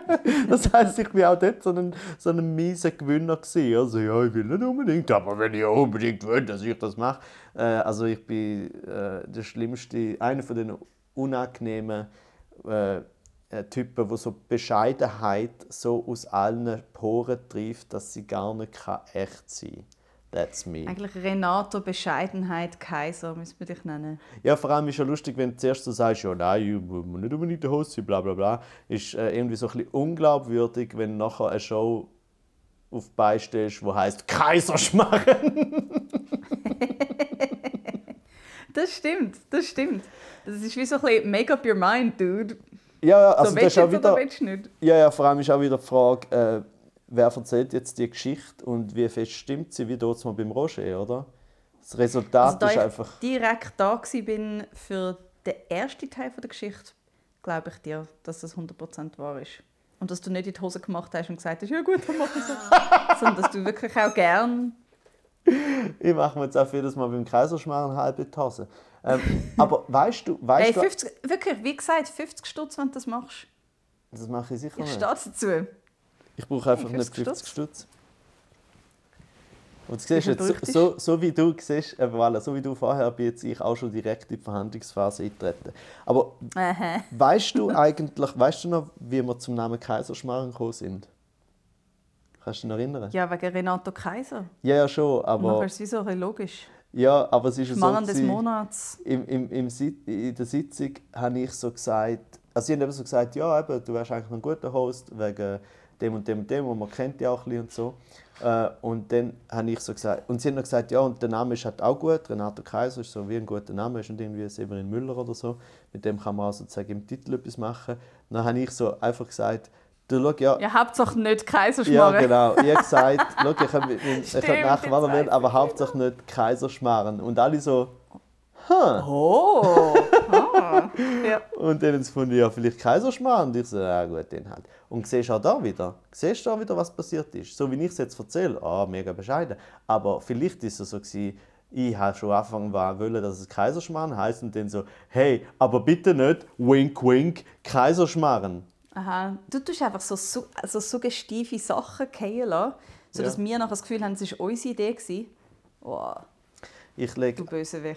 [SPEAKER 2] das heisst, ich war auch dort so ein, so ein mieser Gewinner. Gewesen. Also ja, ich will nicht unbedingt, aber wenn ihr unbedingt wollt, dass ich das mache. Äh, also ich bin äh, der schlimmste, einer von den unangenehmen äh, äh, Typen, wo so Bescheidenheit so aus allen Poren trifft, dass sie gar nicht echt sein kann. That's me.
[SPEAKER 1] Eigentlich Renato Bescheidenheit Kaiser, müssen wir dich nennen.
[SPEAKER 2] Ja, vor allem ist ja lustig, wenn du zuerst so sagst, ja, nein, ich muss nicht unbedingt der Host sein, bla bla bla. Ist äh, irgendwie so ein bisschen unglaubwürdig, wenn du nachher eine Show auf stellst, die heisst Kaiserschmarren.
[SPEAKER 1] Das stimmt, das stimmt. Das ist wie so ein bisschen Make up your mind, dude.
[SPEAKER 2] Ja, ja,
[SPEAKER 1] So
[SPEAKER 2] also das
[SPEAKER 1] willst
[SPEAKER 2] ist auch wieder, ja, ja, vor allem ist auch wieder die Frage, äh, wer erzählt jetzt die Geschichte und wie fest stimmt sie, wie dort mal beim Roger, oder? Das Resultat
[SPEAKER 1] Also, da
[SPEAKER 2] ist
[SPEAKER 1] ich
[SPEAKER 2] einfach...
[SPEAKER 1] direkt da bin für den ersten Teil der Geschichte, glaube ich dir, dass das 100% wahr ist. Und dass du nicht in die Hose gemacht hast und gesagt hast, ja gut, dann mach ich so. Sondern dass du wirklich auch gern
[SPEAKER 2] Ich mache mir jetzt auch jedes Mal beim Kaiserschmarren halb in die Hose. Ähm, aber weißt du, weißt
[SPEAKER 1] Hey,
[SPEAKER 2] du...
[SPEAKER 1] 50, wirklich, wie gesagt, 50 Stutz, wenn du das machst.
[SPEAKER 2] Das mache ich sicher
[SPEAKER 1] Ich
[SPEAKER 2] nicht.
[SPEAKER 1] stehe dazu.
[SPEAKER 2] Ich brauche einfach
[SPEAKER 1] Hey,
[SPEAKER 2] nicht
[SPEAKER 1] 50
[SPEAKER 2] 50 Stutz. Und du siehst jetzt, so, so, wie du siehst, eben, voilà, so wie du vorher bin jetzt ich auch schon direkt in die Verhandlungsphase eintreten. Aber
[SPEAKER 1] Aha.
[SPEAKER 2] weißt du eigentlich, weißt du noch, wie wir zum Namen Kaiserschmarren gekommen sind? Kannst du dich noch erinnern?
[SPEAKER 1] Ja, wegen Renato Kaiser.
[SPEAKER 2] Ja, ja schon,
[SPEAKER 1] Aber
[SPEAKER 2] aber
[SPEAKER 1] ist es so logisch.
[SPEAKER 2] ja, aber es ist so
[SPEAKER 1] Schmarrn des
[SPEAKER 2] gewesen,
[SPEAKER 1] Monats.
[SPEAKER 2] im, im, im, in der Sitzung habe ich so gesagt, also sie haben eben so gesagt, ja, eben, du wärst eigentlich ein guter Host wegen dem und dem und dem und man kennt dich auch ein bisschen und so. Äh, und dann habe ich so gesagt, und sie haben noch gesagt, ja, und der Name ist halt auch gut, Renato Kaiser ist so wie ein guter Name, ist nicht irgendwie Severin Müller oder so, mit dem kann man auch sozusagen im Titel etwas machen. dann habe ich so einfach gesagt, du schau, ja,
[SPEAKER 1] Ja, Hauptsache nicht
[SPEAKER 2] ja,
[SPEAKER 1] Kaiserschmarren.
[SPEAKER 2] genau. Ich habe gesagt, schau, ich kann, ich kann nachher was
[SPEAKER 1] jetzt
[SPEAKER 2] will,
[SPEAKER 1] weiss
[SPEAKER 2] aber Hauptsache nicht Kaiserschmarren. Und alle so, huh.
[SPEAKER 1] Oh! Ah. Ja.
[SPEAKER 2] Und dann fand ich ja vielleicht Kaiserschmarrn. Und ich so, ja gut, den halt. Und siehst auch da wieder, siehst du auch wieder, was passiert ist. So wie ich es jetzt erzähle, ah, mega bescheiden. Aber vielleicht ist es so gewesen, ich habe schon angefangen wollen, dass es Kaiserschmarrn heisst und dann so, hey, aber bitte nicht, wink wink, Kaiserschmarren.
[SPEAKER 1] Aha. Du tust einfach so, so, so suggestive Sachen fallen lassen, sodass
[SPEAKER 2] Ja.
[SPEAKER 1] wir nachher das Gefühl haben, es war unsere Idee. gewesen.
[SPEAKER 2] Ich lege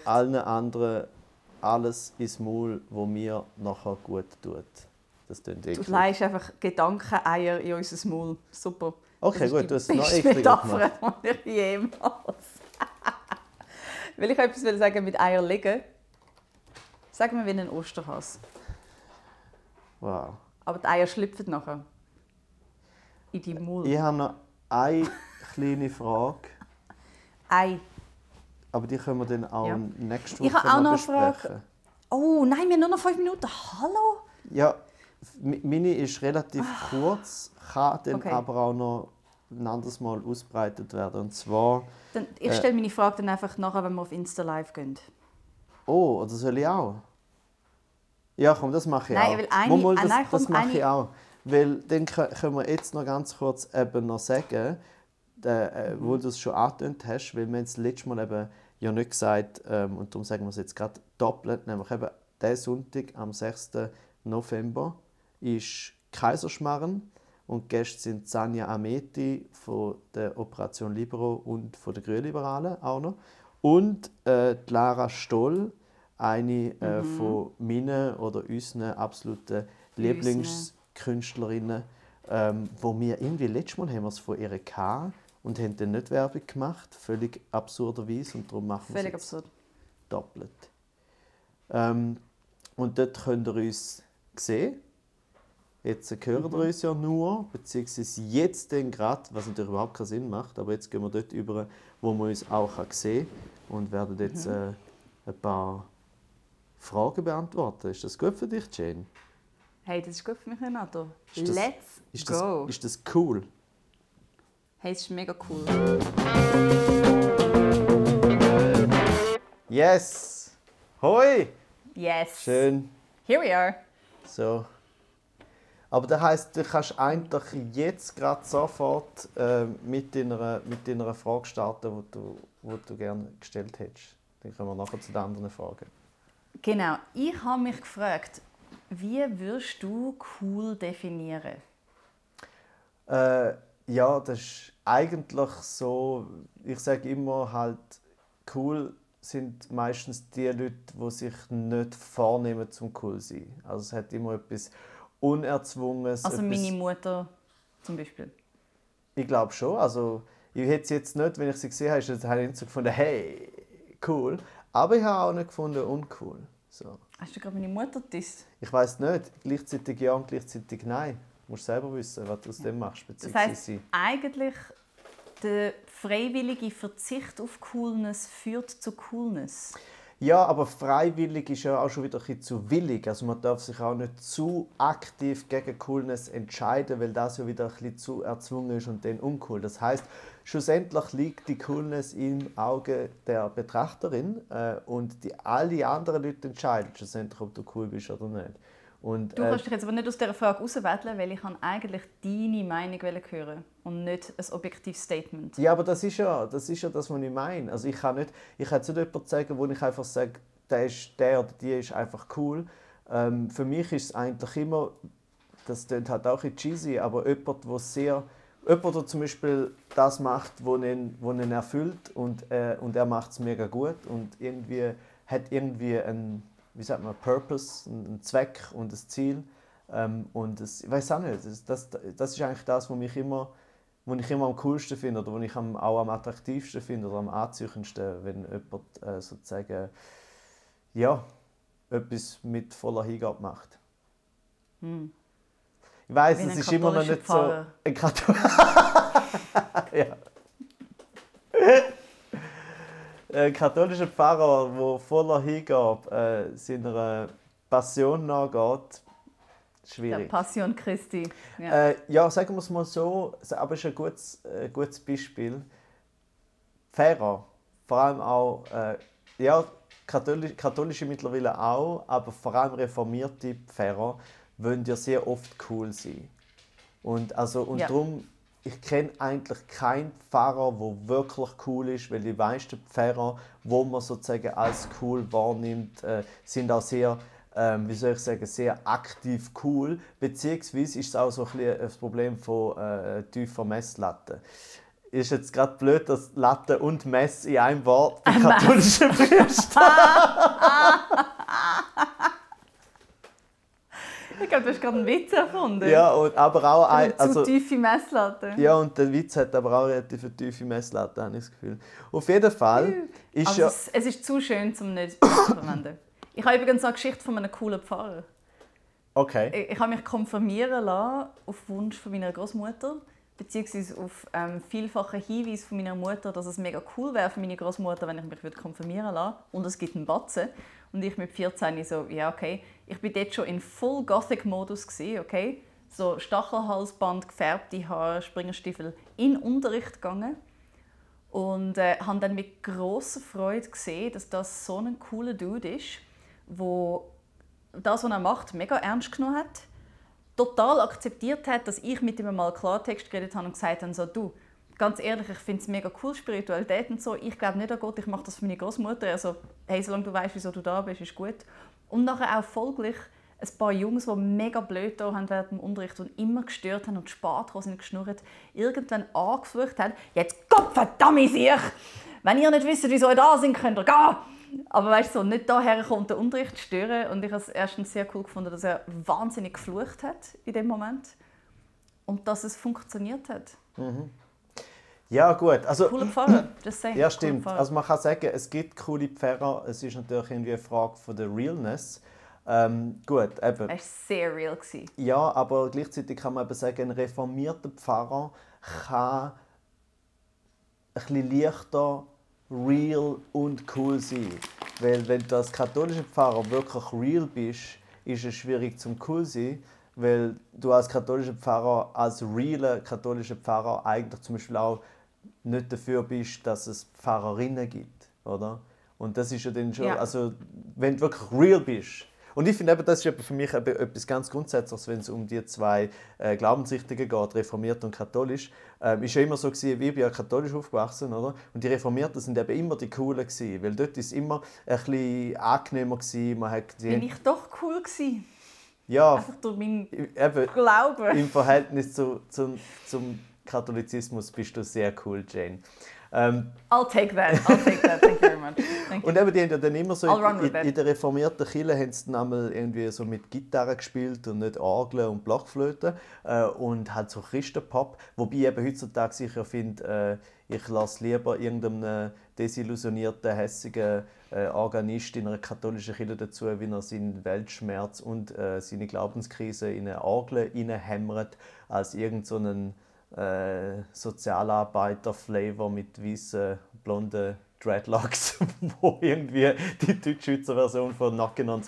[SPEAKER 2] allen anderen alles ins Maul, wo mir nachher gut tut. Das klingt
[SPEAKER 1] Du
[SPEAKER 2] eklig.
[SPEAKER 1] leihst einfach Gedankeneier in unser Maul. Super.
[SPEAKER 2] Okay,
[SPEAKER 1] Das ist
[SPEAKER 2] gut, hast es noch ekliger
[SPEAKER 1] Metapher, die ich jemals... Will ich etwas sagen mit Eier legen? Sagen wir wie ein Osterhas.
[SPEAKER 2] Wow.
[SPEAKER 1] Aber die Eier schlüpfen nachher. In die Mull.
[SPEAKER 2] Ich habe noch eine kleine Frage,
[SPEAKER 1] Ei.
[SPEAKER 2] Aber die können wir dann auch
[SPEAKER 1] Ja.
[SPEAKER 2] nächste Woche
[SPEAKER 1] Ich habe auch noch
[SPEAKER 2] besprechen.
[SPEAKER 1] Frage. Oh nein, wir haben nur noch fünf Minuten. Hallo?
[SPEAKER 2] Ja, meine ist relativ kurz, kann dann
[SPEAKER 1] Ah. Okay.
[SPEAKER 2] aber auch noch ein anderes Mal ausbreitet werden. Und zwar,
[SPEAKER 1] Dann, ich
[SPEAKER 2] Äh.
[SPEAKER 1] stelle meine Frage dann einfach nachher, wenn wir auf Insta live gehen.
[SPEAKER 2] oh, oder soll ich auch? Ja, komm, das mache ich
[SPEAKER 1] Nein,
[SPEAKER 2] auch.
[SPEAKER 1] weil eine-
[SPEAKER 2] Mal,
[SPEAKER 1] ah,
[SPEAKER 2] das,
[SPEAKER 1] nein, komm,
[SPEAKER 2] das mache
[SPEAKER 1] eine-
[SPEAKER 2] ich auch. Weil dann kö- können wir jetzt noch ganz kurz eben noch sagen, äh, äh, wo
[SPEAKER 1] Mhm.
[SPEAKER 2] du es schon angetönt hast, weil wir das letzte Mal eben ja nicht gesagt, ähm, und darum sagen wir es jetzt gerade doppelt, nämlich eben der Sonntag am 6. November ist Kaiserschmarren und Gäste sind Sanja Ameti von der Operation Libero und von der Grünliberalen auch noch und äh, Lara Stoll, eine äh, von meinen oder unseren absoluten Lieblingskünstlerinnen, ähm, wo wir irgendwie letztes Mal haben wir es von ihr gehabt und haben dann nicht Werbung gemacht, völlig absurderweise und darum machen wir es
[SPEAKER 1] Völlig
[SPEAKER 2] jetzt
[SPEAKER 1] absurd.
[SPEAKER 2] doppelt. Ähm, und dort könnt ihr uns sehen. Jetzt hören ihr uns ja nur, beziehungsweise jetzt dann gerade, was natürlich überhaupt keinen Sinn macht, aber jetzt gehen wir dort über, wo man uns auch kann sehen kann und werden jetzt äh, ein paar Fragen beantworten. Ist das gut für dich, Jane?
[SPEAKER 1] Hey, das ist gut für mich, Renato.
[SPEAKER 2] Ist das-
[SPEAKER 1] Let's
[SPEAKER 2] Ist
[SPEAKER 1] go.
[SPEAKER 2] das, ist das cool?
[SPEAKER 1] Hey, es ist mega cool.
[SPEAKER 2] Yes! Hoi!
[SPEAKER 1] Yes.
[SPEAKER 2] Schön.
[SPEAKER 1] Here we are.
[SPEAKER 2] So. Aber das heisst, du kannst eigentlich jetzt gerade sofort äh, mit, deiner, mit deiner Frage starten, die du, wo du gerne gestellt hättest. Dann kommen wir nachher zu den anderen Fragen.
[SPEAKER 1] Genau. Ich habe mich gefragt, wie würdest du cool definieren?
[SPEAKER 2] Äh, ja, das ist eigentlich so, ich sage immer halt, cool sind meistens die Leute, die sich nicht vornehmen zum cool zu sein. Also es hat immer etwas Unerzwungenes.
[SPEAKER 1] Also
[SPEAKER 2] etwas,
[SPEAKER 1] meine Mutter zum Beispiel.
[SPEAKER 2] Ich glaube schon. Also, ich hätte es jetzt nicht, wenn ich sie gesehen habe, habe ich nicht so gefunden, hey, cool. Aber ich habe auch nicht gefunden, uncool. So.
[SPEAKER 1] Hast du gerade meine Mutter disst?
[SPEAKER 2] Ich weiß nicht, gleichzeitig ja und gleichzeitig nein. Musst selber wissen, was du aus dem machst.
[SPEAKER 1] Das
[SPEAKER 2] sie.
[SPEAKER 1] eigentlich der freiwillige Verzicht auf Coolness führt zu Coolness.
[SPEAKER 2] Ja, aber freiwillig ist ja auch schon wieder ein bisschen zu willig. Also man darf sich auch nicht zu aktiv gegen Coolness entscheiden, weil das ja wieder ein bisschen zu erzwungen ist und dann uncool. Das heißt, schlussendlich liegt die Coolness im Auge der Betrachterin äh, und die, alle anderen Leute entscheiden schlussendlich, ob du cool bist oder nicht. Und,
[SPEAKER 1] Du
[SPEAKER 2] äh,
[SPEAKER 1] kannst dich jetzt aber nicht aus dieser Frage rauswählen, weil ich eigentlich deine Meinung hören und nicht ein objektives Statement.
[SPEAKER 2] Ja, aber das ist ja das, ist ja das was ich meine. Also ich kann nicht, ich kann zu jemandem sagen, wo ich einfach sage, der, ist, der oder die ist einfach cool. Ähm, für mich ist es eigentlich immer, das klingt halt auch ein bisschen cheesy, aber jemand, der sehr, jemand, der zum Beispiel das macht, was ihn, was ihn erfüllt und, äh, und er macht es mega gut und irgendwie hat irgendwie einen, wie sagt man, Purpose, einen Zweck und ein Ziel. Ähm, und das, ich weiß auch nicht, das, das, das ist eigentlich das, was mich immer wo ich immer am coolsten finde oder wo ich am, auch am attraktivsten finde oder am anziehendsten, wenn jemand äh, sozusagen ja, etwas mit voller Hingabe macht. Ich weiß, es
[SPEAKER 1] ein
[SPEAKER 2] ist immer noch nicht
[SPEAKER 1] Pfarrer.
[SPEAKER 2] so ein Kathol ja. Ein katholischer Pfarrer, der voller Hingabe äh, seiner Passion nachgeht,
[SPEAKER 1] Der
[SPEAKER 2] schwierig.
[SPEAKER 1] Passion Christi. Ja.
[SPEAKER 2] Äh, ja, sagen wir es mal so, aber es ist ein gutes, äh, gutes Beispiel. Pfarrer, vor allem auch, äh, ja, katholisch, katholische mittlerweile auch, aber vor allem reformierte Pfarrer wollen ja sehr oft cool sein. Und, also, und
[SPEAKER 1] Ja.
[SPEAKER 2] darum, ich kenne eigentlich keinen Pfarrer, der wirklich cool ist, weil die meisten Pfarrer, wo man sozusagen als cool wahrnimmt, äh, sind auch sehr, ähm, wie soll ich sagen, sehr aktiv cool. Beziehungsweise ist es auch so ein bisschen das Problem von äh, tiefer Messlatte. Ist jetzt gerade blöd, dass Latte und Mess in einem Wort bei katholischen Priester.
[SPEAKER 1] Ich glaube, du hast gerade einen Witz erfunden.
[SPEAKER 2] Ja, und, aber auch ein,
[SPEAKER 1] Zu
[SPEAKER 2] also,
[SPEAKER 1] tiefe Messlatte.
[SPEAKER 2] ja, und der Witz hat aber auch relativ eine tiefe Messlatte, habe ich das Gefühl. Auf jeden Fall ist
[SPEAKER 1] Also
[SPEAKER 2] ja...
[SPEAKER 1] es, es ist zu schön, um nicht zu verwenden. Ich habe übrigens eine Geschichte von einem coolen Pfarrer.
[SPEAKER 2] Okay.
[SPEAKER 1] Ich, ich habe mich konfirmieren lassen, auf Wunsch von meiner Großmutter, beziehungsweise auf ähm, vielfachen Hinweis von meiner Mutter, dass es mega cool wäre für meine Großmutter, wenn ich mich würde konfirmieren lasse. Und es gibt einen Batzen. Und ich mit 14 so, ja okay. Ich bin dort schon in Full Gothic-Modus gewesen, okay. So Stachelhalsband, gefärbte Haare, Springerstiefel in Unterricht gegangen. Und äh, habe dann mit großer Freude gesehen, dass das so ein cooler Dude ist, wo das, was er macht, mega ernst genommen hat. Total akzeptiert hat, dass ich mit ihm mal Klartext geredet habe und gesagt habe, so, du, ganz ehrlich, ich finde es mega cool, Spiritualität und so. Ich glaube nicht an Gott, ich mache das für meine Großmutter. Also, hey, solange du weißt, wieso du da bist, ist gut. Und nachher auch folglich ein paar Jungs, die mega blöd da haben während dem Unterricht und immer gestört haben und spät sind, geschnurrt, irgendwann angeflucht haben, jetzt Gott verdammt sich! Wenn ihr nicht wisst, wieso ihr da sind, könnt ihr gehen! Aber weißt du, so, nicht daher kommt der Unterricht stören. Und ich habe es erstens sehr cool gefunden, dass er wahnsinnig geflucht hat in dem Moment. Und dass es funktioniert hat.
[SPEAKER 2] Ja, gut. Also,
[SPEAKER 1] Cooler Pfarrer, just saying.
[SPEAKER 2] Ja, stimmt. Also man kann sagen, es gibt coole Pfarrer. Es ist natürlich irgendwie eine Frage von der Realness. Ähm, gut, eben.
[SPEAKER 1] er war sehr real. Gewesen.
[SPEAKER 2] Ja, aber gleichzeitig kann man eben sagen, ein reformierter Pfarrer kann ein bisschen leichter real und cool sein. Weil wenn du als katholischer Pfarrer wirklich real bist, ist es schwierig zum cool sein, weil du als katholischer Pfarrer, als realer katholischer Pfarrer eigentlich zum Beispiel auch nicht dafür bist, dass es Pfarrerinnen gibt, oder? Und das ist ja dann schon,
[SPEAKER 1] Ja.
[SPEAKER 2] also wenn du wirklich real bist. Und ich finde eben, das ist für mich etwas ganz Grundsätzliches, wenn es um die zwei äh, Glaubensrichtungen geht, reformiert und katholisch. Ähm, ist ja immer so gewesen, ich bin ja katholisch aufgewachsen, oder? Und die Reformierten sind eben immer die Coolen gewesen, weil dort ist es immer ein bisschen angenehmer gewesen. Man hat
[SPEAKER 1] Bin ich doch cool gewesen.
[SPEAKER 2] ja,
[SPEAKER 1] Einfach durch meinen
[SPEAKER 2] eben
[SPEAKER 1] Glauben.
[SPEAKER 2] im Verhältnis zu, zum, zum Katholizismus bist du sehr cool, Jane. Ähm,
[SPEAKER 1] I'll take that. I'll take that. Thank you very much. You.
[SPEAKER 2] Und eben, die haben ja dann immer so in, in, der reformierten Kirche haben sie dann einmal irgendwie so mit Gitarre gespielt und nicht Orgeln und Blockflöte äh, und halt so Christenpop. Wobei ich eben heutzutage ich ja finde, äh, ich lasse lieber irgendeinem desillusionierten, hässigen äh, Organist in einer katholischen Kirche dazu, wie er seinen Weltschmerz und äh, seine Glaubenskrise in eine Orgel hineinhämmert, als irgendeinen so äh, Sozialarbeiter-Flavor mit weißen, blonden Dreadlocks, wo irgendwie die Deutschschweizer Version von Knockin' on,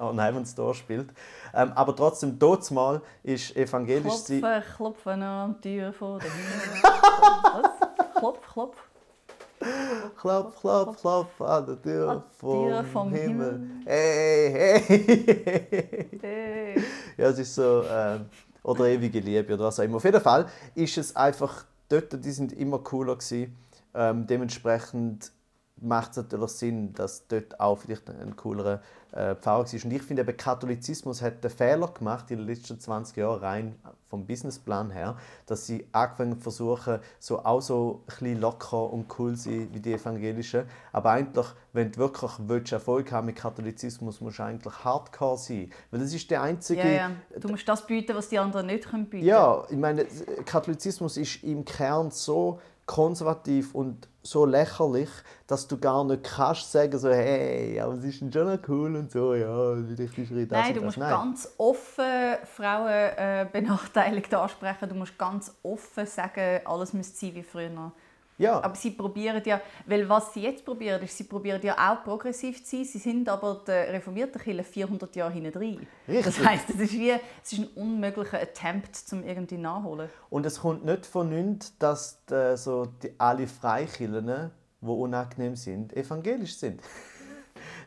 [SPEAKER 2] on Heaven's Door spielt. Ähm, aber trotzdem, dort mal ist evangelisch.
[SPEAKER 1] Klopfen, klopfen an die Tür von der Himmel. Was? Klopf, klopf.
[SPEAKER 2] Klopf, klopf, klopf an der Tür
[SPEAKER 1] An die
[SPEAKER 2] vom,
[SPEAKER 1] Tür vom
[SPEAKER 2] Himmel.
[SPEAKER 1] Himmel.
[SPEAKER 2] Hey, hey.
[SPEAKER 1] Hey.
[SPEAKER 2] Ja, es ist so. ähm, oder ewige Liebe oder was auch immer. Auf jeden Fall ist es einfach, dort, die sind immer cooler gewesen. Ähm, dementsprechend macht es natürlich Sinn, dass dort auch vielleicht ein coolerer äh, Pfarrer war. Und ich finde, eben, Katholizismus hat den Fehler gemacht in den letzten 20 Jahren, rein vom Businessplan her, dass sie angefangen versuchen, so auch so ein locker und cool zu sein wie die Evangelischen. Aber eigentlich, wenn du wirklich willst, Erfolg haben mit Katholizismus, musst du eigentlich hardcore sein. Weil das ist der einzige...
[SPEAKER 1] Ja, ja. Du musst das bieten, was die anderen nicht können bieten
[SPEAKER 2] Ja, ich meine, Katholizismus ist im Kern so konservativ und so lächerlich, dass du gar nicht kannst sagen so, hey, aber es ist schon noch cool und so, ja, vielleicht ist das
[SPEAKER 1] Nein, du musst ganz offen Frauen äh, benachteiligt ansprechen. Du musst ganz offen sagen, alles müsste sein wie früher.
[SPEAKER 2] Ja,
[SPEAKER 1] Aber sie probieren ja, weil was sie jetzt probieren, ist, sie probieren ja auch progressiv zu sein. Sie sind aber der reformierten Kirche 400 Jahre hinten drin.
[SPEAKER 2] Richtig.
[SPEAKER 1] Das heisst, es ist wie, es ist ein unmöglicher Attempt, zum irgendwie nachholen.
[SPEAKER 2] und es kommt nicht von nichts, dass die, so die, alle Freikirchen, die unangenehm sind, evangelisch sind.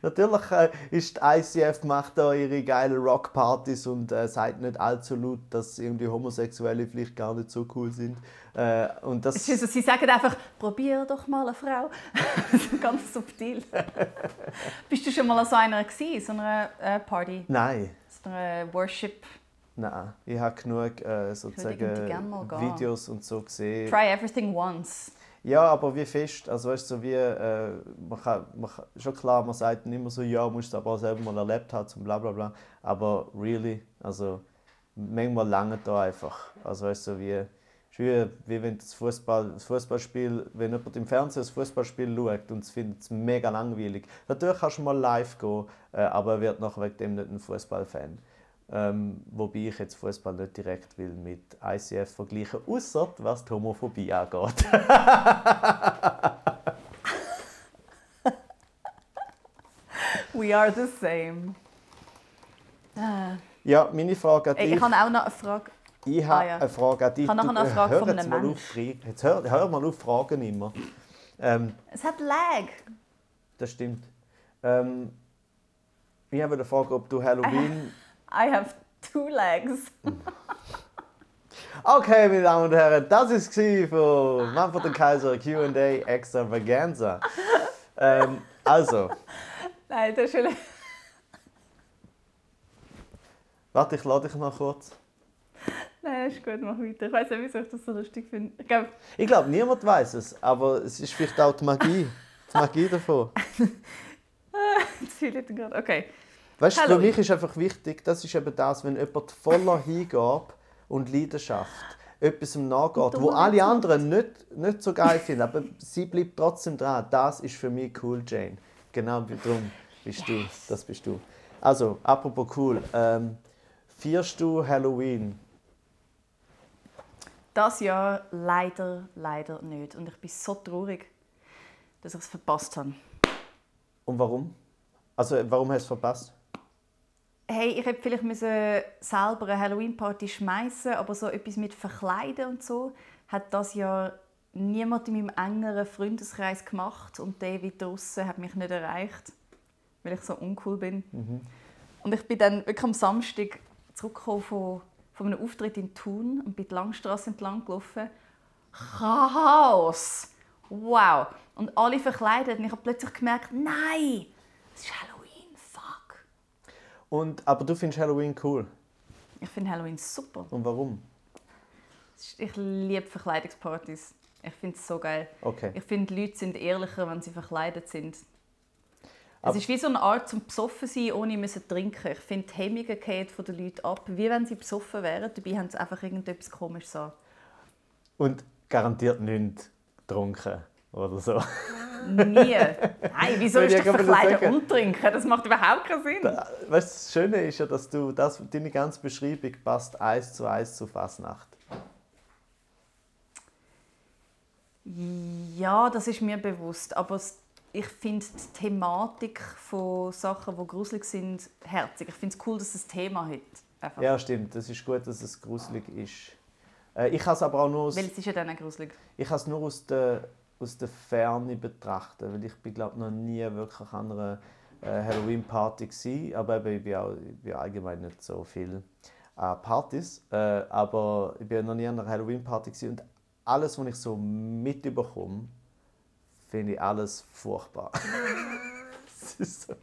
[SPEAKER 2] Natürlich äh, ist die ICF macht da ihre geilen Rockpartys und äh, sagt nicht allzu laut, dass irgendwie Homosexuelle vielleicht gar nicht so cool sind. Äh, und das,
[SPEAKER 1] ist also, sie sagen einfach, probier doch mal eine Frau. Ganz subtil. Bist du schon mal an so einer gewesen, so einer äh, Party,
[SPEAKER 2] Nein.
[SPEAKER 1] so einer Worship?
[SPEAKER 2] Nein, ich habe genug äh, sozusagen. Videos und so gesehen.
[SPEAKER 1] Try everything once.
[SPEAKER 2] Ja, aber wie fest? Also weißt du, wie, äh, man kann, man kann, schon klar, man sagt dann immer so, ja, musst du aber auch selber mal erlebt haben, zum bla bla bla. Aber really, also manchmal lange da einfach. Also weißt du, wie, wie, wie wenn das, Fußball, das Fußballspiel, wenn jemand im Fernsehen das Fußballspiel schaut und es findet es mega langweilig. Natürlich kannst du mal live gehen, äh, aber er wird nachher wegen dem nicht ein Fußballfan. Ähm, wobei ich jetzt Fußball nicht direkt will mit ICF vergleichen, außer was die Homophobie angeht.
[SPEAKER 1] We are the same. Ah.
[SPEAKER 2] Ja, meine Frage an dich.
[SPEAKER 1] ich habe auch noch eine Frage.
[SPEAKER 2] Ich habe
[SPEAKER 1] Ah, ja.
[SPEAKER 2] eine Frage an dich.
[SPEAKER 1] Ich habe noch eine Frage
[SPEAKER 2] hör
[SPEAKER 1] von einem
[SPEAKER 2] mal
[SPEAKER 1] Mensch.
[SPEAKER 2] Auf, Fri- jetzt hör, hör mal auf, Fragen immer. Ähm,
[SPEAKER 1] Es hat Lag.
[SPEAKER 2] das stimmt. Ähm, ich habe eine Frage, ob du Halloween...
[SPEAKER 1] I have two legs.
[SPEAKER 2] Okay, meine Damen und Herren, das war von Manfred und Kaiser Q&A Extravaganza. Ähm, also,
[SPEAKER 1] Nein, das ist schon...
[SPEAKER 2] warte, ich lade dich noch kurz.
[SPEAKER 1] Nein, ist gut, mach weiter. Ich weiß nicht, wieso ich das so lustig finde. Ich glaube,
[SPEAKER 2] Ich glaube, niemand weiß es, aber es ist vielleicht auch die Magie. Die Magie davon.
[SPEAKER 1] das fühle ich gerade. Okay.
[SPEAKER 2] Weißt du, für mich ist einfach wichtig, das ist eben das, wenn jemand voller Hingabe und Leidenschaft etwas nachgeht,
[SPEAKER 1] Und
[SPEAKER 2] wo alle anderen nicht, nicht so geil finden, aber sie bleibt trotzdem dran. Das ist für mich cool, Jane. Genau darum bist du. Das bist du. Also, apropos cool. Ähm, feierst du Halloween?
[SPEAKER 1] Das Jahr leider, leider nicht. Und ich bin so traurig, dass ich es verpasst habe.
[SPEAKER 2] Und warum? Also, warum hast du es verpasst?
[SPEAKER 1] Hey, ich hätte vielleicht müssen selber eine Halloween-Party schmeißen, aber so etwas mit Verkleiden und so hat das Jahr niemand in meinem engeren Freundeskreis gemacht und David draussen hat mich nicht erreicht, weil ich so uncool bin. Und ich bin dann wirklich am Samstag zurückgekommen von, von einem Auftritt in Thun und bin die Langstrasse entlang gelaufen. Chaos! Wow! Und alle verkleidet und ich habe plötzlich gemerkt, nein, es ist Halloween.
[SPEAKER 2] Und, aber du findest Halloween cool.
[SPEAKER 1] Ich finde Halloween super.
[SPEAKER 2] Und warum?
[SPEAKER 1] Ich liebe Verkleidungspartys. Ich finde es so geil.
[SPEAKER 2] Okay.
[SPEAKER 1] Ich finde, Leute sind ehrlicher, wenn sie verkleidet sind.
[SPEAKER 2] Aber-
[SPEAKER 1] es ist wie so eine Art zum besoffen sein, ohne müssen trinken. Ich finde, die Hemmungen gehen von den Leuten ab, wie wenn sie besoffen wären. Dabei haben sie einfach irgendetwas Komisches an.
[SPEAKER 2] Und garantiert nicht getrunken oder so.
[SPEAKER 1] Nie. Nein, wieso ist
[SPEAKER 2] ich
[SPEAKER 1] doch
[SPEAKER 2] gerade
[SPEAKER 1] verkleiden und trinken? Das macht überhaupt keinen Sinn.
[SPEAKER 2] Weißt du, das Schöne ist ja, dass du das, deine ganze Beschreibung passt eins zu eins zu Fasnacht.
[SPEAKER 1] Ja, das ist mir bewusst. Aber es- ich finde die Thematik von Sachen, die gruselig sind, herzig. Ich finde es cool, dass es ein Thema hat. Einfach.
[SPEAKER 2] Ja, stimmt. Das ist gut, dass es gruselig ist. Äh, ich kann es aber auch nur aus,
[SPEAKER 1] Weil es ist ja dann gruselig.
[SPEAKER 2] ich kann es nur aus der, aus der Ferne betrachten, weil ich bin glaube noch nie wirklich an einer äh, Halloween-Party gsi, aber eben, ich bin auch ich bin allgemein nicht so viel an Partys, äh, aber ich bin noch nie an einer Halloween-Party gsi und alles, was ich so mitbekomme, finde ich alles furchtbar. Es ist so.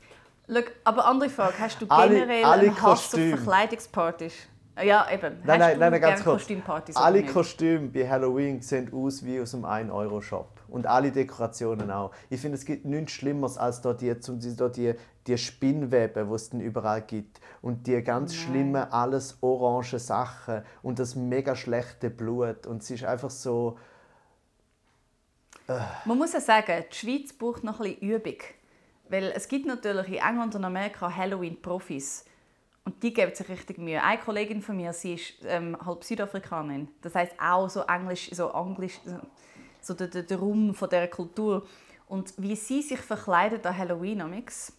[SPEAKER 1] Schau, aber andere Frage, hast du
[SPEAKER 2] Alle-
[SPEAKER 1] generell
[SPEAKER 2] alle
[SPEAKER 1] einen Hass auf
[SPEAKER 2] Kostüme.
[SPEAKER 1] Verkleidungspartys? Äh, Ja, eben.
[SPEAKER 2] Nein,
[SPEAKER 1] hast
[SPEAKER 2] nein, nein, nein, ganz kurz.
[SPEAKER 1] Kostümpartys
[SPEAKER 2] Alle? Kostüme bei Halloween sehen aus wie aus einem 1-Euro-Shop. Und alle Dekorationen auch. Ich finde, es gibt nichts Schlimmeres als da die, zum, die, da die, die Spinnwebe, die es dann überall gibt. Und die ganz schlimme, alles orange Sachen. Und das mega schlechte Blut. Und es ist einfach so...
[SPEAKER 1] Man muss ja sagen, die Schweiz braucht noch ein bisschen Übung. Weil es gibt natürlich in England und Amerika Halloween-Profis. Und die geben sich richtig Mühe. Eine Kollegin von mir, sie ist ähm, halb Südafrikanerin. Das heißt auch so Englisch, so Englisch, so der, der, der Raum von dieser Kultur. Und wie sie sich verkleidet an Halloween amix,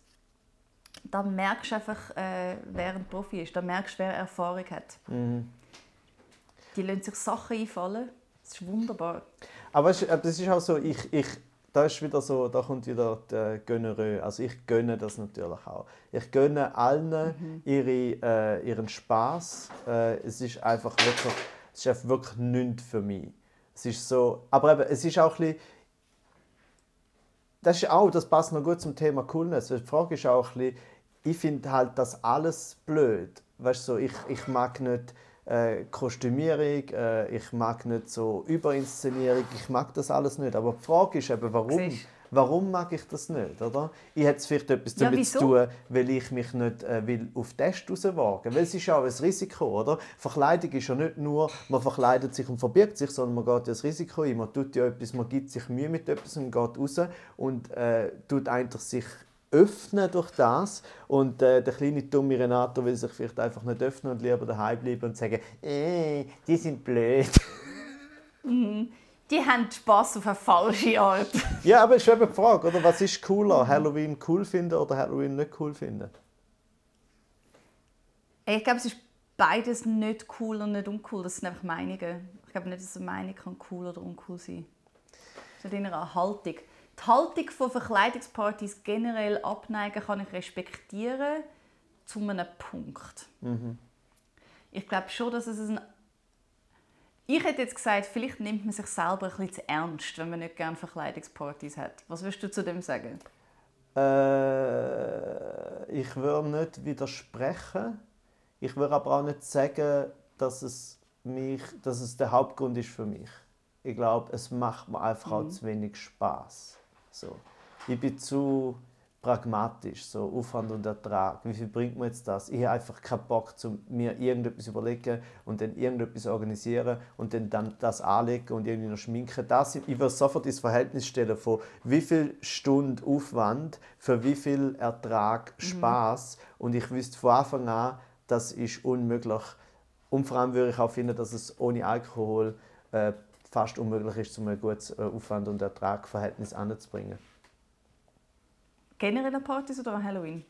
[SPEAKER 1] da merkst du einfach, äh, wer ein Profi ist. Da merkst du, wer Erfahrung hat. Die lassen sich Sachen einfallen. Das ist wunderbar.
[SPEAKER 2] Aber ist, aber es ist auch so, ich, ich, da ist wieder so, da kommt wieder die Gönnerö. Also ich gönne das natürlich auch. Ich gönne allen ihre, äh, ihren Spaß. Äh, es ist einfach wirklich, es ist einfach wirklich nichts für mich. Es ist so, aber eben, es ist auch ein bisschen, das ist auch, das passt noch gut zum Thema Coolness. Die Frage ist auch ein bisschen, ich finde halt das alles blöd. Weißt du, so, ich, ich mag nicht äh, Kostümierung, äh, ich mag nicht so Überinszenierung, ich mag das alles nicht. Aber die Frage ist eben, warum?
[SPEAKER 1] Siehst.
[SPEAKER 2] Warum mag ich das nicht, oder? Ich hätte vielleicht etwas
[SPEAKER 1] Ja,
[SPEAKER 2] damit
[SPEAKER 1] wieso?
[SPEAKER 2] zu tun, weil ich mich nicht äh, will auf Test rauswagen Weil es ist ja auch ein Risiko, oder? Verkleidung ist ja nicht nur, man verkleidet sich und verbirgt sich, sondern man geht ja das Risiko ein. Man tut ja etwas, man gibt sich Mühe mit etwas und geht raus und äh, tut eigentlich sich öffnen durch das und äh, der kleine dumme Renato will sich vielleicht einfach nicht öffnen und lieber daheim bleiben und sagen, äh, die sind blöd.
[SPEAKER 1] Die haben Spass auf eine falsche Art.
[SPEAKER 2] ja, aber es ist eben die Frage, oder? Was ist cooler? Halloween cool finden oder Halloween nicht cool finden?
[SPEAKER 1] Ich glaube, es ist beides nicht cool und nicht uncool. Das sind einfach Meinungen. Ich glaube nicht, dass eine Meinung kann cool oder uncool sein kann. Es ist in einer Haltung. Die Haltung von Verkleidungspartys generell abneigen kann ich respektieren, zu einem Punkt. Ich glaube schon, dass es ein... Ich hätte jetzt gesagt, vielleicht nimmt man sich selber ein bisschen zu ernst, wenn man nicht gerne Verkleidungspartys hat. Was würdest du zu dem sagen?
[SPEAKER 2] Äh, ich würde nicht widersprechen. Ich würde aber auch nicht sagen, dass es, mich, dass es der Hauptgrund ist für mich. Ich glaube, es macht mir einfach auch zu wenig Spaß. So. Ich bin zu pragmatisch, so Aufwand und Ertrag. Wie viel bringt mir jetzt das? Ich habe einfach keinen Bock, zu mir irgendetwas überlegen und dann irgendetwas organisieren und dann, dann das anlegen und irgendwie noch schminken. Das, ich würde sofort ins Verhältnis stellen von wie viel Stunden Aufwand für wie viel Ertrag Spaß und ich wüsste von Anfang an, das ist unmöglich. Und vor allem würde ich auch finden, dass es ohne Alkohol äh, fast unmöglich ist, um ein gutes äh, Aufwand- und Ertragverhältnis anzubringen.
[SPEAKER 1] Generell an Partys oder an Halloween?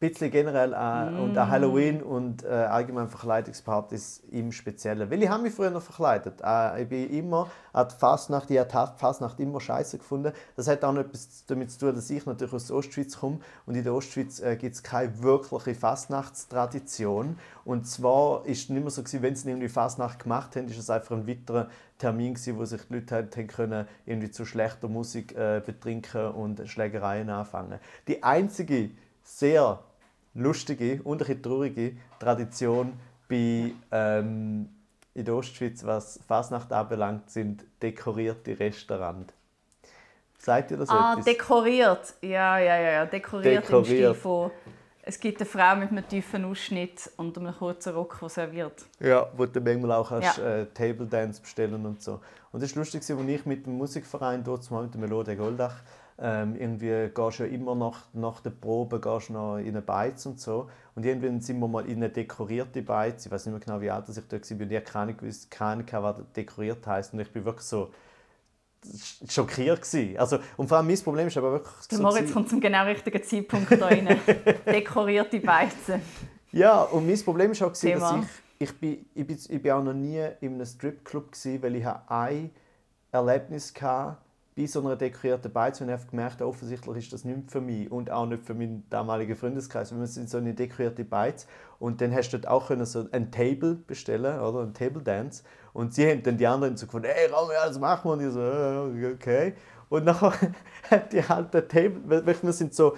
[SPEAKER 2] Bisschen generell an, und an Halloween und äh, allgemein Verkleidungspartys im Speziellen. Weil ich habe mich früher noch verkleidet. Äh, ich bin immer an die Fastnacht, ich habe die Fastnacht immer scheiße gefunden. Das hat auch noch etwas damit zu tun, dass ich natürlich aus der Ostschweiz komme und in der Ostschweiz äh, gibt es keine wirkliche Fastnachtstradition. Und zwar ist es nicht mehr so, gewesen, wenn sie irgendwie Fastnacht gemacht haben, ist es einfach ein weiterer Termin gewesen, wo sich die Leute halt haben können, irgendwie zu schlechter Musik äh, betrinken und Schlägereien anfangen. Die einzige sehr lustige und ein bisschen traurige Tradition bei, ähm, in der Ostschweiz, was Fasnacht anbelangt, sind dekorierte Restaurants. Sagt ihr das
[SPEAKER 1] Ah,
[SPEAKER 2] etwas?
[SPEAKER 1] dekoriert. Ja, ja, ja, ja. Dekoriert, im Stil
[SPEAKER 2] Dekoriert.
[SPEAKER 1] von es gibt eine Frau mit einem tiefen Ausschnitt und einem kurzen Rock, die serviert.
[SPEAKER 2] Ja, wo du manchmal auch kannst,
[SPEAKER 1] Ja.
[SPEAKER 2] äh, Table Dance bestellen und so. Und das war lustig, als ich mit dem Musikverein dort mit der Melodie Goldach ähm, irgendwie gehst du ja immer nach, nach der Probe gehst du noch in eine Beiz und so. Und irgendwann sind wir mal in eine dekorierte Beiz. Ich weiß nicht mehr genau, wie alt ich dort war. Und ich habe keine Ahnung gewusst, keine was dekoriert heisst. Und ich bin wirklich so sch- schockiert gewesen. Also, und vor allem mein Problem ist aber wirklich
[SPEAKER 1] Der
[SPEAKER 2] so
[SPEAKER 1] Moritz kommt zum genau richtigen Zeitpunkt da rein. Dekorierte Beizen.
[SPEAKER 2] Ja, und mein Problem war auch, gewesen, dass ich, ich, bin, ich, bin, ich bin auch noch nie in einem Stripclub, gewesen, weil ich ein Erlebnis hatte bei so einer dekorierten Beiz und ich habe gemerkt, offensichtlich ist das nicht für mich und auch nicht für meinen damaligen Freundeskreis. Wir sind so eine dekorierte Beiz und dann hast du dort auch können so ein Table bestellen, oder ein Table Dance und sie haben dann die anderen so gefunden, hey, Raum, ja, das machen wir und ich so, äh, okay. Und nachher hat die halt der Table, wir sind so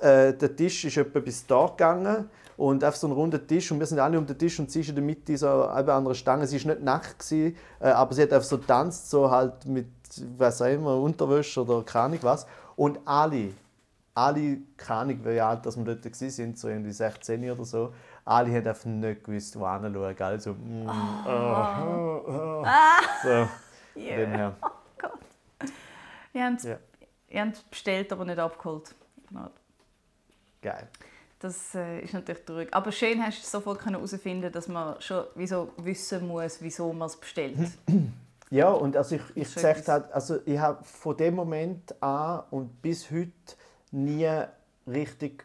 [SPEAKER 2] äh, der Tisch ist etwa bis da gegangen und auf so einen runden Tisch und wir sind alle um den Tisch und sie ist in der Mitte so einer Stange. Sie ist nicht nackt gewesen, äh, aber sie hat einfach so tanzt so halt mit was auch immer Unterwäsche oder keine Ahnung was und alle alle keine Ahnung wie alt dass wir dort sind so irgendwie 16 oder so alle haben einfach nicht gewusst wo hinschauen also mm, oh, oh, oh. so von dem her
[SPEAKER 1] Ihr habt,
[SPEAKER 2] Ja.
[SPEAKER 1] ihr habt bestellt, aber nicht abgeholt.
[SPEAKER 2] Geil
[SPEAKER 1] Das äh, ist natürlich traurig. Aber schön hast du sofort herausfinden dass man schon wieso wissen muss, wieso man es bestellt.
[SPEAKER 2] Ja, und also ich, ich gesagt
[SPEAKER 1] etwas-
[SPEAKER 2] halt, also ich habe von dem Moment an und bis heute nie richtig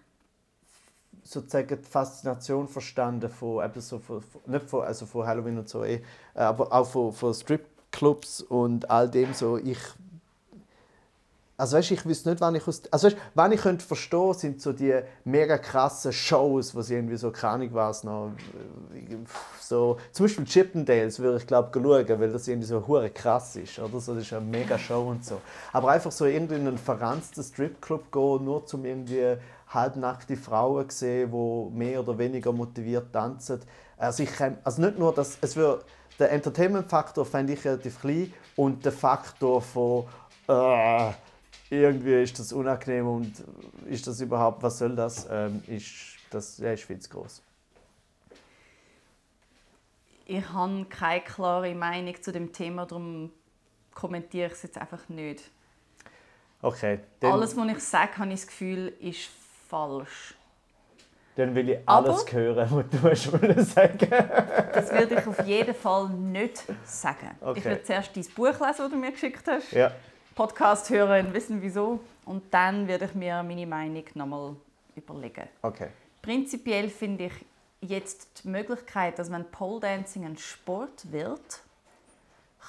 [SPEAKER 2] sozusagen die Faszination verstanden von, eben so von, von nicht von, also von Halloween und so, eh, aber auch von, von Stripclubs und all dem so. Ich, also weißt, ich wüsste nicht, wann ich aus, also weißt, wann ich könnte verstehen, sind so die mega krassen Shows, sie irgendwie so keine Ahnung was noch äh, so zum Beispiel Chippendales würde ich glaube schauen, weil das irgendwie so hure krass ist, oder so, das ist eine mega Show und so. Aber einfach so irgendwie in einen verranzten Stripclub gehen, nur zum irgendwie halbnackte Frauen sehen, wo mehr oder weniger motiviert tanzen. Also, ich, also nicht nur, dass es wird, der Entertainment-Faktor fände ich relativ klein und der Faktor von äh, irgendwie ist das unangenehm und ist das überhaupt, was soll das, ähm, ist, das ja, ist viel zu groß.
[SPEAKER 1] Ich habe keine klare Meinung zu dem Thema, darum kommentiere ich es jetzt einfach nicht.
[SPEAKER 2] Okay.
[SPEAKER 1] Alles, was ich sage, habe ich das Gefühl, ist falsch.
[SPEAKER 2] Dann will ich alles Aber, hören, was du hast sagen
[SPEAKER 1] Das würde ich auf jeden Fall nicht sagen. Okay. Ich würde zuerst dein Buch lesen, das du mir geschickt hast.
[SPEAKER 2] Ja.
[SPEAKER 1] Podcast hören, wissen wieso. Und dann würde ich mir meine Meinung nochmal überlegen.
[SPEAKER 2] Okay.
[SPEAKER 1] Prinzipiell finde ich jetzt die Möglichkeit, dass wenn Pole Dancing ein Sport wird,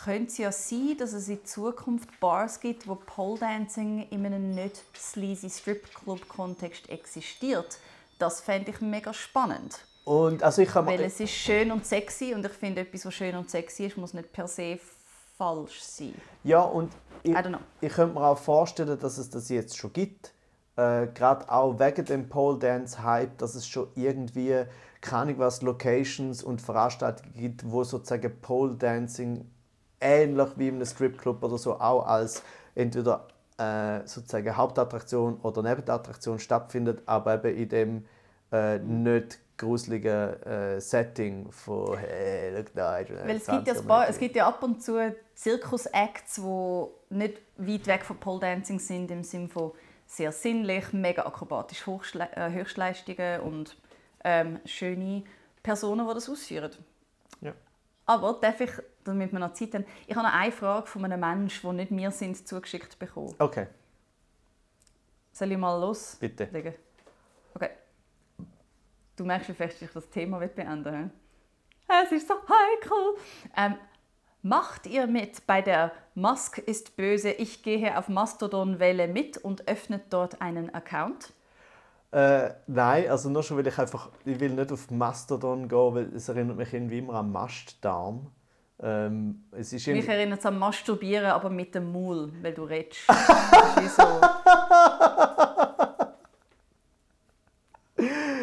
[SPEAKER 1] könnte es ja sein, dass es in Zukunft Bars gibt, wo Pole Dancing in einem nicht sleazy Strip-Club-Kontext existiert. Das fände ich mega spannend.
[SPEAKER 2] Und also ich
[SPEAKER 1] Weil es ist schön und sexy und ich finde, etwas, was schön und sexy ist, muss nicht per se falsch sein.
[SPEAKER 2] Ja, und ich, ich könnte mir auch vorstellen, dass es das jetzt schon gibt. Äh, Gerade auch wegen dem Pole Dance Hype, dass es schon irgendwie keine was Locations und Veranstaltungen gibt, wo sozusagen Pole Dancing ähnlich wie in einem Stripclub oder so auch als entweder äh, sozusagen Hauptattraktion oder Nebenattraktion stattfindet, aber eben in dem äh, nicht gruseligen äh, Setting von hey, look da,
[SPEAKER 1] Weil es gibt, ja paar, es gibt ja ab und zu Zirkus-Acts, die nicht weit weg von Pole Dancing sind, im Sinne von sehr sinnlich, mega akrobatisch Hochschle äh, Höchstleistungen und ähm, schöne Personen, die das ausführen.
[SPEAKER 2] Ja.
[SPEAKER 1] Aber darf ich, damit wir noch Zeit haben, ich habe noch eine Frage von einem Menschen, der nicht mir sind, zugeschickt bekommen.
[SPEAKER 2] Okay.
[SPEAKER 1] Soll ich mal los?
[SPEAKER 2] Bitte.
[SPEAKER 1] Okay. Du merkst, wie fest ich das Thema beenden will. Es ist so heikel. Ähm, macht ihr mit bei der Musk ist böse, ich gehe auf Mastodon-Welle mit und öffnet dort einen Account?
[SPEAKER 2] Äh, nein, also nur schon, weil ich einfach, ich will nicht auf Mastodon gehen, weil es erinnert mich irgendwie immer an Mastdarm. Ähm, es ist
[SPEAKER 1] mich erinnert es an Masturbieren, aber mit dem Maul, weil du redest. so.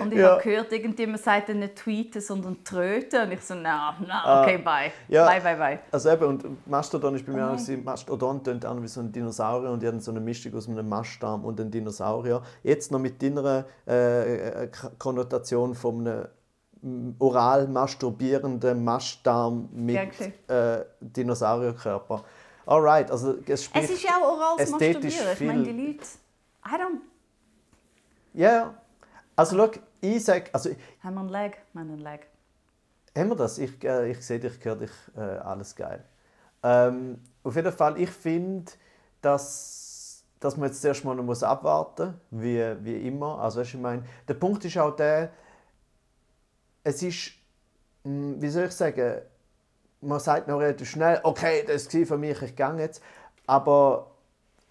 [SPEAKER 1] Und ich ja. habe gehört, irgendjemand sagt nicht tweeten, sondern tröten. Und ich so, na, na, ah. okay, bye.
[SPEAKER 2] Ja.
[SPEAKER 1] Bye, bye, bye.
[SPEAKER 2] Also eben, und Mastodon ist bei mir oh. auch, Mastodon tönt an wie so ein Dinosaurier und die haben so eine Mischung aus einem Mastdarm und einem Dinosaurier. Jetzt noch mit deiner äh, äh Konnotation von einem mm, oral masturbierenden Mastdarm mit äh, Dinosaurierkörper. Alright, also
[SPEAKER 1] es spricht Es ist ja auch oral Masturbieren. Ich meine, die Leute... I don't...
[SPEAKER 2] Ja, yeah. Also schau, ich sage... Also,
[SPEAKER 1] haben wir einen Lag? Wir haben einen Lag.
[SPEAKER 2] Haben wir das? Ich, äh, ich sehe dich, höre dich, äh, alles geil. Ähm, auf jeden Fall, ich finde, dass, dass man jetzt zuerst mal noch muss abwarten muss, wie, wie immer. Also, weißt, ich meine, der Punkt ist auch der, es ist, mh, hm, wie soll ich sagen, man sagt noch relativ schnell, okay, das war für mich, ich gehe jetzt. Aber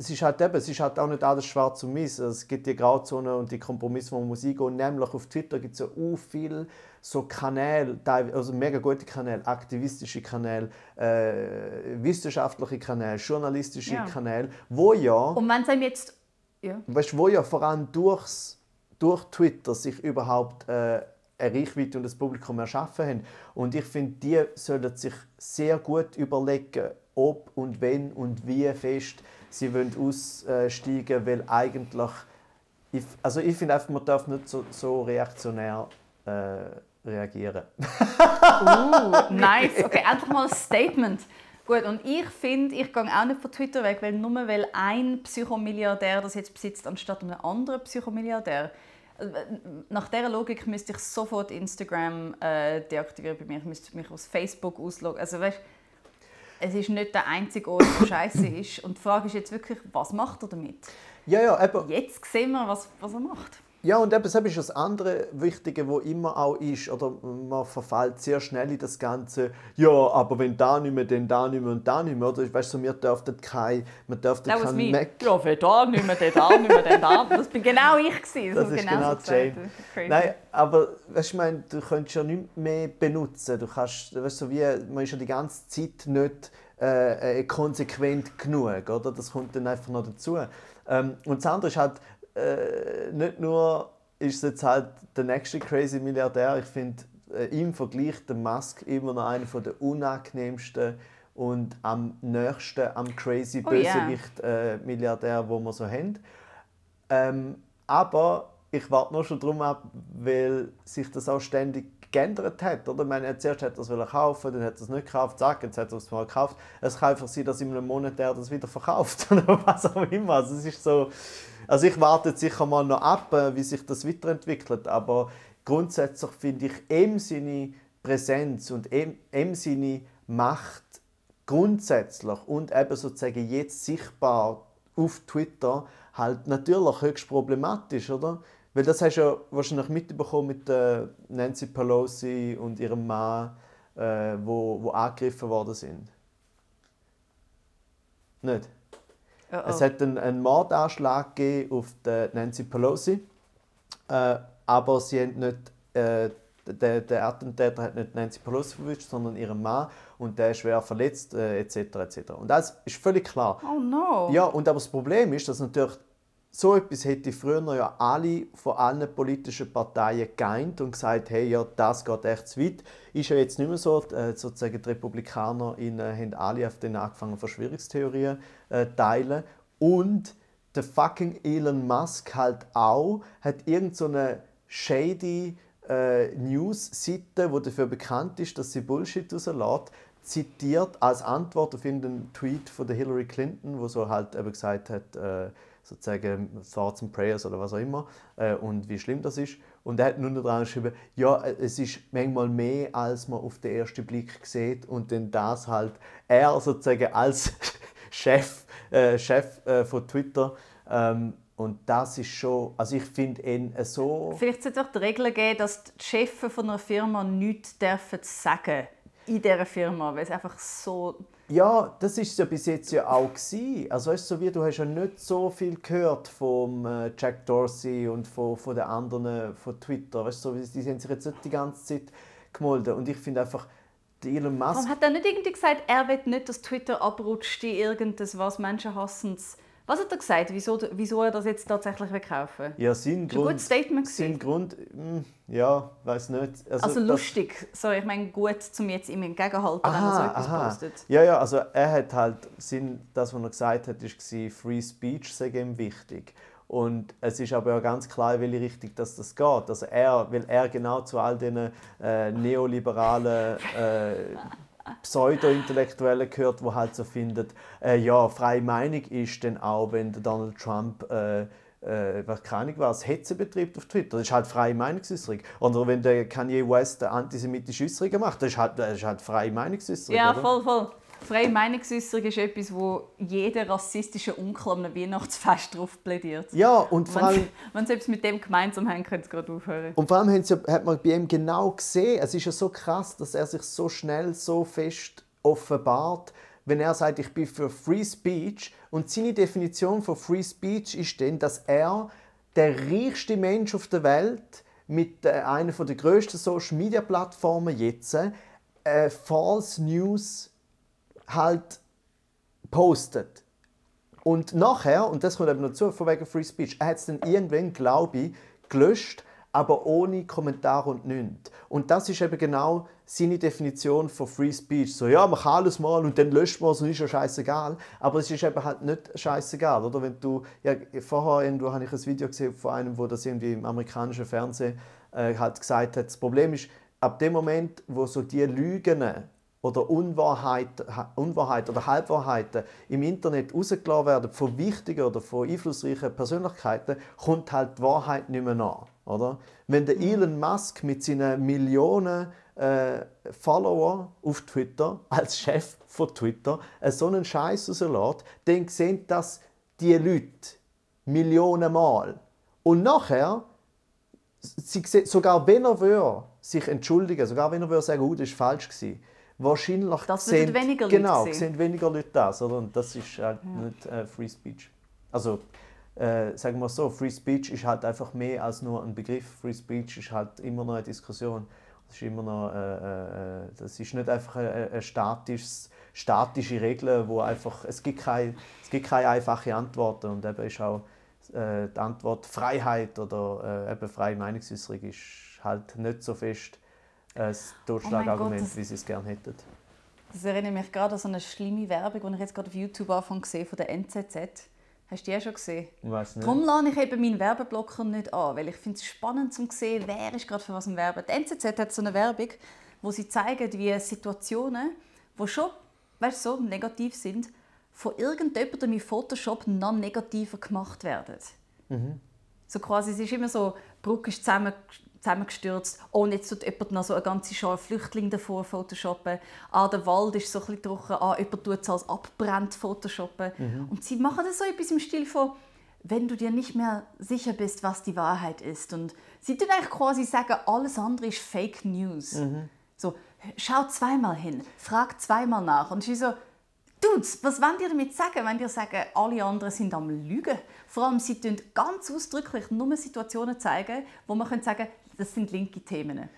[SPEAKER 2] es ist halt eben, es ist halt auch nicht alles schwarz und weiß. Es gibt die Grauzone und die Kompromisse, wo man muss eingehen. Nämlich auf Twitter gibt es ja auch viele so Kanäle, also mega gute Kanäle, aktivistische Kanäle, äh, wissenschaftliche Kanäle, journalistische ja. Kanäle, wo ja...
[SPEAKER 1] Und wenn es jetzt... Ja.
[SPEAKER 2] Weißt, wo ja vor allem durchs, durch Twitter sich überhaupt äh, eine Reichweite und das Publikum erschaffen haben. Und ich finde, die sollten sich sehr gut überlegen, ob und wenn und wie fest sie wollen aussteigen, weil eigentlich, ich, also ich finde einfach, man darf nicht so, so reaktionär äh, reagieren.
[SPEAKER 1] uh, nice. Okay, endlich mal ein Statement. Gut, und ich finde, ich gehe auch nicht von Twitter weg, weil nur weil ein Psychomilliardär das jetzt besitzt, anstatt einem anderen Psychomilliardär. Nach dieser Logik müsste ich sofort Instagram äh, deaktivieren bei mir. Ich müsste mich aus Facebook ausloggen. Also, weißt, es ist nicht der einzige Ort, der scheiße ist. Und die Frage ist jetzt wirklich, was macht er damit?
[SPEAKER 2] Ja, ja, eben.
[SPEAKER 1] Jetzt sehen wir, was, was er macht.
[SPEAKER 2] Ja, und eben, das ist das andere Wichtige, wo immer auch ist, oder man verfällt sehr schnell in das Ganze, ja, aber wenn da nicht mehr, dann da nicht mehr und da nicht mehr, oder? Weißt du, wir dürften kein, wir dürften
[SPEAKER 1] kein me. Mac... Ja, wenn da nicht mehr, dann da nicht mehr, dann da. Das bin genau ich gewesen.
[SPEAKER 2] Das, das ist genau, genau Jane. Nein, aber weißt, ich meine, du könntest ja nicht mehr benutzen. Du kannst, weißt du, wie, man ist ja die ganze Zeit nicht äh, äh, konsequent genug, oder? Das kommt dann einfach noch dazu. Ähm, und das andere ist halt, äh, nicht nur ist es jetzt halt der nächste crazy Milliardär, ich finde, äh, im Vergleich der Musk immer noch einer der unangenehmsten und am nächsten am crazy
[SPEAKER 1] Oh.
[SPEAKER 2] Bösewicht äh, Milliardär, wo wir so haben. Ähm, aber ich warte noch schon drum ab, weil sich das auch ständig geändert hat. Oder? Ich meine, er zuerst hat er es kaufen, dann hat er es nicht gekauft, zack, jetzt hat er es mal gekauft. Es kann einfach sein, dass in einem Monat er das wieder verkauft oder was auch immer. Also, es ist so, also ich warte sicher mal noch ab, äh, wie sich das weiterentwickelt, aber grundsätzlich finde ich ihm seine Präsenz und ihm seine Macht grundsätzlich und eben sozusagen jetzt sichtbar auf Twitter halt natürlich höchst problematisch, oder? Weil das hast du ja wahrscheinlich mitbekommen mit äh, Nancy Pelosi und ihrem Mann, äh, wo, wo angegriffen worden sind. Nicht?
[SPEAKER 1] Oh, oh.
[SPEAKER 2] Es hat einen, einen Mordanschlag gegeben auf Nancy Pelosi, äh, aber sie haben nicht, äh, der, der Attentäter hat nicht Nancy Pelosi verwischt, sondern ihren Mann und der ist schwer verletzt äh, etc. etc. Und das ist völlig klar.
[SPEAKER 1] oh no.
[SPEAKER 2] Ja, und aber das Problem ist, dass natürlich so etwas hätte früher ja alle von allen politischen Parteien geeint und gesagt, hey, ja, das geht echt zu weit. Ist ja jetzt nicht mehr so. Äh, sozusagen die Republikaner äh, haben alle auf den angefangen, Verschwörungstheorien äh, teilen. Und der fucking Elon Musk halt auch, hat irgend so shady äh, News-Seite, die dafür bekannt ist, dass sie Bullshit rauslässt, zitiert als Antwort auf irgendeinen Tweet von Hillary Clinton, wo so halt eben gesagt hat, äh, sozusagen Thoughts and Prayers oder was auch immer äh, und wie schlimm das ist. Und er hat nur dran geschrieben, ja, äh, es ist manchmal mehr, als man auf den ersten Blick sieht und dann das halt er sozusagen als Chef, äh, Chef äh, von Twitter ähm, und das ist schon, also ich finde ihn so...
[SPEAKER 1] Vielleicht sollte es auch die Regel geben, dass die Chefs von einer Firma nichts dürfen sagen in dieser Firma, weil es einfach so...
[SPEAKER 2] Ja, das ist ja bis jetzt ja auch gewesen. Also weißt, so wie du hast ja nicht so viel gehört vom äh, Jack Dorsey und von, von den anderen von Twitter. Weißt, so, die haben sich jetzt nicht die ganze Zeit gemolden. Und ich finde einfach, Elon Musk...
[SPEAKER 1] Warum hat er nicht irgendwie gesagt, er will nicht, dass Twitter abrutscht in irgendetwas, was menschenhassendes... Was hat er gesagt, wieso, wieso er das jetzt tatsächlich will kaufen
[SPEAKER 2] Ja, sein
[SPEAKER 1] Das war ein
[SPEAKER 2] Grund...
[SPEAKER 1] gutes Statement.
[SPEAKER 2] Sein
[SPEAKER 1] gewesen.
[SPEAKER 2] Grund... hm, ja, weiß nicht.
[SPEAKER 1] Also
[SPEAKER 2] das-
[SPEAKER 1] lustig. So, ich meine, gut, zum jetzt ihm entgegenhalten, wenn er so etwas postet.
[SPEAKER 2] Ja, ja, also er hat halt, Sinn, das, was er gesagt hat, war, Free Speech sei ihm wichtig. Und es ist aber ja ganz klar, in welche Richtung das, das geht. Also er, weil er genau zu all diesen äh, neoliberalen äh, Pseudo-Intellektuellen gehört, die halt so finden, äh, ja, freie Meinung ist dann auch, wenn Donald Trump äh, äh, was keine Ahnung was, Hetze betreibt auf Twitter. Das ist halt freie Meinungsäußerung. Oder wenn der Kanye West antisemitische Äußerung macht, das ist halt, das ist halt freie Meinungsäußerung.
[SPEAKER 1] Ja,
[SPEAKER 2] oder?
[SPEAKER 1] voll, voll. Freie Meinungsäußerung ist etwas, wo jeder rassistische Onkel am Weihnachtsfest drauf plädiert.
[SPEAKER 2] Ja, und vor allem,
[SPEAKER 1] wenn sie etwas mit dem gemeinsam haben, können sie gerade aufhören.
[SPEAKER 2] und vor allem haben sie, hat man bei ihm genau gesehen, es ist ja so krass, dass er sich so schnell, so fest offenbart, wenn er sagt, ich bin für Free Speech. Und seine Definition von Free Speech ist dann, dass er der reichste Mensch auf der Welt mit äh, einer der grössten Social Media Plattformen jetzt äh, False News halt postet. Und nachher, und das kommt eben dazu, von wegen Free Speech, er hat es dann irgendwann, glaube ich, gelöscht, aber ohne Kommentar und nichts. Und das ist eben genau seine Definition von Free Speech. So, ja, man kann alles mal und dann löscht man es und ist ja scheißegal. Aber es ist eben halt nicht scheißegal, oder? Wenn du, ja, vorher irgendwo habe ich ein Video gesehen von einem, wo das irgendwie im amerikanischen Fernsehen äh, halt gesagt hat, das Problem ist, ab dem Moment, wo so die Lügen oder Unwahrheit, Unwahrheit oder Halbwahrheiten im Internet rausgelassen werden von wichtigen oder von einflussreichen Persönlichkeiten, kommt halt die Wahrheit nicht mehr nach. Oder? Wenn der Elon Musk mit seinen Millionen äh, Follower auf Twitter, als Chef von Twitter, äh, so einen Scheiß rauslässt, dann sehen das die Leute Millionen Mal. Und nachher sie, sehen- sogar wenn er würde sich entschuldigen, sogar wenn er würde sagen, oh, das war falsch gewesen, wahrscheinlich
[SPEAKER 1] Das
[SPEAKER 2] sehen,
[SPEAKER 1] weniger Leute
[SPEAKER 2] genau,
[SPEAKER 1] sehen.
[SPEAKER 2] sehen weniger Leute das, oder? Und das ist halt nicht äh, Free Speech. Also äh, sagen wir so, Free Speech ist halt einfach mehr als nur ein Begriff. Free Speech ist halt immer noch eine Diskussion. Das ist immer noch, äh, äh, das ist nicht einfach eine, eine statisches, statische Regel, wo einfach, es gibt keine, es gibt keine einfache Antworten und eben ist auch äh, die Antwort Freiheit oder äh, eben freie Meinungsäußerung ist halt nicht so fest ein Totschlagargument, oh wie sie es gerne hätten.
[SPEAKER 1] Das erinnert mich gerade an so eine schlimme Werbung, die ich jetzt gerade auf YouTube anfange gesehen von der NZZ. Hast du die auch schon gesehen?
[SPEAKER 2] Ich weiss nicht.
[SPEAKER 1] Darum lade ich eben meinen Werbeblocker nicht an, weil ich finde es spannend zu sehen, wer ist gerade für was im Werben. Die NZZ hat so eine Werbung, wo sie zeigen, wie Situationen, die schon weißt, so negativ sind, von irgendjemandem in Photoshop noch negativer gemacht werden. Mhm. So quasi, es ist immer so, die Brücke ist zusammen, zusammengestürzt. Oh, und jetzt tut jemand noch so eine ganze Schar Flüchtlinge davor photoshoppen. Ah, der Wald ist so ein bisschen trocken. Ah, jemand tut es als abbrennt photoshoppen. Mhm. Und sie machen das so etwas im Stil von, wenn du dir nicht mehr sicher bist, was die Wahrheit ist. Und sie tun eigentlich quasi sagen, alles andere ist Fake News. Mhm. So, schau zweimal hin, frag zweimal nach. Und sie so, Dudes, was wollt ihr damit sagen, wenn ihr sagen, alle anderen sind am Lügen? Vor allem, sie zeigen ganz ausdrücklich nur Situationen zeigen, wo man sagen das sind linke Themen.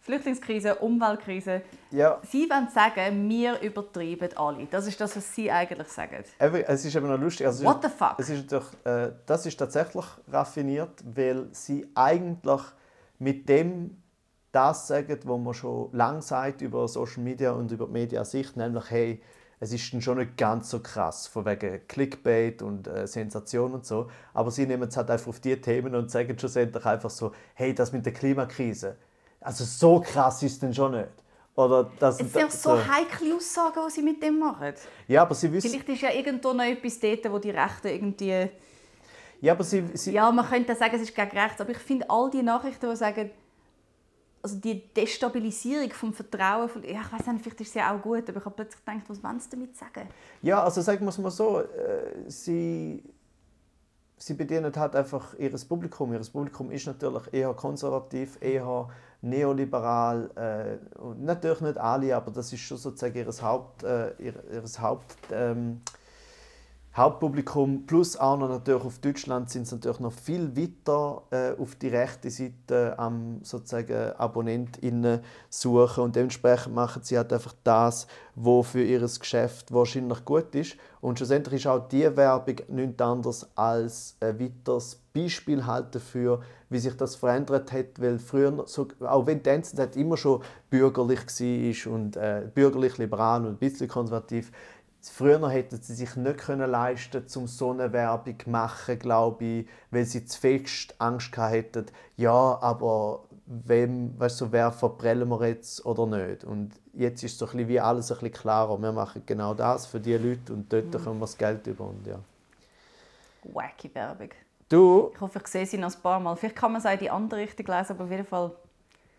[SPEAKER 1] Flüchtlingskrise, Umweltkrise.
[SPEAKER 2] Ja.
[SPEAKER 1] Sie wollen sagen, wir übertreiben alle. Das ist das, was Sie eigentlich sagen.
[SPEAKER 2] Es ist eben noch lustig. Also
[SPEAKER 1] What the fuck?
[SPEAKER 2] Es ist äh, das ist tatsächlich raffiniert, weil Sie eigentlich mit dem das sagen, was man schon lange sagt über Social Media und über die Mediasicht, nämlich hey, es ist dann schon nicht ganz so krass, von wegen Clickbait und äh, Sensation und so. Aber sie nehmen es halt einfach auf diese Themen und sagen schlussendlich einfach so, hey, das mit der Klimakrise, also so krass ist es denn schon nicht. Oder das,
[SPEAKER 1] es sind so, so heikle Aussagen, die sie mit dem machen.
[SPEAKER 2] Ja, aber sie wissen...
[SPEAKER 1] Vielleicht ist ja irgendwo noch etwas dort, wo die Rechten irgendwie...
[SPEAKER 2] Ja, aber sie... sie...
[SPEAKER 1] Ja, man könnte sagen, es ist gegen rechts, aber ich finde all die Nachrichten, die sagen, also die Destabilisierung vom Vertrauen, von, ja, ich weiß nicht, vielleicht ist sie auch gut, aber ich habe plötzlich gedacht, was wollen sie damit sagen?
[SPEAKER 2] Ja, also sagen wir es mal so, äh, sie, sie bedienen halt einfach ihr Publikum. Ihr Publikum ist natürlich eher konservativ, eher neoliberal, äh, natürlich nicht alle, aber das ist schon sozusagen ihr Haupt, äh, ihr, ihr Haupt ähm, Hauptpublikum plus auch noch natürlich auf Deutschland sind sie natürlich noch viel weiter äh, auf die rechte Seite am sozusagen AbonnentInnen suchen. Und dementsprechend machen sie halt einfach das, was für ihr Geschäft wahrscheinlich gut ist. Und schlussendlich ist auch diese Werbung nichts anderes als ein weiteres Beispiel halt dafür, wie sich das verändert hat, weil früher, so, auch wenn die NZZ immer schon bürgerlich war und äh, bürgerlich-liberal und ein bisschen konservativ, Früher hätten sie sich nicht können leisten um so eine Werbung zu machen, glaube ich, weil sie zu fest Angst hätten, ja, aber wem, weißt du, wer verprellen wir jetzt oder nicht? Und jetzt ist so ein wie alles ein bisschen klarer. Wir machen genau das für die Leute und dort mhm. können wir das Geld über. Und, ja.
[SPEAKER 1] Wacky Werbung.
[SPEAKER 2] Du?
[SPEAKER 1] Ich hoffe, ich sehe sie noch ein paar Mal. Vielleicht kann man es auch in die andere Richtung lesen, aber auf jeden Fall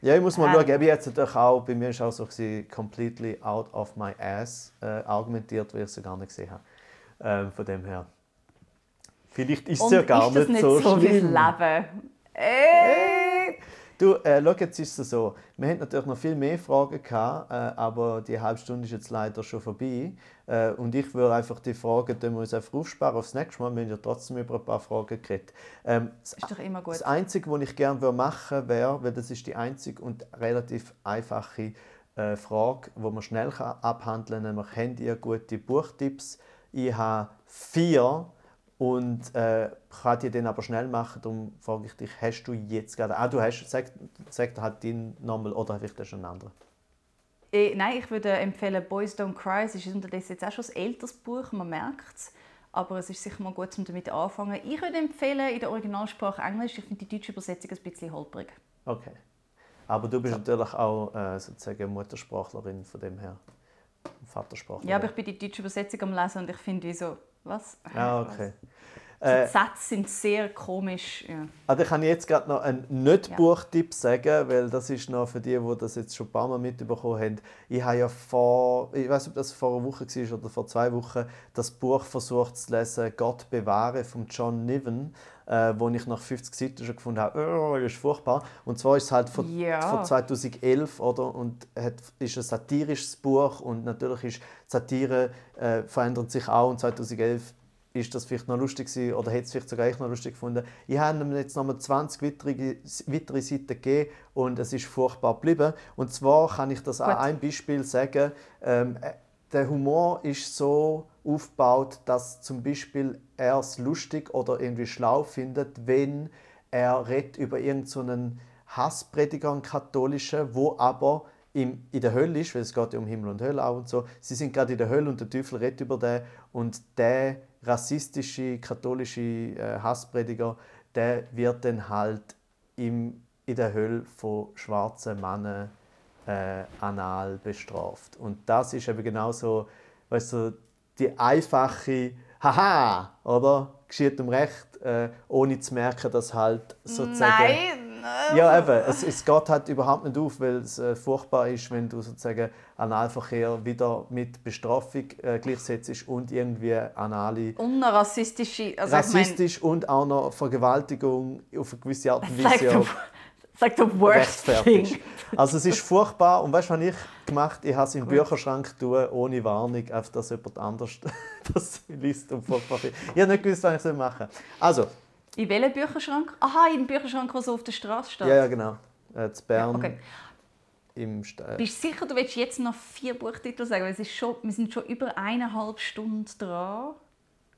[SPEAKER 2] ja, ich muss mal ähm. schauen. Jetzt auch, bei mir war es auch so, completely out of my ass äh, argumentiert, weil ich sie gar nicht gesehen habe. Ähm, von dem her. Vielleicht ist es ja gar nicht, nicht so, so schlimm.
[SPEAKER 1] Leben. Ey.
[SPEAKER 2] Du, äh, schau, jetzt ist es so. Wir hatten natürlich noch viel mehr Fragen, gehabt, äh, aber die halbe Stunde ist jetzt leider schon vorbei. Äh, und ich würde einfach die Fragen, die wir uns einfach aufsparen aufs nächste Mal. Wir haben ja trotzdem über ein paar Fragen geredet.
[SPEAKER 1] Ähm, ist doch immer gut.
[SPEAKER 2] Das Einzige, was ich gerne machen würde, wäre, weil das ist die einzige und relativ einfache äh, Frage, die man schnell abhandeln kann, nämlich, habt ihr gute Buchtipps? Ich habe vier und äh, kann die dann aber schnell machen. Darum frage ich dich, hast du jetzt gerade. Ah, du hast. Sag, sag halt deinen Namen oder vielleicht hast du einen anderen.
[SPEAKER 1] Äh, nein, ich würde empfehlen Boys Don't Cry. Es ist unterdessen jetzt auch schon ein älteres Buch, man merkt es. Aber es ist sicher mal gut, um damit anfangen. Ich würde empfehlen, in der Originalsprache Englisch. Ich finde die deutsche Übersetzung ein bisschen holprig.
[SPEAKER 2] Okay. Aber du bist so. natürlich auch äh, sozusagen Muttersprachlerin von dem her. Vatersprachlerin.
[SPEAKER 1] Ja, aber ich bin die deutsche Übersetzung am Lesen und ich finde, wieso was?
[SPEAKER 2] Ah, okay.
[SPEAKER 1] Äh, die Sätze sind sehr komisch. Ja.
[SPEAKER 2] Also kann ich jetzt gerade noch einen Nicht-Buchtipp sagen, weil das ist noch für die, die das jetzt schon ein paar Mal mitbekommen haben. Ich habe ja vor, ich weiß nicht, ob das vor einer Woche war oder vor zwei Wochen, das Buch versucht zu lesen, Gott bewahre von John Niven, äh, wo ich nach 50 Seiten schon gefunden habe, oh, das ist furchtbar. Und zwar ist es halt von,
[SPEAKER 1] ja.
[SPEAKER 2] von 2011 oder, und hat, ist ein satirisches Buch und natürlich ist Satire äh, verändert sich auch und 2011 ist das vielleicht noch lustig gewesen, oder hätte es vielleicht sogar ich noch lustig gefunden. Ich habe ihm jetzt noch mal 20 weitere, weitere Seiten gegeben und es ist furchtbar geblieben. Und zwar kann ich das Gut. an einem Beispiel sagen. Ähm, äh, der Humor ist so aufgebaut, dass zum Beispiel er es lustig oder irgendwie schlau findet, wenn er redet über irgendeinen so Hassprediger, ein katholischer, wo aber im, in der Hölle ist, weil es geht ja um Himmel und Hölle auch und so. Sie sind gerade in der Hölle und der Teufel redet über den und der rassistische, katholische äh, Hassprediger, der wird dann halt im, in der Hölle von schwarzen Männern äh, anal bestraft. Und das ist eben genau so, weißt du, die einfache Haha, oder? Geschieht um Recht, äh, ohne zu merken, dass halt sozusagen...
[SPEAKER 1] Nein!
[SPEAKER 2] Ja, eben. Es, es geht halt überhaupt nicht auf, weil es äh, furchtbar ist, wenn du sozusagen Analverkehr wieder mit Bestrafung äh, gleichsetzt und irgendwie anale...
[SPEAKER 1] Und eine rassistische... Also
[SPEAKER 2] rassistisch und auch noch Vergewaltigung auf eine gewisse Art und Weise
[SPEAKER 1] like the, like the worst thing.
[SPEAKER 2] Also es ist furchtbar und weißt du, was ich gemacht Ich habe es im Bücherschrank tun, ohne Warnung, auf dass jemand anders das liest und furchtbar findet. Ich habe nicht gewusst, was ich machen soll. Also,
[SPEAKER 1] In welchem Bücherschrank? Aha, in dem Bücherschrank, der so auf der Straße steht.
[SPEAKER 2] ja, ja genau. Äh, zu Bern
[SPEAKER 1] Okay.
[SPEAKER 2] im St äh,
[SPEAKER 1] Bist du sicher, du willst jetzt noch vier Buchtitel sagen? Weil es ist schon, wir sind schon über eineinhalb Stunden dran.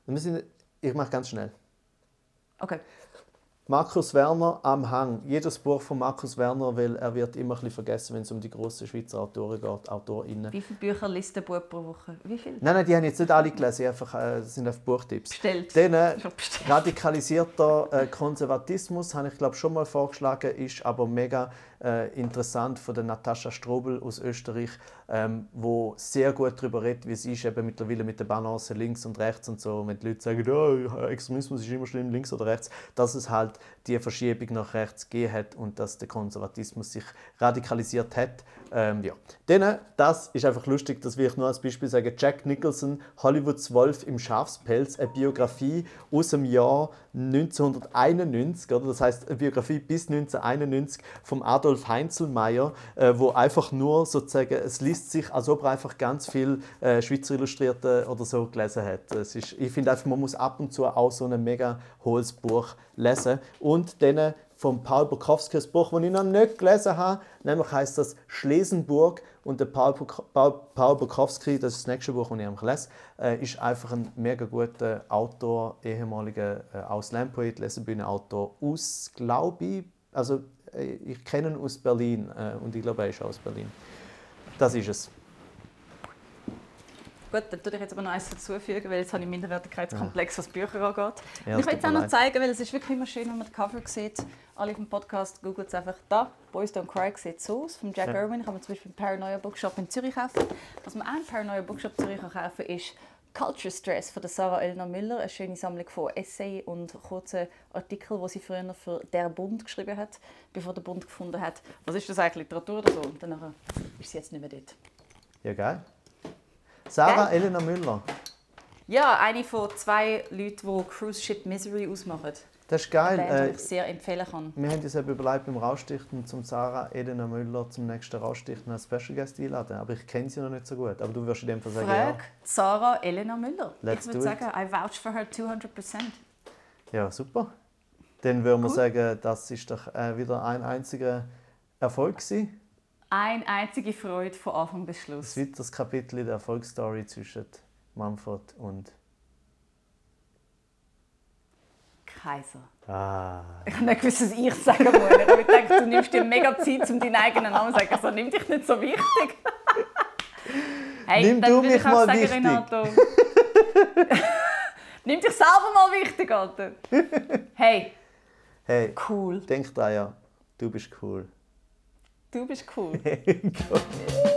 [SPEAKER 2] wir sind, Ich mache ganz schnell.
[SPEAKER 1] Okay.
[SPEAKER 2] Markus Werner am Hang. Jedes Buch von Markus Werner, weil er wird immer ein bisschen vergessen, wenn es um die grossen Schweizer Autoren geht, AutorInnen.
[SPEAKER 1] Wie viele Bücher liest ein Bub pro Woche? Wie viel?
[SPEAKER 2] Nein, nein, die haben jetzt nicht alle gelesen, einfach, äh, das sind einfach Buchtipps.
[SPEAKER 1] Bestellt.
[SPEAKER 2] Dann äh, radikalisierter äh, Konservatismus, habe ich glaube schon mal vorgeschlagen, ist aber mega äh, interessant von der Natascha Strobel aus Österreich, ähm, wo sehr gut darüber redet, wie es ist eben mittlerweile mit der Balance links und rechts und so. Wenn die Leute sagen, oh, Extremismus ist immer schlimm, links oder rechts, dass es halt die Verschiebung nach rechts gegeben hat und dass der Konservatismus sich radikalisiert hat. Ähm, ja. Dann, das ist einfach lustig, das will ich nur als Beispiel sagen. Jack Nicholson, Hollywoods Wolf im Schafspelz, eine Biografie aus dem Jahr 1991, oder? das heißt eine Biografie bis 1991 vom Adolf Heinzelmeier, äh, wo einfach nur sozusagen, es liest sich, als ob er einfach ganz viel äh, Schweizer Illustrierte oder so gelesen hat. Es ist, ich finde einfach, man muss ab und zu auch so ein mega hohes Buch lesen. Und dann von Paul Bukowski, das Buch, das ich noch nicht gelesen habe, nämlich heißt das Schlesenburg und der Paul, Paul, Paul Bukowski, das ist das nächste Buch, das ich lese, äh, ist einfach ein mega guter Autor, ehemaliger äh, Auslandpoet, Lesebühnenautor aus, glaube ich, also äh, ich kenne ihn aus Berlin äh, und ich glaube, er ist auch aus Berlin. Das ist es.
[SPEAKER 1] Gut, dann tue ich jetzt aber noch eins dazufügen, weil jetzt habe ich Minderwertigkeitskomplex, was Bücher angeht.
[SPEAKER 2] Ja, es
[SPEAKER 1] ich will
[SPEAKER 2] tut
[SPEAKER 1] auch noch zeigen, weil es ist wirklich immer schön, wenn man das Cover sieht. Alle dem Podcast googelt es einfach da. Boys Don't Cry sieht so aus, von Jack
[SPEAKER 2] Ja.
[SPEAKER 1] Irwin. Kann man zum Beispiel im Paranoia Bookshop in Zürich kaufen. Was man auch im Paranoia Bookshop Zürich kann kaufen ist Culture Stress von der Sarah Elna Müller. Eine schöne Sammlung von Essay und kurzen Artikeln, die sie früher für «Der Bund» geschrieben hat, bevor der Bund gefunden hat, was ist das eigentlich, Literatur oder so. Und danach ist sie jetzt nicht mehr dort.
[SPEAKER 2] Ja, geil. Sarah
[SPEAKER 1] Geil.
[SPEAKER 2] Elena Müller.
[SPEAKER 1] Ja, eine von zwei Leuten, die Cruise Ship Misery ausmachen.
[SPEAKER 2] Das ist geil.
[SPEAKER 1] Eine Band, die
[SPEAKER 2] Äh,
[SPEAKER 1] ich sehr empfehlen kann.
[SPEAKER 2] Wir haben uns eben überlegt, beim Raustichten zum Sarah Elena Müller zum nächsten Raustichten als Special Guest einladen. Aber ich kenne sie noch nicht so gut. Aber du wirst in dem Fall sagen,
[SPEAKER 1] Frag Sarah Elena Müller.
[SPEAKER 2] Let's
[SPEAKER 1] ich würde sagen, I vouch for her 200%.
[SPEAKER 2] ja. Ja, super. Dann würden wir
[SPEAKER 1] Cool.
[SPEAKER 2] sagen, das ist doch äh, wieder ein einziger Erfolg gewesen.
[SPEAKER 1] Eine einzige Freude von Anfang bis Schluss.
[SPEAKER 2] weiteres Kapitel in der Erfolgsstory zwischen Manfred und...
[SPEAKER 1] Kaiser.
[SPEAKER 2] Ah.
[SPEAKER 1] Ich habe nicht gewusst, was ich sagen muss. Ich habe gedacht, du nimmst dir mega Zeit, um deinen eigenen Namen zu sagen. Also, nimm dich nicht so wichtig. hey,
[SPEAKER 2] Nimm
[SPEAKER 1] dann
[SPEAKER 2] du
[SPEAKER 1] würde
[SPEAKER 2] mich
[SPEAKER 1] ich auch
[SPEAKER 2] mal
[SPEAKER 1] sagen,
[SPEAKER 2] wichtig.
[SPEAKER 1] Renato. nimm dich selber mal wichtig, Alter. Hey,
[SPEAKER 2] Hey,
[SPEAKER 1] cool.
[SPEAKER 2] denk dran ja, du bist cool.
[SPEAKER 1] Du bist cool.
[SPEAKER 2] Gut.